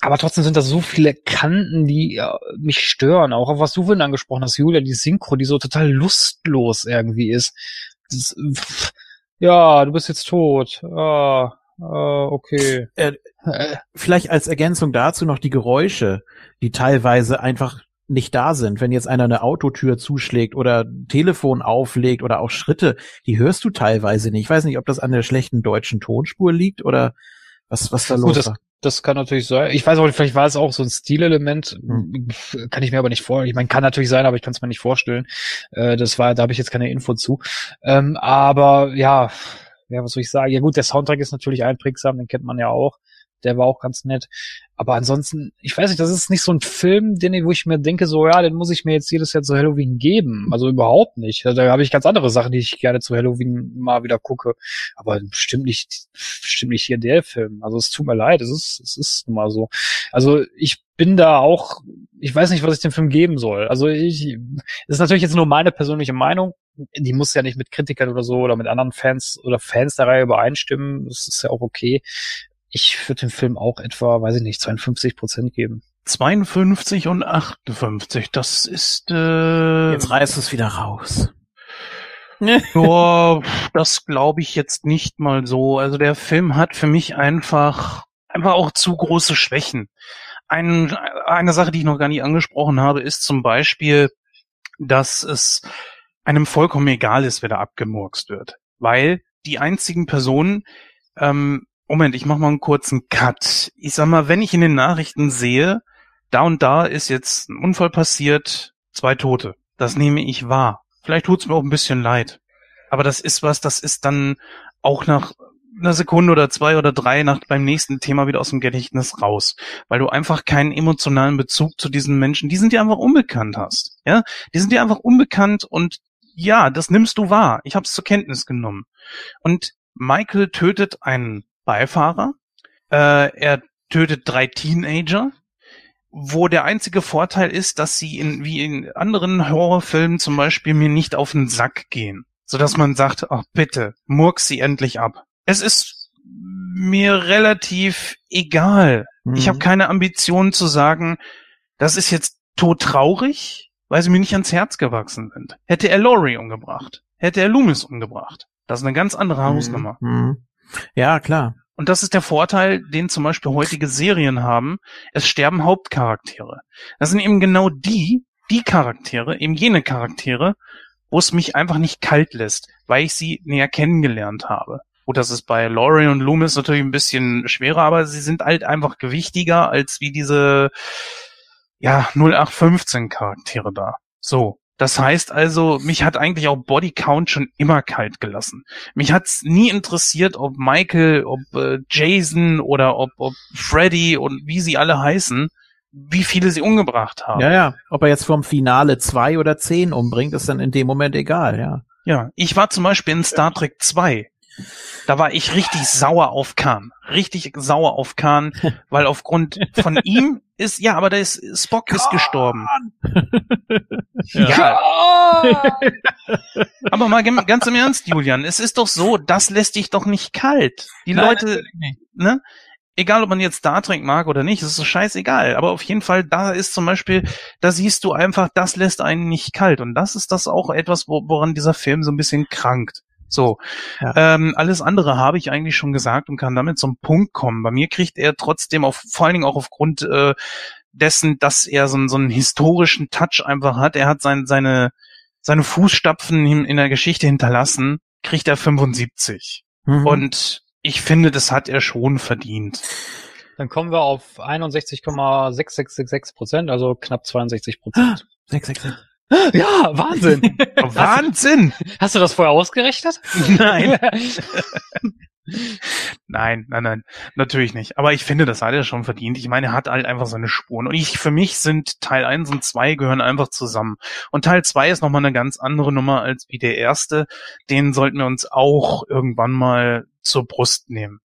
Aber trotzdem sind da so viele Kanten, die ja, mich stören. Auch auf was du vorhin angesprochen hast, Julia, die Synchro, die so total lustlos irgendwie ist. Das, pff, ja, du bist jetzt tot. Ah, ah okay. Äh, äh, vielleicht als Ergänzung dazu noch die Geräusche, die teilweise einfach nicht da sind. Wenn jetzt einer eine Autotür zuschlägt oder Telefon auflegt oder auch Schritte, die hörst du teilweise nicht. Ich weiß nicht, ob das an der schlechten deutschen Tonspur liegt oder was, was da los ist. Das kann natürlich sein. Ich weiß auch nicht, vielleicht war es auch so ein Stilelement. Hm. Kann ich mir aber nicht vorstellen. Ich meine, kann natürlich sein, aber ich kann es mir nicht vorstellen. Äh, das war, da habe ich jetzt keine Info zu. Ähm, aber ja, ja, was soll ich sagen? Ja gut, der Soundtrack ist natürlich einprägsam, den kennt man ja auch. Der war auch ganz nett. Aber ansonsten, ich weiß nicht, das ist nicht so ein Film, den, wo ich mir denke, so, ja, den muss ich mir jetzt jedes Jahr zu Halloween geben. Also überhaupt nicht. Da habe ich ganz andere Sachen, die ich gerne zu Halloween mal wieder gucke. Aber bestimmt nicht, bestimmt nicht hier der Film. Also es tut mir leid, es ist, es ist nun mal so. Also ich bin da auch, ich weiß nicht, was ich dem Film geben soll. Also ich, das ist natürlich jetzt nur meine persönliche Meinung. Die muss ja nicht mit Kritikern oder so oder mit anderen Fans oder Fans der Reihe übereinstimmen. Das ist ja auch okay. Ich würde dem Film auch etwa, weiß ich nicht, 52 Prozent geben. 52 und 58, das ist... Äh, Jetzt reißt es wieder raus. [laughs] ja, das glaube ich jetzt nicht mal so. Also der Film hat für mich einfach, einfach auch zu große Schwächen. Ein, eine Sache, die ich noch gar nicht angesprochen habe, ist zum Beispiel, dass es einem vollkommen egal ist, wer da abgemurkst wird. Weil die einzigen Personen, ähm, Moment, ich mach mal einen kurzen Cut. Ich sag mal, wenn ich in den Nachrichten sehe, da und da ist jetzt ein Unfall passiert, zwei Tote. Das nehme ich wahr. Vielleicht tut's mir auch ein bisschen leid. Aber das ist was, das ist dann auch nach einer Sekunde oder zwei oder drei nach beim nächsten Thema wieder aus dem Gedächtnis raus, weil du einfach keinen emotionalen Bezug zu diesen Menschen, die sind dir einfach unbekannt hast, ja, die sind dir einfach unbekannt und ja, das nimmst du wahr. Ich habe es zur Kenntnis genommen und Michael tötet einen Beifahrer. Äh, er tötet drei Teenager, wo der einzige Vorteil ist, dass sie in, wie in anderen Horrorfilmen zum Beispiel mir nicht auf den Sack gehen. Sodass man sagt, ach bitte, murk sie endlich ab. Es ist mir relativ egal. Mhm. Ich habe keine Ambition zu sagen, das ist jetzt todtraurig, weil sie mir nicht ans Herz gewachsen sind. Hätte er Laurie umgebracht, hätte er Loomis umgebracht. Das ist eine ganz andere mhm. Hausnummer. Mhm. Ja, klar. Und das ist der Vorteil, den zum Beispiel heutige Serien haben. Es sterben Hauptcharaktere. Das sind eben genau die, die Charaktere, eben jene Charaktere, wo es mich einfach nicht kalt lässt, weil ich sie näher kennengelernt habe. Gut, das ist bei Laurie und Loomis natürlich ein bisschen schwerer, aber sie sind halt einfach gewichtiger als wie diese, ja, 0815 Charaktere da. So. Das heißt also, mich hat eigentlich auch Body Count schon immer kalt gelassen. Mich hat's nie interessiert, ob Michael, ob äh, Jason oder ob, ob Freddy und wie sie alle heißen, wie viele sie umgebracht haben. Ja, ja. Ob er jetzt vom Finale zwei oder zehn umbringt, ist dann in dem Moment egal, ja. Ja, ich war zum Beispiel in Star Trek 2 da war ich richtig sauer auf Khan. Richtig sauer auf Khan, [laughs] weil aufgrund von ihm ist, ja, aber da ist, Spock Khan. ist gestorben. [laughs] ja. aber mal ganz im Ernst, Julian, es ist doch so, das lässt dich doch nicht kalt. Die Nein, Leute, ne? Egal, ob man jetzt Star Trek mag oder nicht, es ist so scheißegal. Aber auf jeden Fall, da ist zum Beispiel, da siehst du einfach, das lässt einen nicht kalt. Und das ist das auch etwas, woran dieser Film so ein bisschen krankt. So, ja. ähm, alles andere habe ich eigentlich schon gesagt und kann damit zum Punkt kommen. Bei mir kriegt er trotzdem auf, vor allen Dingen auch aufgrund äh, dessen, dass er so, so einen historischen Touch einfach hat. Er hat sein, seine, seine Fußstapfen in, in der Geschichte hinterlassen, kriegt er 75. Mhm. Und ich finde, das hat er schon verdient. Dann kommen wir auf 61,6666 Prozent, also knapp 62 Prozent. 666. Ja, Wahnsinn. [laughs] Wahnsinn. Hast du das vorher ausgerechnet? Nein. [laughs] nein, nein, nein, natürlich nicht. Aber ich finde, das hat er schon verdient. Ich meine, er hat halt einfach seine Spuren. Und ich, für mich sind Teil 1 und 2 gehören einfach zusammen. Und Teil 2 ist nochmal eine ganz andere Nummer als wie der erste. Den sollten wir uns auch irgendwann mal zur Brust nehmen.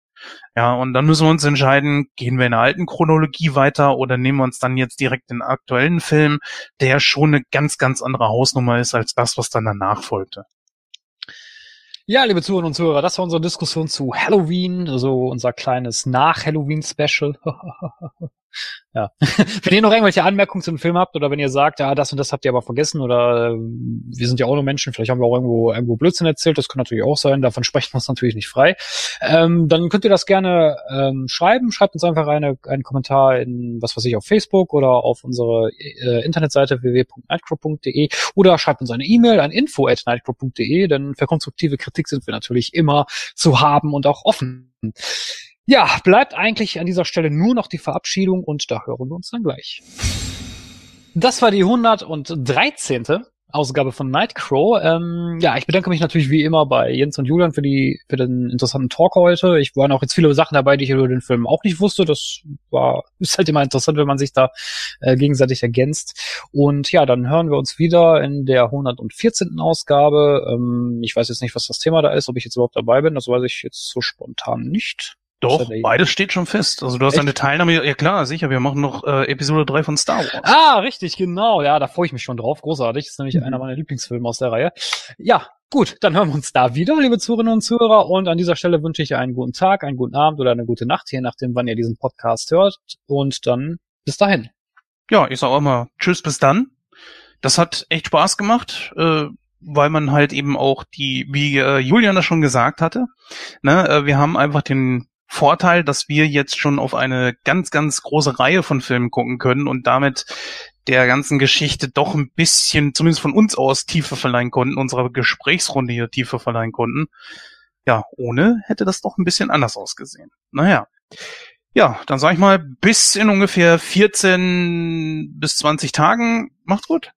Ja, und dann müssen wir uns entscheiden, gehen wir in der alten Chronologie weiter oder nehmen wir uns dann jetzt direkt den aktuellen Film, der schon eine ganz, ganz andere Hausnummer ist als das, was dann danach folgte. Ja, liebe Zuhörer und Zuhörer, das war unsere Diskussion zu Halloween, also unser kleines Nach-Halloween-Special. [laughs] Ja. [laughs] wenn ihr noch irgendwelche Anmerkungen zu dem Film habt oder wenn ihr sagt, ja, das und das habt ihr aber vergessen oder äh, wir sind ja auch nur Menschen, vielleicht haben wir auch irgendwo, irgendwo Blödsinn erzählt, das kann natürlich auch sein, davon [laughs] sprechen wir uns natürlich nicht frei. Ähm, dann könnt ihr das gerne ähm, schreiben, schreibt uns einfach eine, einen Kommentar in, was weiß ich, auf Facebook oder auf unsere äh, Internetseite www.nightcrow.de oder schreibt uns eine E-Mail an info at nightcrow.de, denn für konstruktive Kritik sind wir natürlich immer zu haben und auch offen. Ja, bleibt eigentlich an dieser Stelle nur noch die Verabschiedung und da hören wir uns dann gleich. Das war die 113. Ausgabe von Nightcrow. Ähm, ja, ich bedanke mich natürlich wie immer bei Jens und Julian für die für den interessanten Talk heute. Ich waren auch jetzt viele Sachen dabei, die ich über den Film auch nicht wusste. Das war [laughs] ist halt immer interessant, wenn man sich da äh, gegenseitig ergänzt. Und ja, dann hören wir uns wieder in der 114. Ausgabe. Ähm, ich weiß jetzt nicht, was das Thema da ist, ob ich jetzt überhaupt dabei bin. Das weiß ich jetzt so spontan nicht. Doch, beides steht schon fest. Also du hast Echt? eine Teilnahme, ja klar, sicher, wir machen noch äh, Episode 3 von Star Wars. Ah, richtig, genau. Ja, da freue ich mich schon drauf. Großartig. Das ist nämlich mhm. einer meiner Lieblingsfilme aus der Reihe. Ja, gut, dann hören wir uns da wieder, liebe Zuhörerinnen und Zuhörer. Und an dieser Stelle wünsche ich einen guten Tag, einen guten Abend oder eine gute Nacht, je nachdem, wann ihr diesen Podcast hört. Und dann bis dahin. Ja, ich sag auch mal Tschüss, bis dann. Das hat echt Spaß gemacht. Äh, weil man halt eben auch die, wie äh, Julian das schon gesagt hatte, ne, äh, wir haben einfach den Vorteil, dass wir jetzt schon auf eine ganz, ganz große Reihe von Filmen gucken können und damit der ganzen Geschichte doch ein bisschen, zumindest von uns aus, Tiefe verleihen konnten, unserer Gesprächsrunde hier Tiefe verleihen konnten. Ja, ohne hätte das doch ein bisschen anders ausgesehen. Naja. Ja, dann sag ich mal, bis in ungefähr 14 bis 20 Tagen. Macht's gut.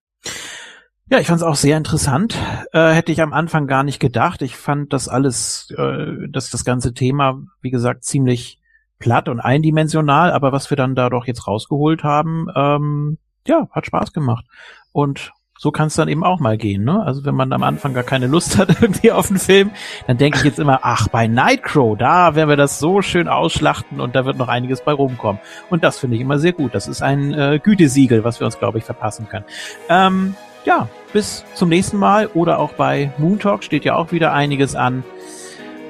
Ja, ich fand es auch sehr interessant. Äh, hätte ich am Anfang gar nicht gedacht. Ich fand das alles, äh, dass das ganze Thema, wie gesagt, ziemlich platt und eindimensional, aber was wir dann da doch jetzt rausgeholt haben, ähm, ja, hat Spaß gemacht. Und so kann es dann eben auch mal gehen, ne? Also wenn man am Anfang gar keine Lust hat [laughs] irgendwie auf einen Film, dann denke ich jetzt immer, ach, bei Nightcrow, da werden wir das so schön ausschlachten und da wird noch einiges bei rumkommen. Und das finde ich immer sehr gut. Das ist ein äh, Gütesiegel, was wir uns, glaube ich, verpassen können. Ähm, ja, bis zum nächsten Mal oder auch bei Moon Talk steht ja auch wieder einiges an.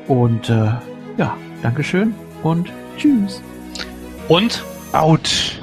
Und äh, ja, Dankeschön und tschüss. Und out.